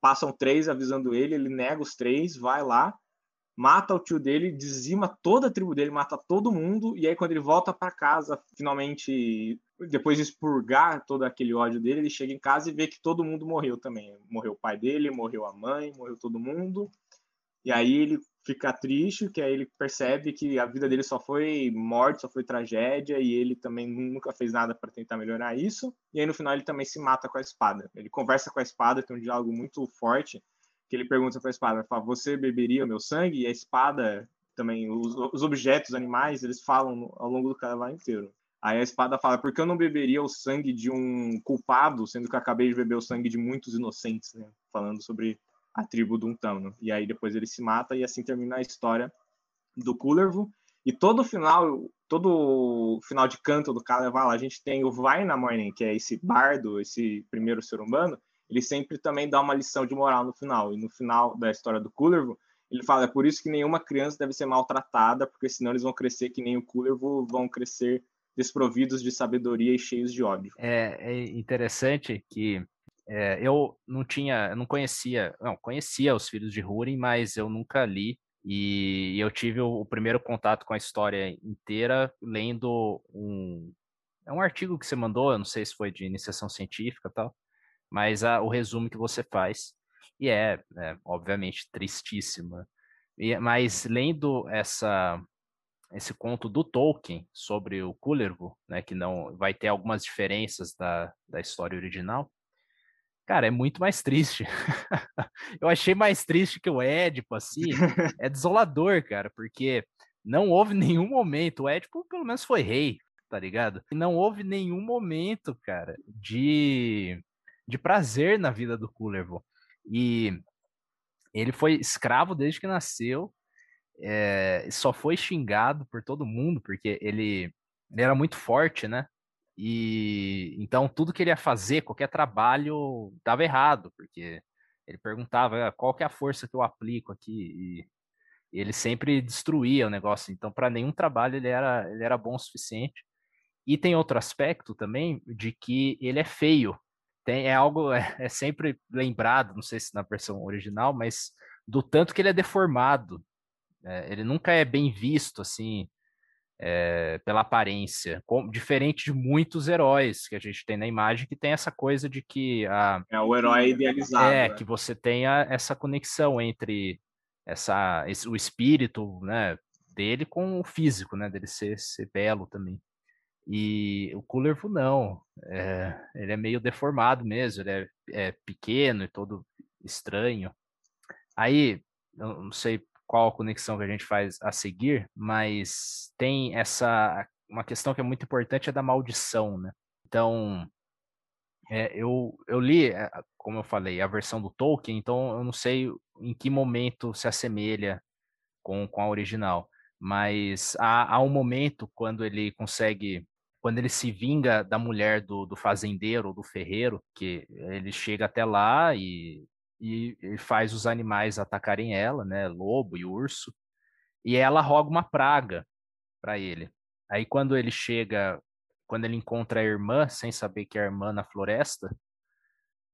Passam três avisando ele, ele nega os três, vai lá mata o tio dele, dizima toda a tribo dele, mata todo mundo, e aí quando ele volta para casa, finalmente, depois de expurgar todo aquele ódio dele, ele chega em casa e vê que todo mundo morreu também. Morreu o pai dele, morreu a mãe, morreu todo mundo. E aí ele fica triste, que aí ele percebe que a vida dele só foi morte, só foi tragédia, e ele também nunca fez nada para tentar melhorar isso. E aí no final ele também se mata com a espada. Ele conversa com a espada, tem um diálogo muito forte, que ele pergunta para a espada, fala, você beberia o meu sangue? E a espada também, os, os objetos, os animais, eles falam ao longo do carnaval inteiro. Aí a espada fala, por que eu não beberia o sangue de um culpado, sendo que eu acabei de beber o sangue de muitos inocentes, né? Falando sobre a tribo do Untano. E aí depois ele se mata e assim termina a história do Kullervo. E todo final, todo final de canto do carnaval, a gente tem o Vai na Morning, que é esse bardo, esse primeiro ser humano, ele sempre também dá uma lição de moral no final. E no final da história do Kullervo, ele fala: é por isso que nenhuma criança deve ser maltratada, porque senão eles vão crescer que nem o Kullervo, vão crescer desprovidos de sabedoria e cheios de ódio. É, é interessante que é, eu não tinha, eu não conhecia, não, conhecia os filhos de Húrin, mas eu nunca li e eu tive o, o, primeiro contato com a história inteira lendo um, é um artigo que você mandou, eu não sei se foi de iniciação científica tal, mas a, o resumo que você faz, e é, é obviamente tristíssima. E, mas lendo essa esse conto do Tolkien sobre o Kullervo, né, que não vai ter algumas diferenças da, da história original, cara, é muito mais triste. eu achei mais triste que o Édipo, assim, é desolador, cara, porque não houve nenhum momento, o Édipo pelo menos foi rei, tá ligado? Não houve nenhum momento, cara, de de prazer na vida do Kullervo. E ele foi escravo desde que nasceu, é, só foi xingado por todo mundo, porque ele, ele era muito forte, né? E então tudo que ele ia fazer, qualquer trabalho, dava errado, porque ele perguntava ah, qual que é a força que eu aplico aqui. ele sempre destruía o negócio. Então, para nenhum trabalho ele era, ele era bom o suficiente. E tem outro aspecto também de que ele é feio. Tem, é algo, é, é sempre lembrado, não sei se na versão original, mas do tanto que ele é deformado. É, ele nunca é bem visto, assim, é, pela aparência, com, diferente de muitos heróis que a gente tem na imagem, que tem essa coisa de que a, é o herói idealizado. É, né? que você tenha essa conexão entre essa, esse, o espírito né, dele com o físico, né, dele ser, ser belo também. E o Kullervo não, é, ele é meio deformado mesmo, ele é, é pequeno e todo estranho. Aí, eu não sei qual a conexão que a gente faz a seguir, mas tem essa uma questão que é muito importante é da maldição, né? Então, é, eu, eu li, é, como eu falei, a versão do Tolkien, então eu não sei em que momento se assemelha com, com a original, mas há, há um momento quando ele consegue, quando ele se vinga da mulher do, do fazendeiro, do ferreiro, que ele chega até lá e e, e faz os animais atacarem ela, né? Lobo e urso. E ela roga uma praga para ele. Aí quando ele chega, quando ele encontra a irmã, sem saber que é a irmã na floresta,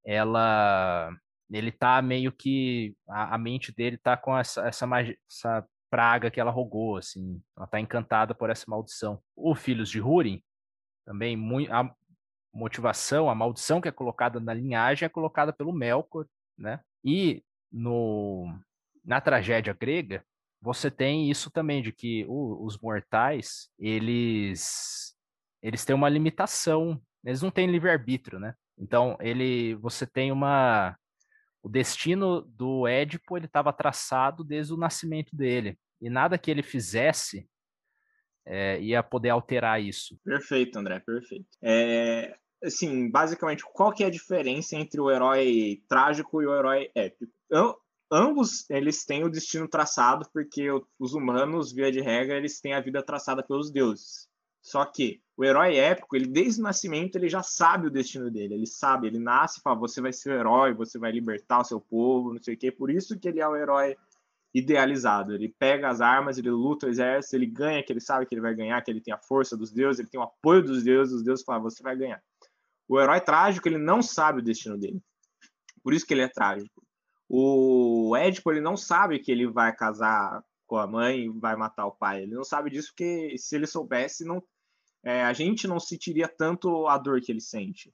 ela ele tá meio que a, a mente dele tá com essa essa, essa praga que ela rogou, assim, ela tá encantada por essa maldição. O Filhos de Húrin também a motivação, a maldição que é colocada na linhagem é colocada pelo Melkor né? E no, na tragédia grega, você tem isso também de que os mortais, eles eles têm uma limitação, eles não têm livre-arbítrio, né? Então, ele você tem uma o destino do Édipo, ele estava traçado desde o nascimento dele, e nada que ele fizesse é, ia poder alterar isso. Perfeito, André, perfeito. É, assim, basicamente, qual que é a diferença entre o herói trágico e o herói épico? ambos eles têm o destino traçado, porque os humanos, via de regra, eles têm a vida traçada pelos deuses. Só que o herói épico, ele desde o nascimento, ele já sabe o destino dele. Ele sabe, ele nasce e fala, você vai ser o herói, você vai libertar o seu povo, não sei o quê. Por isso que ele é o herói idealizado. Ele pega as armas, ele luta o exército, ele ganha, que ele sabe que ele vai ganhar, que ele tem a força dos deuses, ele tem o apoio dos deuses, os deuses falam, você vai ganhar. O herói trágico, ele não sabe o destino dele. Por isso que ele é trágico. O Édipo, ele não sabe que ele vai casar com a mãe e vai matar o pai. Ele não sabe disso porque se ele soubesse, não, é, a gente não sentiria tanto a dor que ele sente.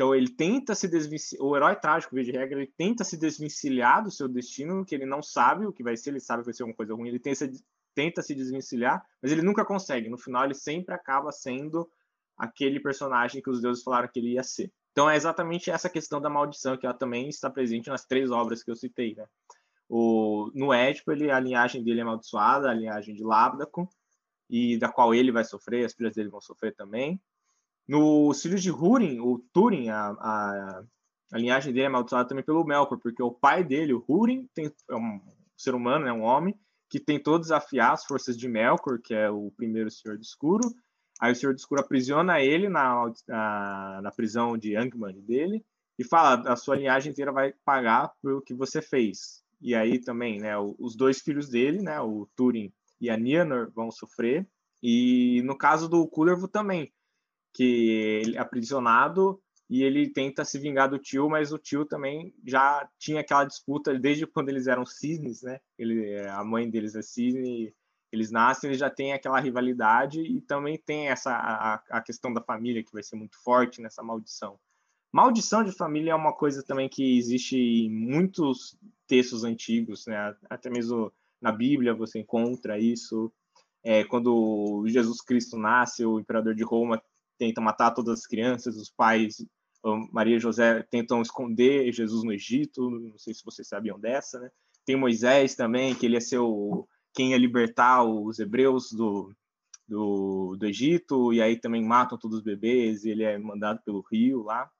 Então ele tenta se desvencilhar, o herói trágico, via de regra, ele tenta se desvencilhar do seu destino, que ele não sabe o que vai ser, ele sabe que vai ser alguma coisa ruim, ele tenta, tenta se desvencilhar, mas ele nunca consegue. No final ele sempre acaba sendo aquele personagem que os deuses falaram que ele ia ser. Então é exatamente essa questão da maldição que ela também está presente nas três obras que eu citei, né? O, no Édipo, ele, a linhagem dele é amaldiçoada, a linhagem de Lábdaco, e da qual ele vai sofrer, as filhas dele vão sofrer também. No Filhos de Húrin, o Túrin, a, a, a, linhagem dele é amaldiçoada também pelo Melkor, porque o pai dele, o Húrin, é um ser humano, é um homem, que tentou desafiar as forças de Melkor, que é o primeiro Senhor do Escuro, Aí o Senhor do Escuro aprisiona ele na, na, na prisão de Angman dele e fala: a sua linhagem inteira vai pagar pelo que você fez. E aí também, né, os dois filhos dele, né, o Turin e a Nienor, vão sofrer. E no caso do Kullervo também, que ele é aprisionado e ele tenta se vingar do tio, mas o tio também já tinha aquela disputa desde quando eles eram cisnes, né? Ele, a mãe deles é cisne eles nascem, eles já têm aquela rivalidade e também tem essa a, a questão da família que vai ser muito forte nessa maldição. Maldição de família é uma coisa também que existe em muitos textos antigos, né? Até mesmo na Bíblia você encontra isso. É, quando Jesus Cristo nasce, o imperador de Roma tenta matar todas as crianças, os pais Maria e José tentam esconder Jesus no Egito. Não sei se vocês sabiam dessa, né? Tem Moisés também, que ele ia ser o quem ia libertar os hebreus do, do, do Egito, e aí também matam todos os bebês, e ele é mandado pelo rio lá.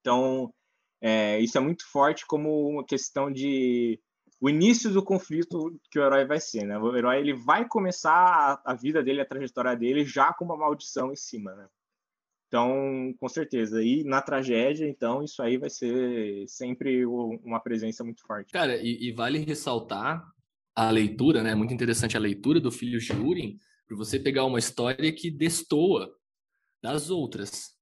Então, é, isso é muito forte como uma questão de o início do conflito que o herói vai ser, né? O herói ele vai começar a, a vida dele, a trajetória dele já com uma maldição em cima, né? Então, com certeza. E na tragédia, então, isso aí vai ser sempre uma presença muito forte. Cara, e, e vale ressaltar a leitura, né? Muito interessante a leitura do Filho de Urim, para você pegar uma história que destoa das outras,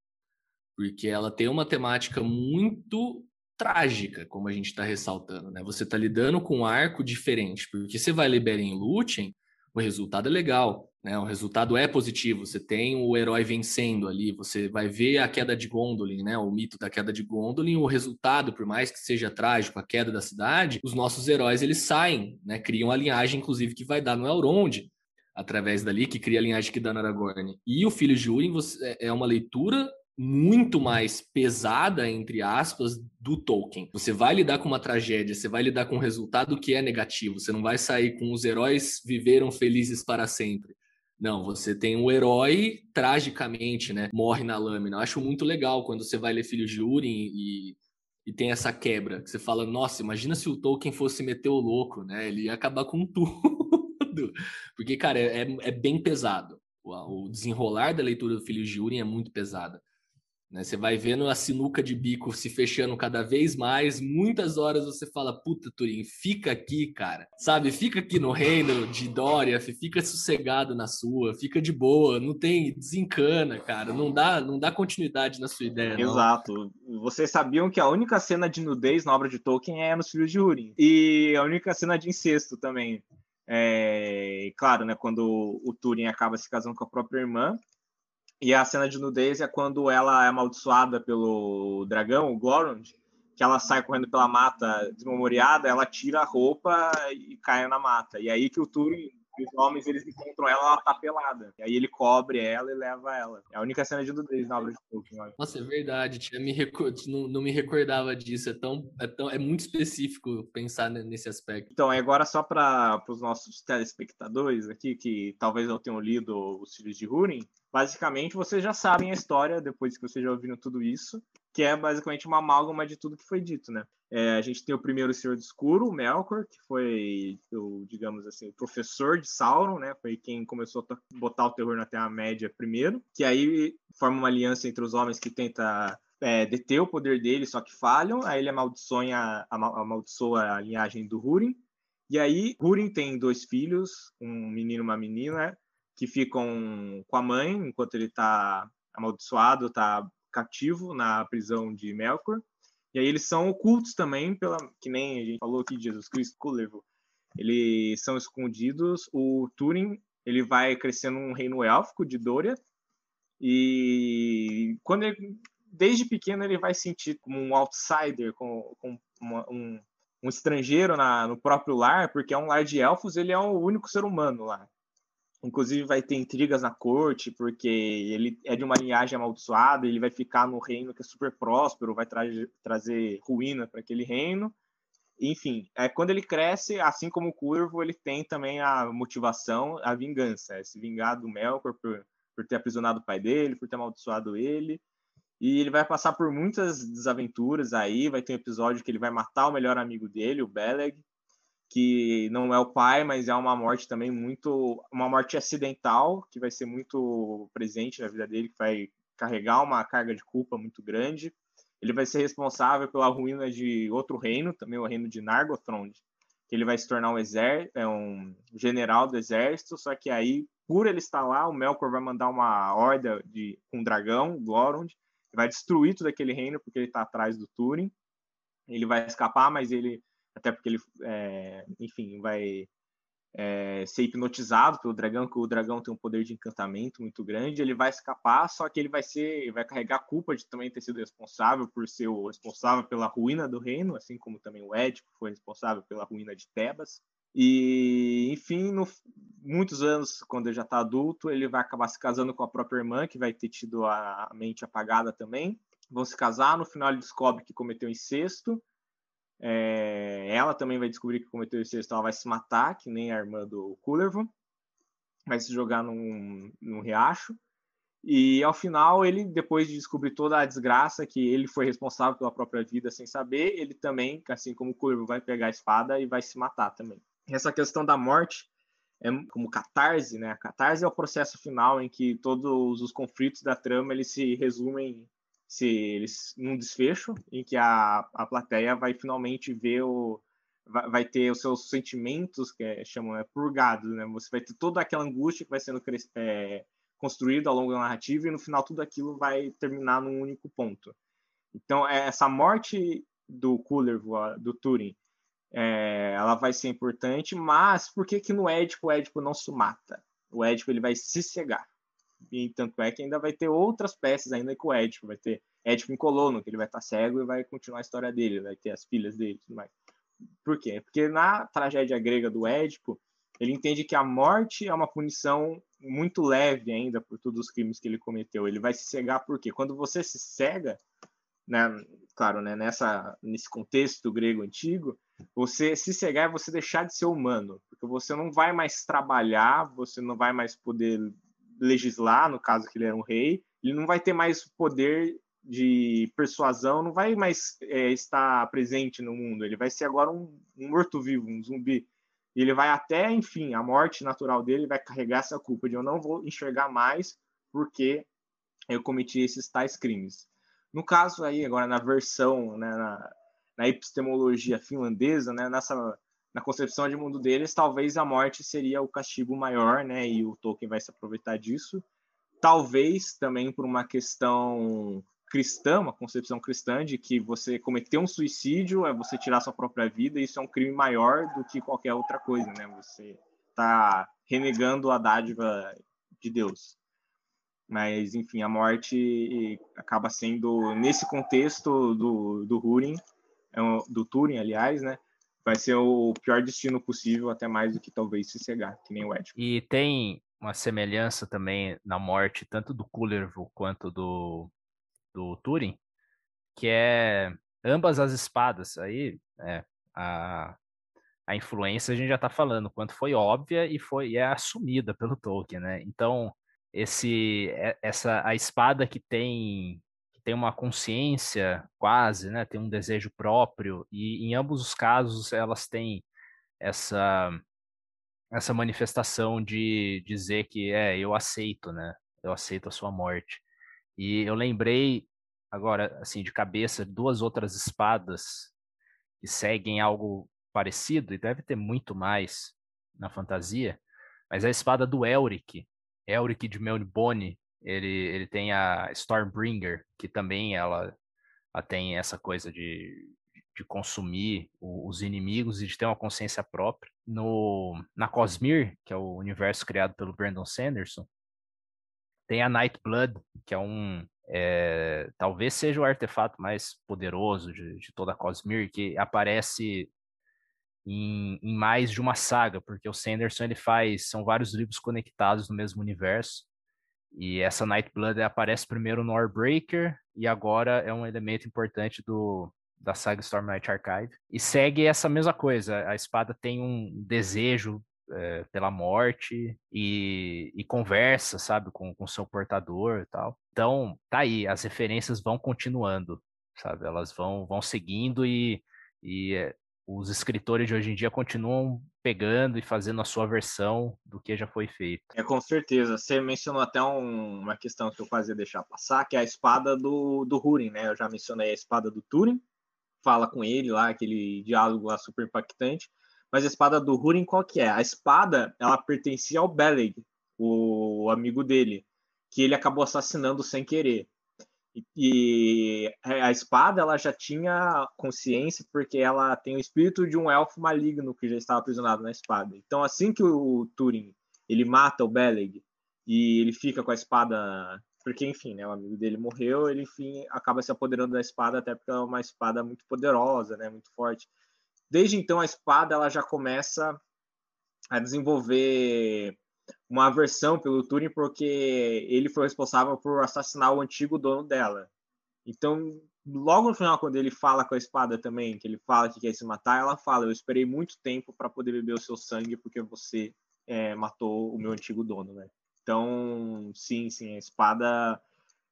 porque ela tem uma temática muito trágica, como a gente está ressaltando, né? Você está lidando com um arco diferente, porque você vai ler Beren Lúthien, o resultado é legal, né? O resultado é positivo. Você tem o herói vencendo ali, você vai ver a queda de Gondolin, né? O mito da queda de Gondolin, o resultado, por mais que seja trágico, a queda da cidade, os nossos heróis eles saem, né? Criam a linhagem, inclusive, que vai dar no Elrond, através dali, que cria a linhagem que dá no Aragorn. E o Filho de Urim é, é uma leitura muito mais pesada, entre aspas, do Tolkien. Você vai lidar com uma tragédia, você vai lidar com um resultado que é negativo, você não vai sair com os heróis viveram felizes para sempre. Não, você tem um herói tragicamente, né? Morre na lâmina. Eu acho muito legal quando você vai ler Filhos de Urim e, e tem essa quebra. Que você fala, nossa, imagina se o Tolkien fosse meter o louco, né? Ele ia acabar com tudo. Porque, cara, é, é bem pesado. O desenrolar da leitura do Filhos de Urim é muito pesada. Né? Você vai vendo a sinuca de bico se fechando cada vez mais. Muitas horas você fala, puta, Turim, fica aqui, cara. Sabe, fica aqui no reino de Dória, fica sossegado na sua, fica de boa, não tem, desencana, cara. Não dá, não dá continuidade na sua ideia. Não. Exato. Vocês sabiam que a única cena de nudez na obra de Tolkien é nos Filhos de Húrin. E a única cena de incesto também. É, claro, né, quando o Turing acaba se casando com a própria irmã, e a cena de nudez é quando ela é amaldiçoada pelo dragão, o Glorond, que ela sai correndo pela mata desmemoriada, ela tira a roupa e cai na mata. E aí que o Turing os homens eles encontram ela, ela tá pelada. E aí ele cobre ela e leva ela. É a única cena de nudez na obra de Tolkien. Olha. Nossa, é verdade. Tinha me record... não, não me recordava disso. É tão, é tão, é muito específico pensar nesse aspecto. Então, agora só para os nossos telespectadores aqui que talvez não tenham lido os Filhos de Húrin, basicamente vocês já sabem a história depois que vocês já ouviram tudo isso que é basicamente uma amálgama de tudo que foi dito, né? É, a gente tem o primeiro Senhor do Escuro, o Melkor, que foi, o, digamos assim, o professor de Sauron, né? Foi quem começou a botar o terror na Terra-média primeiro, que aí forma uma aliança entre os homens que tenta é, deter o poder dele, só que falham, aí ele amaldiçoa, amaldiçoa a linhagem do Húrin, e aí Húrin tem dois filhos, um menino e uma menina, que ficam com a mãe enquanto ele está amaldiçoado, está cativo na prisão de Melkor. E aí eles são ocultos também, pela, que nem a gente falou aqui Jesus Cristo Cullevo. Eles são escondidos. O Túrin ele vai crescendo um reino élfico de Dória. E quando ele, desde pequeno ele vai sentir como um outsider, com, com uma, um, um estrangeiro na, no próprio lar, porque é um lar de elfos, ele é o único ser humano lá. Inclusive vai ter intrigas na corte, porque ele é de uma linhagem amaldiçoada, ele vai ficar no reino que é super próspero, vai tra trazer ruína para aquele reino. Enfim, é quando ele cresce, assim como o Curvo, ele tem também a motivação, a vingança, é se vingar do Melkor por, por ter aprisionado o pai dele, por ter amaldiçoado ele. E ele vai passar por muitas desaventuras aí, vai ter um episódio que ele vai matar o melhor amigo dele, o Beleg, que não é o pai, mas é uma morte também muito, uma morte acidental, que vai ser muito presente na vida dele, que vai carregar uma carga de culpa muito grande. Ele vai ser responsável pela ruína de outro reino, também o reino de Nargothrond, que ele vai se tornar um exército, é um general do exército, só que aí, por ele estar lá, o Melkor vai mandar uma horda de um dragão, Glorond, vai destruir todo aquele reino porque ele está atrás do Túrin. Ele vai escapar, mas ele até porque ele, é, enfim, vai é, ser hipnotizado pelo dragão, que o dragão tem um poder de encantamento muito grande, ele vai escapar, só que ele vai ser, vai carregar a culpa de também ter sido responsável por ser o responsável pela ruína do reino, assim como também o Édipo foi responsável pela ruína de Tebas. E, enfim, no, muitos anos, quando ele já está adulto, ele vai acabar se casando com a própria irmã, que vai ter tido a mente apagada também. Vão se casar, no final ele descobre que cometeu incesto, é, ela também vai descobrir que cometeu incesto, ela vai se matar, que nem a irmã do Kullervo, vai se jogar num, num riacho. E ao final, ele, depois de descobrir toda a desgraça que ele foi responsável pela própria vida sem saber, ele também, assim como o Kullervo, vai pegar a espada e vai se matar também. Essa questão da morte é como catarse, né? A catarse é o processo final em que todos os conflitos da trama eles se resumem se eles num desfecho em que a, a plateia vai finalmente ver o vai, vai ter os seus sentimentos, que é, chamam é, purgados, né? Você vai ter toda aquela angústia que vai sendo é, construída ao longo da narrativa e no final tudo aquilo vai terminar num único ponto. Então, é, essa morte do Cooler, do Turing, é, ela vai ser importante, mas por que que no Édipo o Édipo não se mata? O Édipo ele vai se cegar. E tanto é que ainda vai ter outras peças ainda com o Édipo, vai ter Édipo em Colono, que ele vai estar cego e vai continuar a história dele, vai ter as filhas dele e mais. Por quê? Porque na tragédia grega do Édipo, ele entende que a morte é uma punição muito leve ainda por todos os crimes que ele cometeu. Ele vai se cegar porque quando você se cega, né, claro, né, nessa nesse contexto grego antigo, você se cegar é você deixar de ser humano, porque você não vai mais trabalhar, você não vai mais poder legislar, no caso que ele era um rei, ele não vai ter mais poder de persuasão, não vai mais é, estar presente no mundo, ele vai ser agora um, um morto-vivo, um zumbi. E ele vai até, enfim, a morte natural dele vai carregar essa culpa de eu não vou enxergar mais porque eu cometi esses tais crimes. No caso aí, agora na versão, né, na, na epistemologia finlandesa, né, nessa na concepção de mundo deles, talvez a morte seria o castigo maior, né, e o Tolkien vai se aproveitar disso. Talvez também por uma questão cristã, uma concepção cristã de que você cometer um suicídio é você tirar sua própria vida, e isso é um crime maior do que qualquer outra coisa, né? Você está renegando a dádiva de Deus. Mas, enfim, a morte acaba sendo, nesse contexto do, do Húrin, é do Turing, aliás, né? Vai ser o pior destino possível, até mais do que talvez se cegar, que nem o Édipo. E tem uma semelhança também na morte, tanto do Kullervo quanto do, do Turing, que é ambas as espadas. Aí, é, a, a influência a gente já está falando, quanto foi óbvia e foi e é assumida pelo Tolkien, né? Então, esse essa a espada que tem tem uma consciência quase, né? Tem um desejo próprio e em ambos os casos elas têm essa essa manifestação de dizer que é eu aceito, né? Eu aceito a sua morte. E eu lembrei agora assim de cabeça duas outras espadas que seguem algo parecido e deve ter muito mais na fantasia, mas é a espada do Elric, Elric de Melnibone, ele, ele tem a Stormbringer, que também ela, ela tem essa coisa de, de consumir os inimigos e de ter uma consciência própria. No, na Cosmere, que é o universo criado pelo Brandon Sanderson, tem a Nightblood, que é um. É, talvez seja o artefato mais poderoso de, de toda a Cosmere, que aparece em, em, mais de uma saga, porque o Sanderson ele faz. São vários livros conectados no mesmo universo. E essa Nightblood aparece primeiro no Warbreaker e agora é um elemento importante do, da saga Stormlight Archive. E segue essa mesma coisa. A espada tem um desejo é, pela morte e, e, conversa, sabe, com o seu portador e tal. Então, tá aí, as referências vão continuando, sabe? Elas vão, vão seguindo e, e é, os escritores de hoje em dia continuam pegando e fazendo a sua versão do que já foi feito. É, com certeza. Você mencionou até um, uma questão que eu quase ia deixar passar, que é a espada do, do Húrin, né? Eu já mencionei a espada do Turing, fala com ele lá, aquele diálogo lá super impactante. Mas a espada do Húrin qual que é? A espada, ela pertencia ao Beleg, o amigo dele, que ele acabou assassinando sem querer. E a espada ela já tinha consciência porque ela tem o espírito de um elfo maligno que já estava aprisionado na espada. Então assim que o Turing ele mata o Beleg e ele fica com a espada porque enfim, né, o amigo dele morreu, ele enfim acaba se apoderando da espada até porque é uma espada muito poderosa, né, muito forte. Desde então a espada ela já começa a desenvolver uma aversão pelo Turing porque ele foi responsável por assassinar o antigo dono dela. Então, logo no final, quando ele fala com a espada também, que ele fala que quer se matar, ela fala: Eu esperei muito tempo para poder beber o seu sangue porque você é, matou o meu antigo dono, né? Então, sim, sim, a espada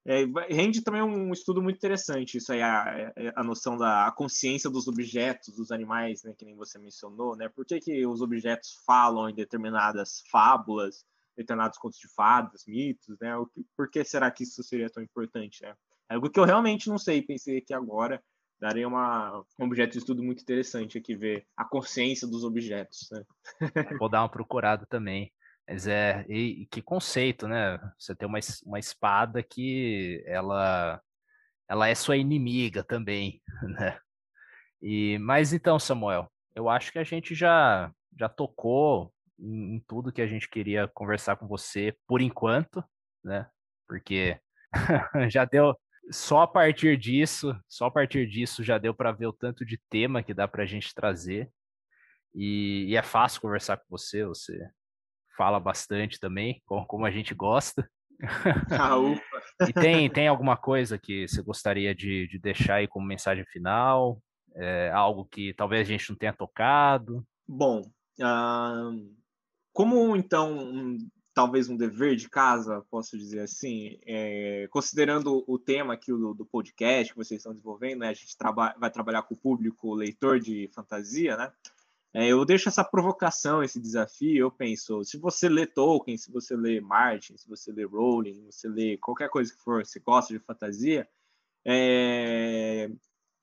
é, rende também um estudo muito interessante, isso aí, a, a noção da consciência dos objetos, dos animais, né, que nem você mencionou, né? Por que, que os objetos falam em determinadas fábulas, determinados contos de fadas, mitos, né? Por que será que isso seria tão importante, né? É algo que eu realmente não sei, pensei aqui agora, daria uma, um objeto de estudo muito interessante aqui, ver a consciência dos objetos. Né? Vou dar uma procurada também. Mas é, e, que conceito, né? Você tem uma, uma espada que ela, ela é sua inimiga também, né? E, mas então, Samuel, eu acho que a gente já, já tocou em, em tudo que a gente queria conversar com você por enquanto, né? Porque já deu, só a partir disso, só a partir disso já deu para ver o tanto de tema que dá para a gente trazer. E, e, é fácil conversar com você, você fala bastante também, como, a gente gosta. Ah, e tem, tem alguma coisa que você gostaria de, de deixar aí como mensagem final? É, algo que talvez a gente não tenha tocado? Bom, uh, como então talvez um dever de casa, posso dizer assim, é, considerando o tema aqui do, do, podcast que vocês estão desenvolvendo, né, a gente traba vai trabalhar com o público leitor de fantasia, né? É, eu deixo essa provocação, esse desafio. Eu penso, se você lê Tolkien, se você lê Martin, se você lê Rowling, você lê qualquer coisa que for, você gosta de fantasia, é,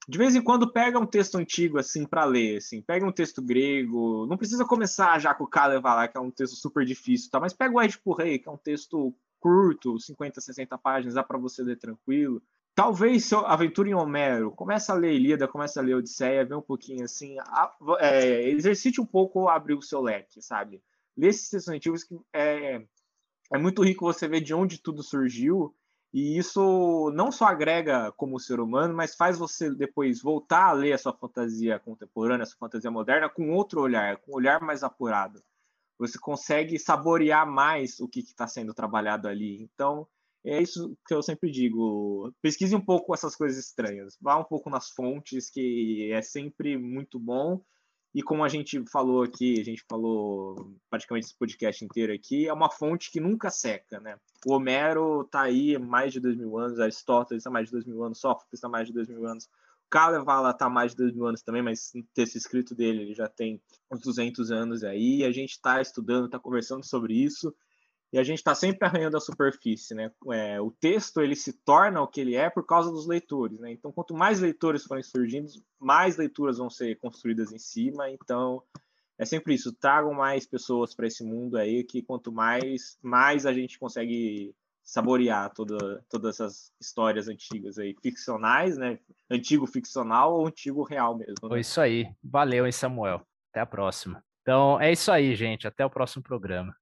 de vez em quando pega um texto antigo assim para ler, assim, pega um texto grego, não precisa começar já com o Kalevala, que é um texto super difícil, tá? Mas pega o Édipo Rei, que é um texto curto, 50, 60 páginas, dá para você ler tranquilo. Talvez seu aventura em Homero, começa a ler Ilíada, começa a ler Odisseia, vê um pouquinho assim, a, é, exercite um pouco abrir o seu leque, sabe? Lê esses textos antigos que é, é muito rico você ver de onde tudo surgiu e isso não só agrega como ser humano, mas faz você depois voltar a ler a sua fantasia contemporânea, a sua fantasia moderna, com outro olhar, com um olhar mais apurado. Você consegue saborear mais o que está sendo trabalhado ali. Então, é isso que eu sempre digo. Pesquise um pouco essas coisas estranhas. Vá um pouco nas fontes, que é sempre muito bom. E como a gente falou aqui, a gente falou praticamente esse podcast inteiro aqui, é uma fonte que nunca seca, né? O Homero está aí há mais de dois mil anos, Aristóteles está mais de dois mil anos, Sócrates está mais de dois mil anos, o Kalevala está mais de dois mil anos também, mas texto escrito dele ele já tem uns 200 anos aí, a gente está estudando, está conversando sobre isso, e a gente está sempre arranhando a superfície, né? É, o texto ele se torna o que ele é por causa dos leitores, né? Então, quanto mais leitores forem surgindo, mais leituras vão ser construídas em cima. Então, é sempre isso. Tragam mais pessoas para esse mundo aí, que quanto mais, mais a gente consegue saborear toda, todas essas histórias antigas aí, ficcionais, né? Antigo ficcional ou antigo real mesmo. Né? Foi isso aí. Valeu, hein, Samuel. Até a próxima. Então, é isso aí, gente. Até o próximo programa.